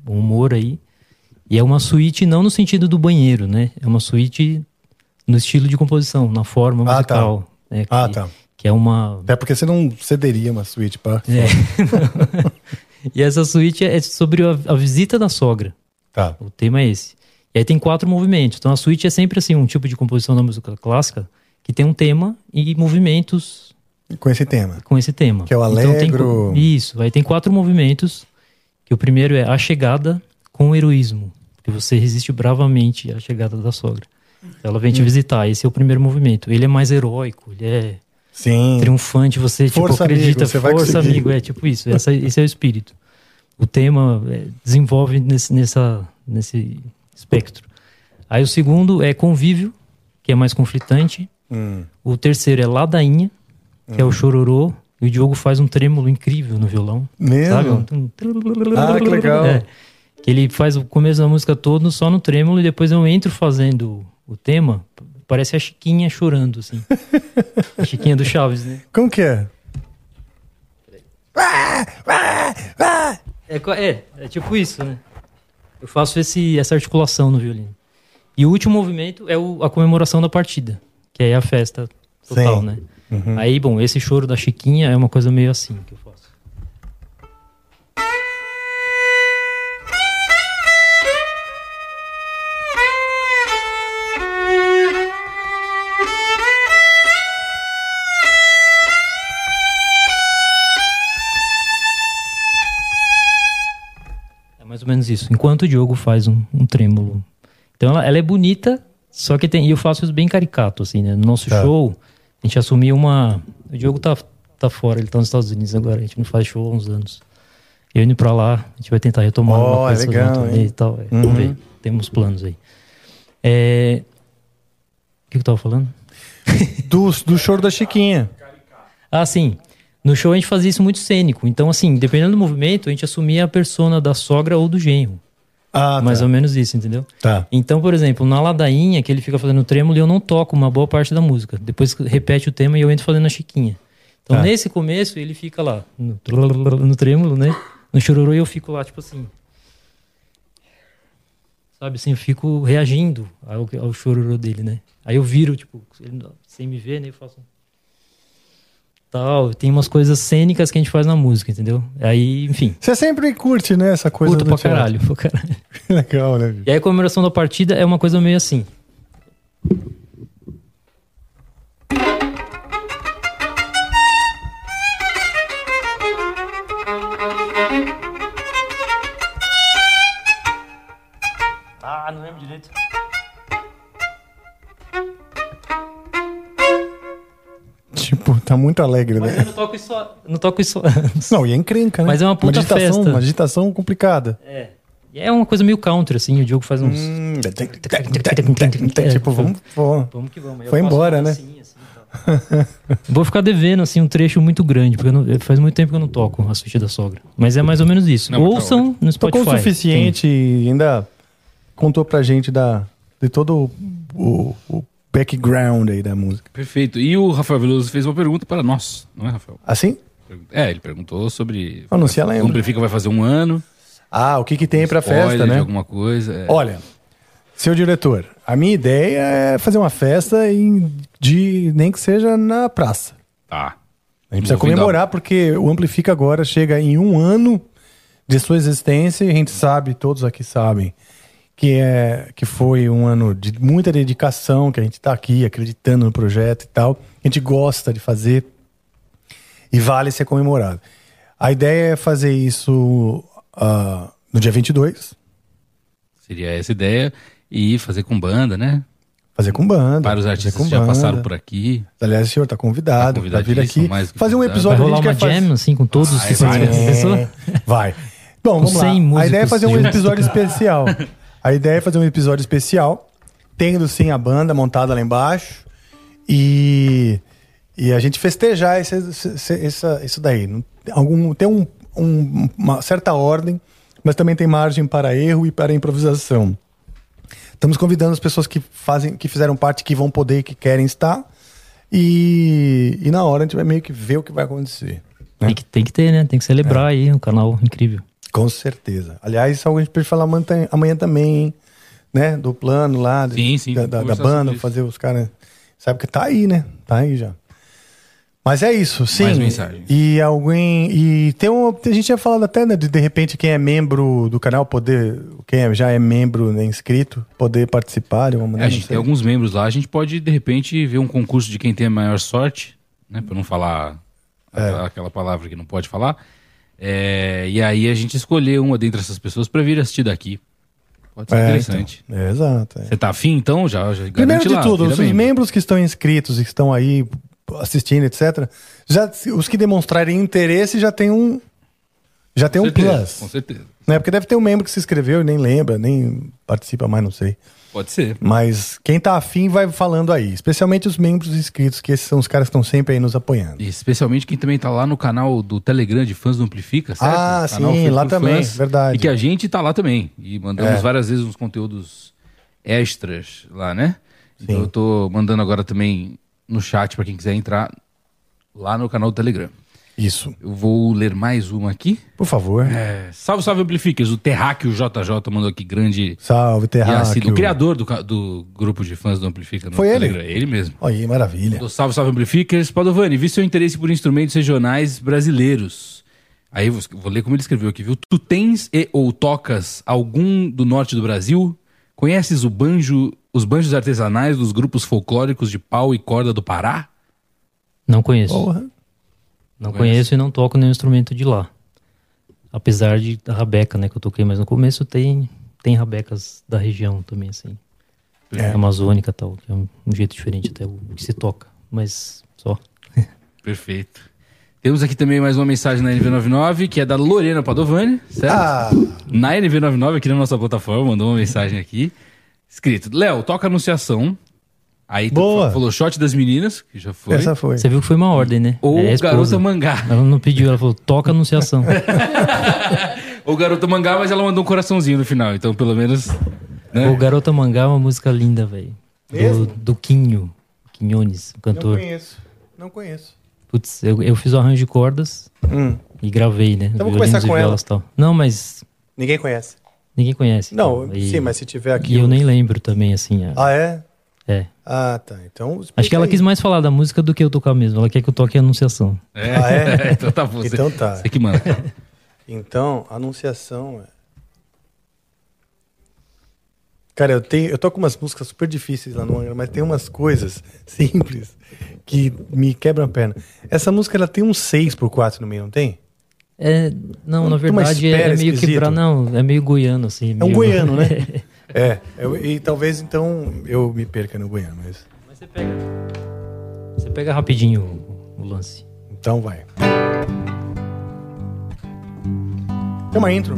Speaker 7: um humor aí. E é uma suíte não no sentido do banheiro, né? É uma suíte no estilo de composição, na forma
Speaker 5: Ah,
Speaker 7: musical. né, que,
Speaker 5: Ah, tá.
Speaker 7: Que é uma...
Speaker 5: Até porque você não cederia uma suíte pra.
Speaker 7: É. e essa suíte é sobre a, a visita da sogra.
Speaker 5: Tá.
Speaker 7: O tema é esse. E aí tem quatro movimentos. Então a suíte é sempre assim, um tipo de composição da música clássica que tem um tema e movimentos
Speaker 5: Com esse tema.
Speaker 7: com esse tema.
Speaker 5: Que é o
Speaker 7: Então, tem
Speaker 5: alegro.
Speaker 7: isso. Aí tem quatro movimentos. Que o primeiro é a chegada com o heroísmo. Que você resiste bravamente à chegada da sogra. Ela vem te
Speaker 5: Hum.
Speaker 7: visitar. Esse é o primeiro movimento. Ele é mais heróico. Ele é
Speaker 5: Sim.
Speaker 7: triunfante. Você tipo,
Speaker 5: Força,
Speaker 7: acredita.
Speaker 5: amigo, você
Speaker 7: força, amigo. É tipo isso. Essa, esse é o espírito. O tema é, desenvolve nesse, nessa, nesse espectro. Aí o segundo é convívio, que é mais conflitante.
Speaker 5: Hum.
Speaker 7: O terceiro é ladainha, que é o chororô. E o Diogo faz um trêmolo incrível no violão.
Speaker 5: Mesmo?
Speaker 7: Sabe? Um-
Speaker 5: Ah, que legal.
Speaker 7: É. Que ele faz o começo da música todo só no trêmolo e depois eu entro fazendo o tema. Parece a Chiquinha chorando, assim. a Chiquinha do Chaves, né?
Speaker 5: Como que é?
Speaker 7: É, é, é tipo isso, né? Eu faço esse, essa articulação no violino. E o último movimento é o- a comemoração da partida, que aí é a festa total,
Speaker 5: Sim.
Speaker 7: né?
Speaker 5: Uhum.
Speaker 7: Aí, bom, esse choro da Chiquinha é uma coisa meio assim que eu faço. É mais ou menos isso. Enquanto o Diogo faz um, um trêmulo. Então ela, ela é bonita, só que tem. E eu faço isso bem caricato, assim, né? No nosso
Speaker 5: Tá.
Speaker 7: show, a gente assumiu uma. O Diogo tá, tá fora, ele tá nos Estados Unidos agora, a gente não faz show há uns anos. Eu indo pra lá, a gente vai tentar retomar
Speaker 5: Ó,
Speaker 7: uma
Speaker 5: é legal,
Speaker 7: e tal. é.
Speaker 5: Uhum.
Speaker 7: Vamos ver. Temos planos aí. É... O que que eu tava falando?
Speaker 5: Do, do choro da Chiquinha.
Speaker 7: Ah, sim. No show a gente fazia isso muito cênico. Então, assim, dependendo do movimento, a gente assumia a persona da sogra ou do genro.
Speaker 5: Ah,
Speaker 7: Mais
Speaker 5: tá.
Speaker 7: ou menos isso, entendeu?
Speaker 5: Tá.
Speaker 7: Então, por exemplo, na ladainha, que ele fica fazendo trêmulo, eu não toco uma boa parte da música. Depois repete o tema e eu entro fazendo a chiquinha. Então,
Speaker 5: Tá.
Speaker 7: nesse começo, ele fica lá, no, no trêmulo, né? No chororô, e eu fico lá, tipo assim. Sabe assim, eu fico reagindo ao, ao chororô dele, né? Aí eu viro, tipo, ele, sem me ver, né? Eu faço. Tal, tem umas coisas cênicas que a gente faz na música, entendeu? Aí, enfim.
Speaker 5: Você sempre curte, né, essa coisa
Speaker 7: Curto
Speaker 5: do
Speaker 7: pra
Speaker 5: teatro.
Speaker 7: caralho, pra caralho.
Speaker 5: Legal, né?
Speaker 7: E aí a comemoração da partida é uma coisa meio assim.
Speaker 5: Tá muito alegre,
Speaker 7: Mas eu
Speaker 5: né?
Speaker 7: não toco isso, não toco isso.
Speaker 5: Não, e é encrenca, né?
Speaker 7: Mas é uma puta
Speaker 5: digitação,
Speaker 7: festa.
Speaker 5: Uma digitação complicada.
Speaker 7: É. E é uma coisa meio country, assim, o Diogo faz uns.
Speaker 5: tipo, vamos, vamos.
Speaker 7: Vamos que vamos. Eu
Speaker 5: Foi embora,
Speaker 7: uma
Speaker 5: né?
Speaker 7: dancinha, Vou ficar devendo, assim, um trecho muito grande, porque eu não- faz muito tempo que eu não toco a suíte da sogra. Mas é mais ou menos isso.
Speaker 5: Não, mas tá
Speaker 7: Ouçam no Spotify.
Speaker 5: Tocou o suficiente e ainda contou pra gente da, de todo o, o background aí da música.
Speaker 6: Perfeito. E o Rafael Veloso fez uma pergunta para nós, não é, Rafael?
Speaker 5: Assim?
Speaker 6: É, ele perguntou sobre.
Speaker 5: Ah, não se lembra.
Speaker 6: O Amplifica vai fazer um ano.
Speaker 5: Ah, o que, que tem pra
Speaker 6: spoiler
Speaker 5: festa, né?
Speaker 6: alguma coisa. é.
Speaker 5: Olha, seu diretor, a minha ideia é fazer uma festa em, de nem que seja na praça.
Speaker 6: Tá.
Speaker 5: A gente precisa
Speaker 6: Ouvindo a-
Speaker 5: comemorar porque o Amplifica agora chega em um ano de sua existência e a gente sabe, todos aqui sabem, que, é, que foi um ano de muita dedicação, que a gente está aqui acreditando no projeto e tal. A gente gosta de fazer e vale ser comemorado. A ideia é fazer isso ah, no dia 22,
Speaker 6: Seria essa a ideia. E fazer com banda, né?
Speaker 5: fazer com banda.
Speaker 6: Vários
Speaker 5: fazer
Speaker 6: artistas
Speaker 5: com
Speaker 6: já
Speaker 5: banda.
Speaker 6: passaram por aqui.
Speaker 5: Aliás, o senhor está convidado
Speaker 6: Tá
Speaker 5: para vir aqui
Speaker 6: mais que
Speaker 5: fazer um episódio.
Speaker 7: Vai
Speaker 5: que
Speaker 7: rolar uma jam, assim, com todos os
Speaker 6: Vai,
Speaker 7: que são
Speaker 6: vai.
Speaker 7: pessoa?
Speaker 5: Vai. Bom,
Speaker 7: Com
Speaker 5: vamos lá.
Speaker 7: 100
Speaker 5: A ideia é fazer um episódio especial. A ideia é fazer um episódio especial, tendo sim a banda montada lá embaixo e, e a gente festejar esse, esse- isso daí. Algum, tem um, um- uma certa ordem, mas também tem margem para erro e para improvisação. Estamos convidando as pessoas que fazem, que fizeram parte, que vão poder, que querem estar. E, e na hora a gente vai meio que ver o que vai acontecer.
Speaker 7: Tem que, tem que ter, né? Tem que celebrar
Speaker 5: É.
Speaker 7: aí um canal incrível.
Speaker 5: Com certeza. Aliás, é algo a gente pode falar amanhã, também, hein? né? Do plano lá,
Speaker 6: Sim, sim,
Speaker 5: da, da- da banda, fazer os caras. Sabe que tá aí, né? Tá aí já. Mas é isso, sim.
Speaker 6: Mais mensagens.
Speaker 5: E alguém. E tem um. A gente tinha falado até, né? De, de repente, quem é membro do canal poder. Quem é- já é membro, né, inscrito, poder participar de uma
Speaker 6: É,
Speaker 5: maneira.
Speaker 6: a
Speaker 5: não
Speaker 6: gente tem alguns membros lá. A gente pode, de repente, ver um concurso de quem tem a maior sorte, né? Pra não falar
Speaker 5: É.
Speaker 6: aquela, aquela palavra que não pode falar. É, e aí a gente escolher uma dentre essas pessoas pra vir assistir daqui. Pode ser
Speaker 5: É,
Speaker 6: interessante.
Speaker 5: então. É, exato.
Speaker 6: Você tá afim, então? Já, já
Speaker 5: Primeiro de
Speaker 6: lá,
Speaker 5: tudo, os
Speaker 6: membro.
Speaker 5: membros que estão inscritos e que estão aí assistindo, etc. Já, os que demonstrarem interesse já tem um. Já tem
Speaker 6: Com
Speaker 5: um
Speaker 6: certeza,
Speaker 5: plus.
Speaker 6: Com certeza.
Speaker 5: Né? Porque deve ter um membro que se inscreveu e nem lembra, nem participa mais, não sei.
Speaker 6: Pode ser.
Speaker 5: Mas quem tá afim vai falando aí. Especialmente os membros inscritos, que esses são os caras que estão sempre aí nos apoiando.
Speaker 6: E especialmente quem também tá lá no canal do Telegram de fãs do Amplifica, certo?
Speaker 5: Ah,
Speaker 6: O canal
Speaker 5: sim,
Speaker 6: feito
Speaker 5: lá também,
Speaker 6: fãs.
Speaker 5: verdade.
Speaker 6: E que a gente tá lá também. E mandamos
Speaker 5: É.
Speaker 6: várias vezes uns conteúdos extras lá, né? Então eu tô mandando agora também no chat pra quem quiser entrar lá no canal do Telegram.
Speaker 5: Isso.
Speaker 6: Eu vou ler mais uma aqui.
Speaker 5: Por favor.
Speaker 6: É, salve, salve Amplificers. O Terráqueo JJ mandou aqui grande.
Speaker 5: Salve, Terráqueo.
Speaker 6: O criador do, do grupo de fãs do Amplifica no
Speaker 5: Foi ele?
Speaker 6: Telegram. Ele mesmo.
Speaker 5: Aí, maravilha.
Speaker 6: Do Salve Salve Amplificers. Padovani, vi seu interesse por instrumentos regionais brasileiros. Aí vou, vou ler como ele escreveu aqui, viu? Tu tens e ou tocas algum do norte do Brasil? Conheces o banjo, os banjos artesanais dos grupos folclóricos de pau e corda do Pará?
Speaker 7: Não conheço.
Speaker 5: Porra.
Speaker 7: Não
Speaker 6: Conhece?
Speaker 7: conheço e não toco nenhum instrumento de lá. Apesar de da rabeca, né, que eu toquei, mas no começo tem tem rabecas da região também, assim.
Speaker 5: É.
Speaker 7: Amazônica e tal, que é um, um jeito diferente até o que se toca, mas só.
Speaker 6: Perfeito. Temos aqui também mais uma mensagem na NV99, que é da Lorena Padovani, certo?
Speaker 5: Ah.
Speaker 6: Na NV99, aqui na nossa plataforma, mandou uma mensagem aqui. Escrito, Léo, toca anunciação. Aí tu
Speaker 5: Boa.
Speaker 6: fa- falou shot das meninas, que já foi.
Speaker 5: Essa foi.
Speaker 7: Você viu que foi uma ordem, né?
Speaker 6: Ou
Speaker 7: É esposa.
Speaker 6: Garota Mangá.
Speaker 7: Ela não pediu, ela falou, toca anunciação.
Speaker 6: Ou Garota Mangá, mas ela mandou um coraçãozinho no final. Então, pelo menos. Né?
Speaker 7: O Garota Mangá é uma música linda, velho. Do, do Quinho. Quinhones, o
Speaker 5: Não
Speaker 7: cantor.
Speaker 5: conheço. Não conheço.
Speaker 7: Putz, eu, eu fiz o arranjo de cordas
Speaker 5: Hum.
Speaker 7: e gravei, né?
Speaker 5: Então vou
Speaker 7: Violinos
Speaker 5: começar
Speaker 7: e
Speaker 5: com ela.
Speaker 7: violas e tal. Não, mas
Speaker 5: Ninguém conhece.
Speaker 7: ninguém conhece.
Speaker 5: Não,
Speaker 7: então. E-
Speaker 5: sim, mas se tiver aqui.
Speaker 7: E eu nem lembro também, assim. a-
Speaker 5: Ah, é?
Speaker 7: É.
Speaker 5: Ah, tá. Então.
Speaker 7: Acho que ela
Speaker 5: explica
Speaker 7: quis
Speaker 5: aí.
Speaker 7: mais falar da música do que eu tocar mesmo. Ela quer que eu toque a anunciação.
Speaker 6: É.
Speaker 5: Ah, é?
Speaker 6: então tá bom. Você,
Speaker 5: Então tá.
Speaker 6: Você que manda.
Speaker 5: Então, anunciação é. Cara, eu tenho, eu toco umas músicas super difíceis lá no Angra, mas tem umas coisas simples que me quebram a perna. Essa música ela tem um 6 por 4 no meio, não tem?
Speaker 7: É, não, na
Speaker 5: Tem uma
Speaker 7: verdade é,
Speaker 5: espera
Speaker 7: é meio quebrado. Não, é meio goiano, assim.
Speaker 5: É um
Speaker 7: meio-
Speaker 5: goiano, né? É, eu- e talvez então eu me perca no goiano, mas.
Speaker 7: Mas você pega. Você pega rapidinho o, o lance.
Speaker 5: Então vai. Tem uma intro.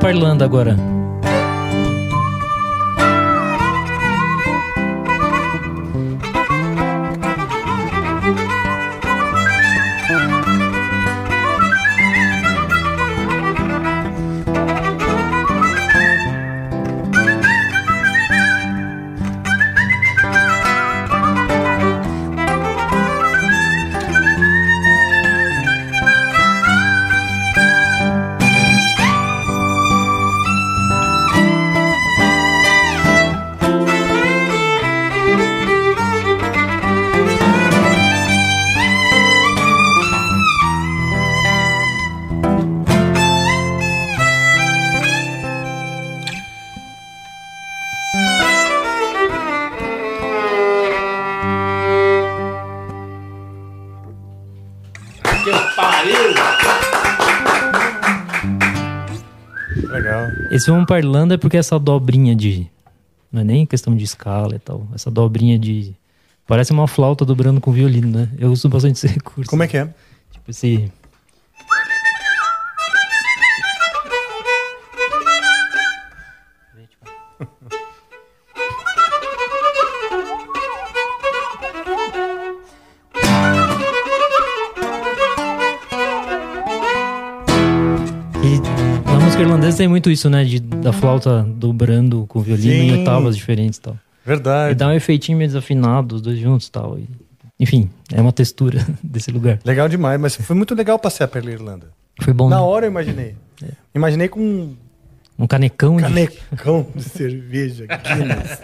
Speaker 7: Pra Irlanda agora. Esse Vamos pra Irlanda é porque essa dobrinha de. Não é nem questão de escala e tal. Essa dobrinha de. Parece uma flauta dobrando com violino, né? Eu uso bastante esse recurso.
Speaker 5: Como é que é?
Speaker 7: Tipo esse. Tem muito isso, né? De, da flauta dobrando com o violino
Speaker 5: Sim.
Speaker 7: em oitavas diferentes e tal.
Speaker 5: Verdade.
Speaker 7: E dá um efeitinho meio desafinado, os dois juntos e tal. E, enfim, é uma textura desse lugar.
Speaker 5: Legal demais, mas foi muito legal passear pela Irlanda.
Speaker 7: Foi bom,
Speaker 5: Na
Speaker 7: né?
Speaker 5: hora eu imaginei. Imaginei com um
Speaker 7: Um canecão de...
Speaker 5: canecão de cerveja. Guinness.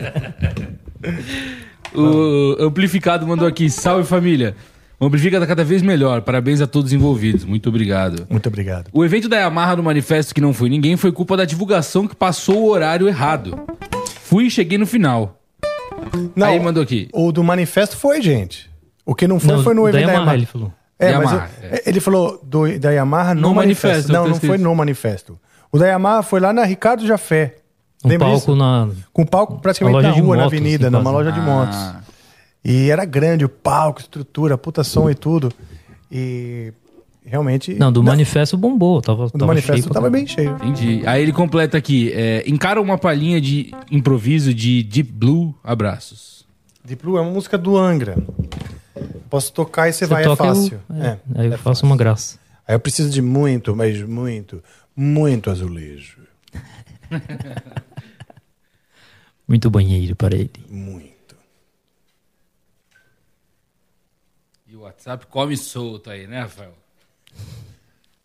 Speaker 6: O Amplificado mandou aqui, salve família. Uma brigada cada vez melhor. Parabéns a todos envolvidos. Muito obrigado.
Speaker 5: Muito obrigado.
Speaker 6: O evento da Yamaha no manifesto que não foi ninguém foi culpa da divulgação que passou o horário errado. Fui e cheguei no final.
Speaker 5: Não,
Speaker 6: Aí mandou aqui.
Speaker 5: O do manifesto foi, gente. O que não foi
Speaker 7: Não,
Speaker 5: foi no
Speaker 7: da
Speaker 5: evento da
Speaker 7: Yamaha,
Speaker 5: Yamaha.
Speaker 7: ele falou.
Speaker 5: É,
Speaker 6: Yamaha,
Speaker 5: mas ele, ele falou do, da Yamaha no,
Speaker 6: No
Speaker 5: manifesto.
Speaker 6: manifesto,
Speaker 5: Não, não foi no manifesto. O da Yamaha foi lá na Ricardo Jafé.
Speaker 7: Um
Speaker 5: Lembra
Speaker 7: palco
Speaker 5: disso?
Speaker 7: na.
Speaker 5: Com palco praticamente na rua, na
Speaker 7: motos,
Speaker 5: avenida,
Speaker 7: assim,
Speaker 5: numa
Speaker 7: quase.
Speaker 5: loja de motos.
Speaker 6: Ah.
Speaker 5: E era grande o palco, estrutura, puta som e tudo. E realmente.
Speaker 7: Não, do manifesto bombou. Tava,
Speaker 5: do
Speaker 7: tava
Speaker 5: manifesto
Speaker 7: cheio
Speaker 5: tava bem cheio.
Speaker 6: Entendi. Aí ele completa aqui. É, encara uma palhinha de improviso de Deep Blue. Abraços.
Speaker 5: Deep Blue é uma música do Angra. Posso tocar e você,
Speaker 7: Você
Speaker 5: vai,
Speaker 7: toca,
Speaker 5: é
Speaker 7: eu-
Speaker 5: fácil.
Speaker 7: é,
Speaker 5: É,
Speaker 7: aí eu
Speaker 5: é
Speaker 7: faço uma graça.
Speaker 5: Aí eu preciso de muito, mas muito, muito azulejo.
Speaker 7: Muito banheiro para ele.
Speaker 5: Muito.
Speaker 6: E o WhatsApp come solto aí, né, Rafael?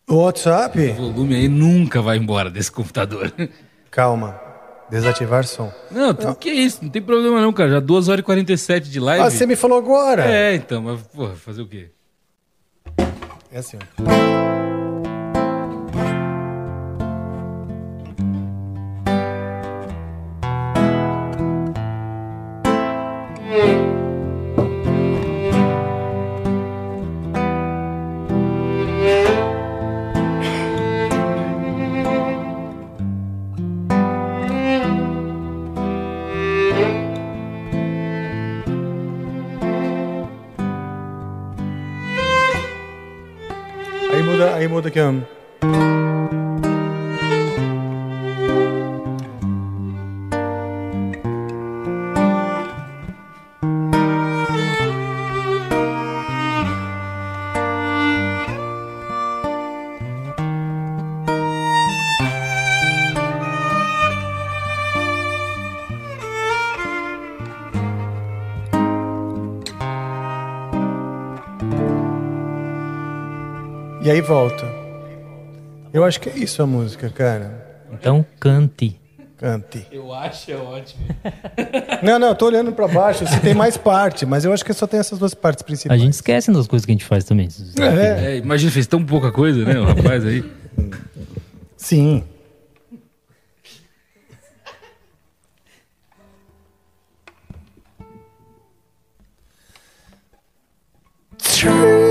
Speaker 5: O WhatsApp?
Speaker 6: O volume aí nunca vai embora desse computador.
Speaker 5: Calma. Desativar som.
Speaker 6: Não, tu- que isso? Não tem problema não, cara. Já 2 horas e 47 de live.
Speaker 5: Ah, você me falou agora.
Speaker 6: É, então, mas, porra, fazer o quê?
Speaker 5: É assim, ó. Volta. Eu acho que é isso a música, cara.
Speaker 7: Então cante.
Speaker 5: Cante.
Speaker 6: Eu acho é ótimo.
Speaker 5: Não, não, eu tô olhando pra baixo, se tem mais parte, mas eu acho que só tem essas duas partes
Speaker 7: A
Speaker 5: principais.
Speaker 7: gente esquece das coisas que a gente faz também.
Speaker 6: É, imagina, fez tão pouca coisa, né, o rapaz aí.
Speaker 5: Sim. Three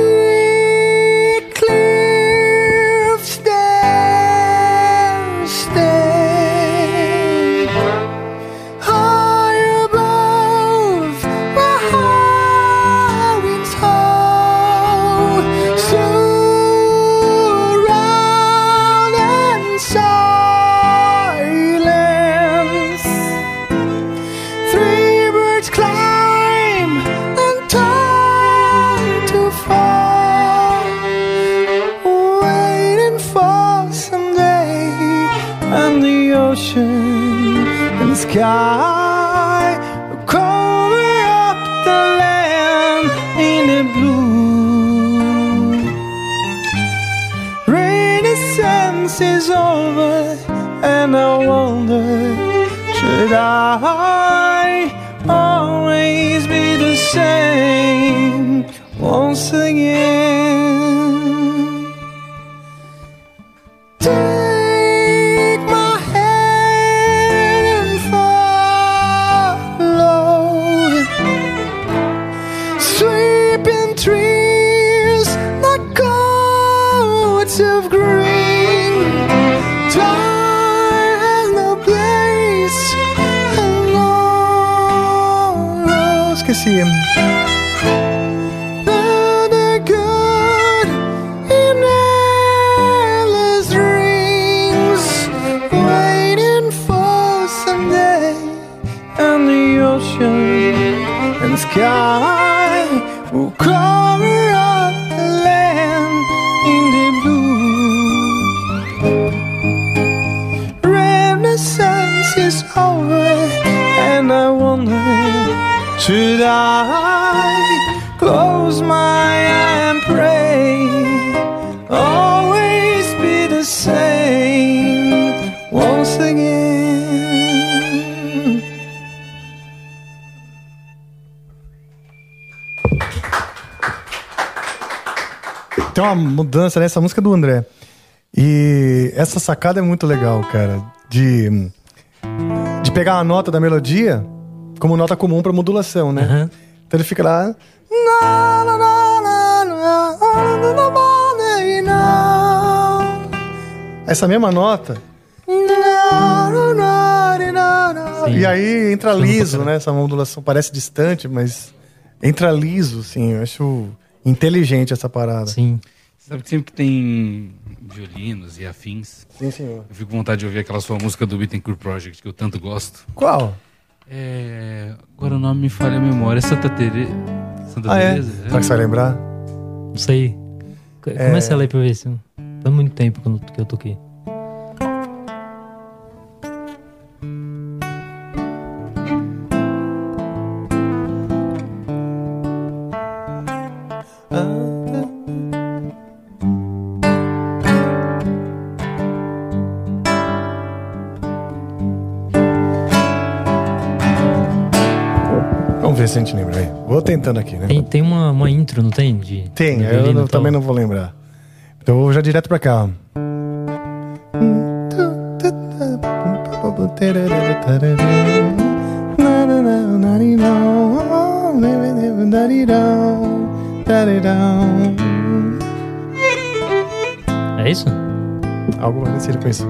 Speaker 5: mudança, né? Música é do André. E essa sacada é muito legal, cara. De, de pegar a nota da melodia como nota comum para modulação, né? Uhum. Então ele fica lá. Essa mesma nota.
Speaker 7: Sim.
Speaker 5: E aí entra liso, né? Essa modulação parece distante, mas entra liso, sim. Eu acho inteligente essa parada.
Speaker 7: Sim.
Speaker 6: Sabe que sempre que tem violinos e afins,
Speaker 5: Sim, senhor.
Speaker 6: eu fico com vontade de ouvir aquela sua música do Bittencourt Project que eu tanto gosto.
Speaker 5: Qual?
Speaker 6: É. Agora o nome me falha a memória. É Santa Teresa. Santa
Speaker 5: Ah, é?
Speaker 6: Teresa?
Speaker 5: Será que você vai lembrar?
Speaker 7: Não sei. Co-
Speaker 5: É.
Speaker 7: Começa a ler pra ver se. Faz muito tempo que eu, não- que eu toquei.
Speaker 5: A gente lembra aí. Vou tentando aqui, né?
Speaker 7: Tem, tem uma, uma intro, não tem? De,
Speaker 5: Tem,
Speaker 7: de
Speaker 5: eu
Speaker 7: violino
Speaker 5: não- também não vou lembrar. Então eu vou já direto pra cá.
Speaker 7: É isso?
Speaker 5: Algo parecido com isso.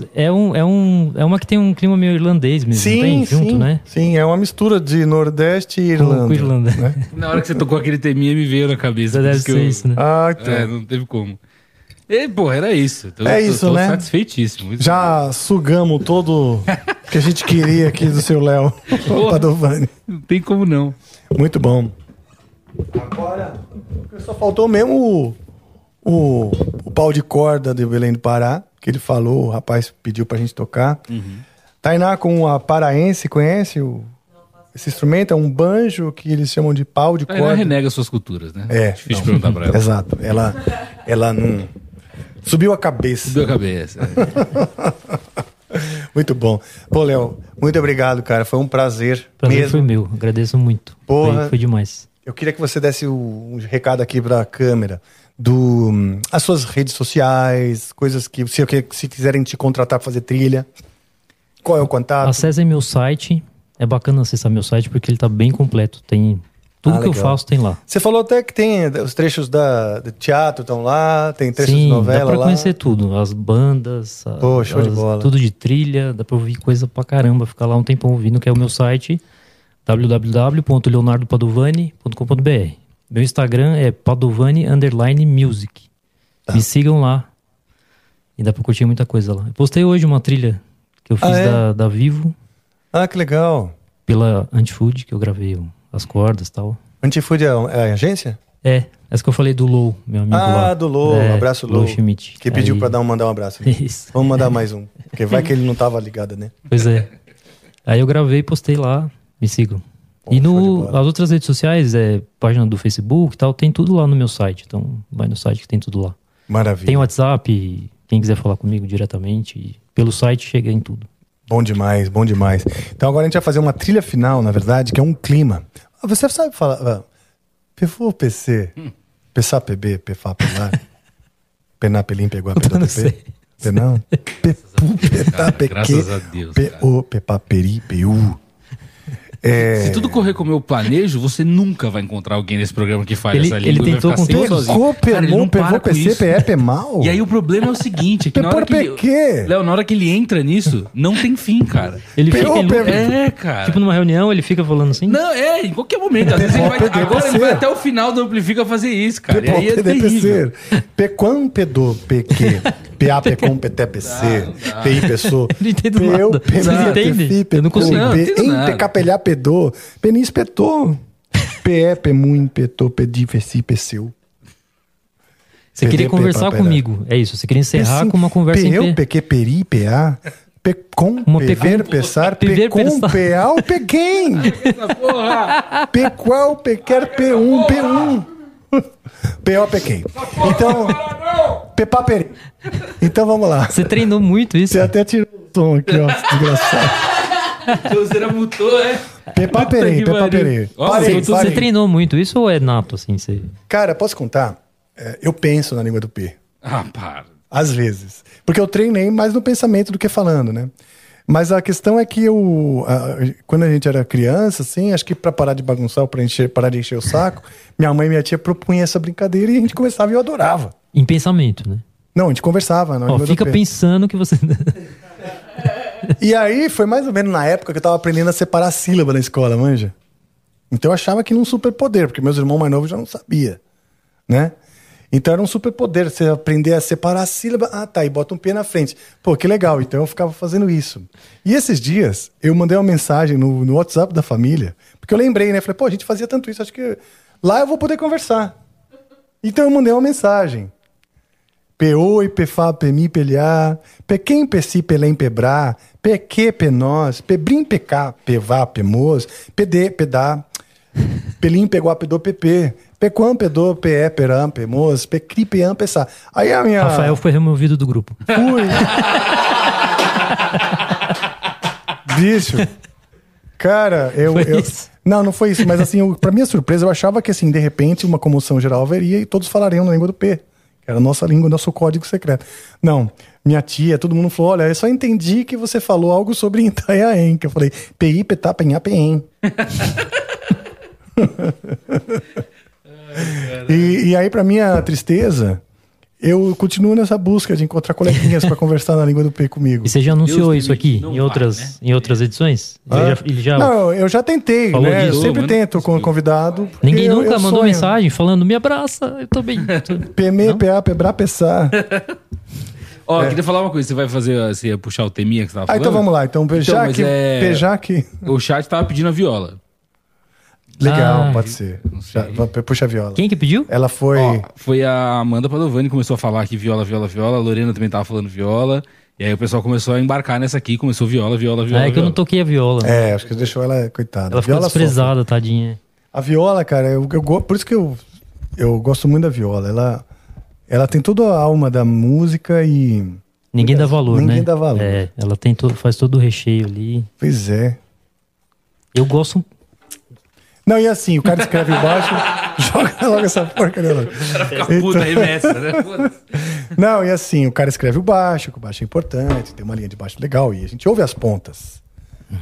Speaker 5: Toca.
Speaker 7: É, um, é, um, é uma que tem um clima meio irlandês mesmo, não tem? Junto,
Speaker 5: sim,
Speaker 7: né?
Speaker 5: sim, é uma mistura de Nordeste e Irlanda.
Speaker 7: com Irlanda.
Speaker 5: né?
Speaker 6: Na hora que você tocou aquele teminha, me veio na cabeça.
Speaker 7: Deve ser
Speaker 6: eu-
Speaker 7: isso, né?
Speaker 5: Ah, então.
Speaker 6: É, não teve como. E, pô, era isso. Tô-
Speaker 5: É
Speaker 6: tô-
Speaker 5: isso,
Speaker 6: tô
Speaker 5: né?
Speaker 6: satisfeitíssimo.
Speaker 5: Já sugamos todo o que a gente queria aqui do seu Léo. Padovani.
Speaker 6: Não tem como não.
Speaker 5: Muito bom. Agora, só faltou mesmo o, o, o pau de corda de Belém do Pará, que ele falou, o rapaz pediu pra gente tocar.
Speaker 6: Uhum.
Speaker 5: Tainá com a paraense, conhece o, esse instrumento? É um banjo que eles chamam de pau de
Speaker 6: Ela
Speaker 5: corda.
Speaker 6: renega suas culturas, né?
Speaker 5: É.
Speaker 6: Difícil
Speaker 5: não.
Speaker 6: perguntar pra ela.
Speaker 5: Exato. Ela, ela não. Subiu a cabeça.
Speaker 6: Subiu a cabeça.
Speaker 5: muito bom. Pô, Léo, muito obrigado, cara. Foi um prazer.
Speaker 7: Prazer
Speaker 5: mesmo.
Speaker 7: foi meu, agradeço muito.
Speaker 5: Porra.
Speaker 7: Foi, foi demais.
Speaker 5: Eu queria que você desse o- um recado aqui para a câmera do as suas redes sociais, coisas que se, se quiserem te contratar para fazer trilha. Qual é o contato?
Speaker 7: Acessem meu site. É bacana acessar meu site porque ele tá bem completo. Tem tudo
Speaker 5: Ah,
Speaker 7: que eu faço tem lá.
Speaker 5: Você falou até que tem os trechos da, do teatro estão lá, tem trechos de
Speaker 7: Sim,
Speaker 5: novela
Speaker 7: dá pra
Speaker 5: lá.
Speaker 7: conhecer tudo. As bandas,
Speaker 5: Pô, de
Speaker 7: as-
Speaker 5: bola.
Speaker 7: tudo de trilha, dá pra ouvir coisa pra caramba, ficar lá um tempão ouvindo, que é o meu site www.leonardopadovani.com.br Meu Instagram é padovani underline music.
Speaker 5: Tá.
Speaker 7: Me sigam lá. E dá pra curtir muita coisa lá. Eu postei hoje uma trilha que eu fiz
Speaker 5: Ah, é?
Speaker 7: da, da Vivo
Speaker 5: Ah, que legal.
Speaker 7: pela Antifood, que eu gravei as cordas e tal.
Speaker 5: Antifood é, é a agência?
Speaker 7: É, essa que eu falei do Low, meu amigo
Speaker 5: Ah,
Speaker 7: lá.
Speaker 5: do Lô,
Speaker 7: É,
Speaker 5: abraço Lô.
Speaker 7: Lô Schmidt.
Speaker 5: Que pediu
Speaker 7: Aí-
Speaker 5: pra dar um, mandar um abraço.
Speaker 7: Isso.
Speaker 5: Vamos mandar mais um. Porque vai que ele não tava ligado, né?
Speaker 7: Pois é. Aí eu gravei e postei lá, me sigam. E no, as outras redes sociais, é, página do Facebook e tal, tem tudo lá no meu site. Então vai no site que tem tudo lá.
Speaker 5: Maravilha.
Speaker 7: Tem WhatsApp, quem quiser falar comigo diretamente, pelo site chega em tudo.
Speaker 5: Bom demais, bom demais. Então agora a gente vai fazer uma trilha final, na verdade, que é um clima. Ah, Você sabe falar. ah, PFU, PC, PSA, PB, PFA, PELAR, Pená, Pelim, Pegou, Pedô, PP, Penão, Pepu, Petá, Peque,
Speaker 6: Graças a Deus,
Speaker 5: PO, Pepá, Peri, PU. É...
Speaker 6: Se tudo correr como eu planejo, você nunca vai encontrar alguém nesse programa que faz
Speaker 5: Ele-
Speaker 6: essa
Speaker 5: ele
Speaker 6: língua. vai
Speaker 5: tentou com tudo.
Speaker 6: sozinho.
Speaker 5: Pegou,
Speaker 6: Cara, ele
Speaker 5: pegou,
Speaker 6: não para
Speaker 5: pegou,
Speaker 6: com
Speaker 5: PC,
Speaker 6: isso.
Speaker 5: PE, é mal.
Speaker 6: E aí o problema é o seguinte, é que na hora que ele... Léo, na hora que ele entra nisso, não tem fim, cara.
Speaker 7: Ele fica, ele-
Speaker 6: É, cara.
Speaker 7: Tipo numa reunião, ele fica falando assim.
Speaker 6: Não, é, em qualquer momento. Às vezes ele vai, agora ele vai até o final do Amplifica fazer isso, cara. E aí é terrível.
Speaker 5: Pequam, Pedô, PQ, PA, Pecom, PT, PC, PI, Pessoa,
Speaker 7: Não entendo nada.
Speaker 5: PMI,
Speaker 7: Eu não consigo.
Speaker 5: PKPLA, Pedô, Penis, Petô, PE, PEMUM, Petô, Pedi, Feci, Peceu.
Speaker 7: Você queria conversar comigo. É isso. Você queria encerrar com uma conversa
Speaker 5: PEU. PQ, PERI, PA, PECOM, PEVER, PESAR,
Speaker 7: PEVER,
Speaker 5: PECOM. PEAL, PEQUEM. Pequal, Pequer, P1, P1. PO. Então, Pepaperi. Então vamos lá.
Speaker 7: Você treinou muito isso?
Speaker 5: Você até tirou o tom aqui, ó, desgraçado.
Speaker 6: Você mutou, é?
Speaker 7: Pariu.
Speaker 5: Parei,
Speaker 7: Você, treinou muito isso ou é nato, assim? Você...
Speaker 5: Cara, posso contar? É, Eu penso na língua do P.
Speaker 6: Ah, para.
Speaker 5: Às vezes. Porque eu treinei mais no pensamento do que falando, né? Mas a questão é que eu, a- quando a gente era criança, assim, acho que para parar de bagunçar, ou para parar de encher o saco, minha mãe e minha tia propunham essa brincadeira e a gente começava e eu adorava.
Speaker 7: Em pensamento, né?
Speaker 5: Não, a gente conversava língua do
Speaker 7: fica pensando que você.
Speaker 5: E aí foi mais ou menos na época que eu tava aprendendo a separar a sílaba na escola, manja? Então eu achava que era um superpoder, porque meus irmãos mais novos já não sabia, né? Então era um superpoder você aprender a separar a sílaba. Ah, tá, e bota um P na frente. Pô, que legal. Então eu ficava fazendo isso. E esses dias eu mandei uma mensagem no, no WhatsApp da família, porque eu lembrei, né? Falei, pô, a gente fazia tanto isso, acho que lá eu vou poder conversar. Então eu mandei uma mensagem. P-oi, P-fá, P-mi, P-lhá, P-quem, P-si, Pelém, P-brá, P-que, P-nós, P-brim, P-cá, P-vá, P-mos, P-dê, P-dá, Pelim, P-guá, P-dô, P-pê, P-quam, P-dô, P-é, P-ram, P-mos, P-cri, P-am, P-sá. Aí a minha...
Speaker 7: Rafael foi removido do grupo.
Speaker 5: Fui. Bicho. Cara, eu.
Speaker 7: Foi
Speaker 5: eu-
Speaker 7: isso?
Speaker 5: Não, não foi isso. Mas assim, eu, pra minha surpresa, eu achava que, assim, de repente, uma comoção geral haveria e todos falariam na língua do P. Que era a nossa língua, nosso código secreto. Não, minha tia, todo mundo falou: olha, eu só entendi que você falou algo sobre Itaiaém. Que eu falei, PI, Petá, Penhá, Penhem. E, e aí, pra minha tristeza, eu continuo nessa busca de encontrar coleguinhas pra conversar na língua do P comigo.
Speaker 7: E você já anunciou
Speaker 6: Deus
Speaker 7: isso aqui em outras,
Speaker 6: vai,
Speaker 7: em outras edições?
Speaker 5: Ah?
Speaker 7: Ele já, ele já-
Speaker 5: Não, eu já tentei, né? Eu sempre
Speaker 6: mano.
Speaker 5: tento com o convidado.
Speaker 7: Ninguém
Speaker 5: eu-
Speaker 7: nunca
Speaker 5: eu
Speaker 7: mandou
Speaker 5: sonho.
Speaker 7: mensagem falando, me abraça, eu tô bem. tô-
Speaker 5: PME, PA, Pebra, Pessar.
Speaker 6: Ó, queria falar uma coisa. Você vai fazer, você ia puxar o teminha que você tava
Speaker 5: Ah,
Speaker 6: falando?
Speaker 5: então vamos lá. Então, já
Speaker 6: mas
Speaker 5: que.
Speaker 6: é-
Speaker 5: que.
Speaker 6: O chat tava pedindo a viola.
Speaker 5: Legal,
Speaker 7: Ah,
Speaker 5: pode ser. Vai- puxa a viola.
Speaker 7: Quem que pediu?
Speaker 5: Ela foi.
Speaker 6: Ó, foi a Amanda Padovani que começou a falar aqui viola, viola, viola. A Lorena também tava falando viola. E aí o pessoal começou a embarcar nessa aqui. Começou viola, viola, viola.
Speaker 7: Ah, é que eu não toquei a viola.
Speaker 5: É, acho que deixou ela, coitada.
Speaker 7: Ela ficou
Speaker 5: viola
Speaker 7: desprezada, tadinha.
Speaker 5: sofre. A viola, cara, eu, eu por isso que eu, eu gosto muito da viola. Ela, ela tem toda a alma da música e.
Speaker 7: Ninguém dá valor,
Speaker 5: Ninguém
Speaker 7: né?
Speaker 5: dá valor.
Speaker 7: É, ela tem todo, faz todo o recheio ali.
Speaker 5: Pois é.
Speaker 7: Eu gosto.
Speaker 5: Não, e assim, o cara escreve baixo, joga logo essa porcaria lá.
Speaker 6: Fica puta, arremessa, né?
Speaker 5: Não, e assim, o cara escreve o baixo, que o baixo é importante, tem uma linha de baixo legal, e a gente ouve as pontas.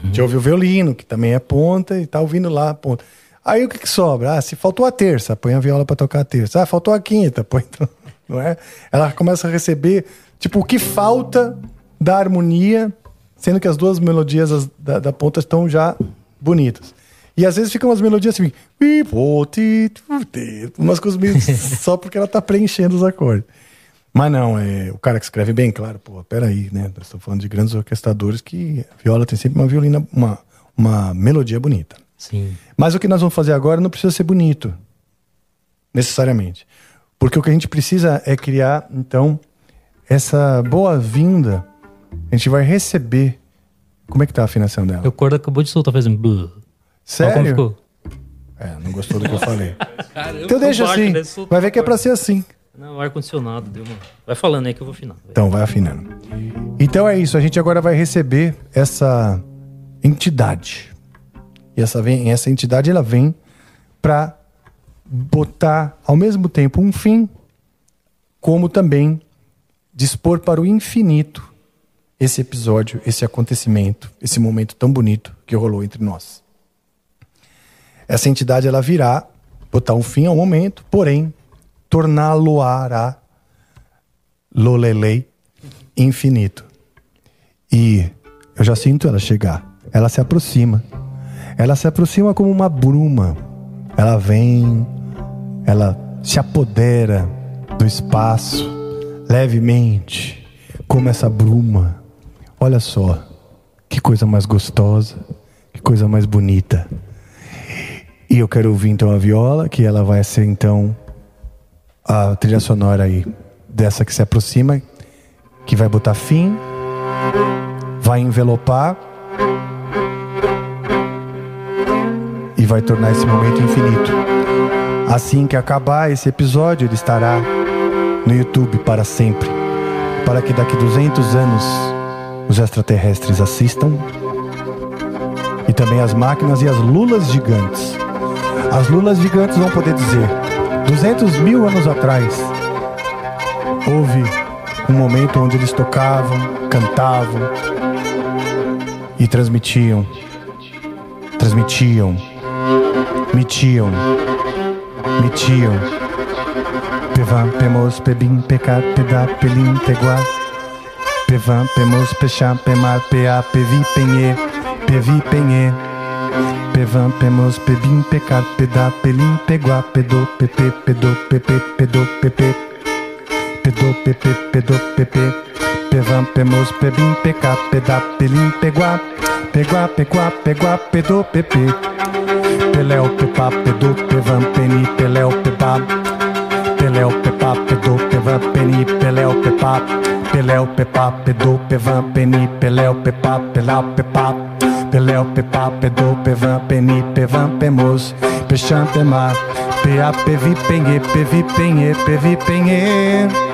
Speaker 5: A gente ouve o violino, que também é ponta, e tá ouvindo lá a ponta. Aí o que, que sobra? Ah, se faltou a terça, põe a viola pra tocar a terça. Ah, faltou a quinta, põe. Não é? Ela começa a receber, tipo, o que falta da harmonia, sendo que as duas melodias as- da, da ponta estão já bonitas. E às vezes ficam umas melodias assim, umas coisas meio só porque ela tá preenchendo os acordes. Mas não, é o cara que escreve bem, claro, pô, peraí, né? Nós estamos falando de grandes orquestradores que a viola tem sempre uma violina, uma, uma melodia bonita.
Speaker 7: Sim.
Speaker 5: Mas o que nós vamos fazer agora não precisa ser bonito, necessariamente. Porque o que a gente precisa é criar, então, essa boa-vinda. A gente vai receber. Como é que tá a afinação dela?
Speaker 7: O corda acabou de soltar fazendo. blu.
Speaker 5: Sério?
Speaker 7: ficou.
Speaker 5: É, não gostou do que eu falei.
Speaker 7: Caramba,
Speaker 5: então deixa assim.
Speaker 7: né?
Speaker 5: Vai ver que é pra ser assim.
Speaker 7: Não, ar-condicionado deu uma. Vai falando aí que eu vou afinar.
Speaker 5: Então, vai afinando. Então é isso, a gente agora vai receber essa entidade. E essa, vem, essa entidade ela vem para botar ao mesmo tempo um fim, como também dispor para o infinito esse episódio, esse acontecimento, esse momento tão bonito que rolou entre nós. Essa entidade ela virá botar um fim ao momento, porém torná-lo-á lolelei infinito. E eu já sinto ela chegar. Ela se aproxima. Ela se aproxima como uma bruma. Ela vem, ela se apodera do espaço levemente, como essa bruma. Olha só, que coisa mais gostosa, que coisa mais bonita. E eu quero ouvir então a viola, que ela vai ser então a trilha sonora aí dessa que se aproxima, que vai botar fim, vai envelopar e vai tornar esse momento infinito. Assim que acabar esse episódio, ele estará no YouTube para sempre, para que daqui 200 anos os extraterrestres assistam e também as máquinas e as lulas gigantes. As lulas gigantes vão poder dizer: 200 mil anos atrás, houve um momento onde eles tocavam, cantavam e transmitiam, transmitiam, mitiam, mitiam Pevan, pemos, pebim, pecar, peda, pelim, peguá. Pevan, pemos, pecham, pemar, pea, pevi, penhê, pevi, penhê. Pevan, pemos, pebim, pecar, peda, pelim, peguá, pedô, pepe, pedô, pepe, pedô, pepe. Pedô, pepe, pedô, pepe. Pevan, pemos, pebim, pecar, peda, pelim, peguá. Peguá, peguá, peguá, pedô, pepe. Peléu, pepa, pedô, pevan, peni, peléu, pepa. Peléu, pepa, pedô, pevan, peni, peléu, pepa. Peléu, pepa, pedô, pevan, peni, peléu, pepa, peléu, pepa. Peléu, pepa, pedô, pevan, peni, pevan, pemos. Pemar. Pea, pevi, penhê, pevi, penhê, pevi, penhê.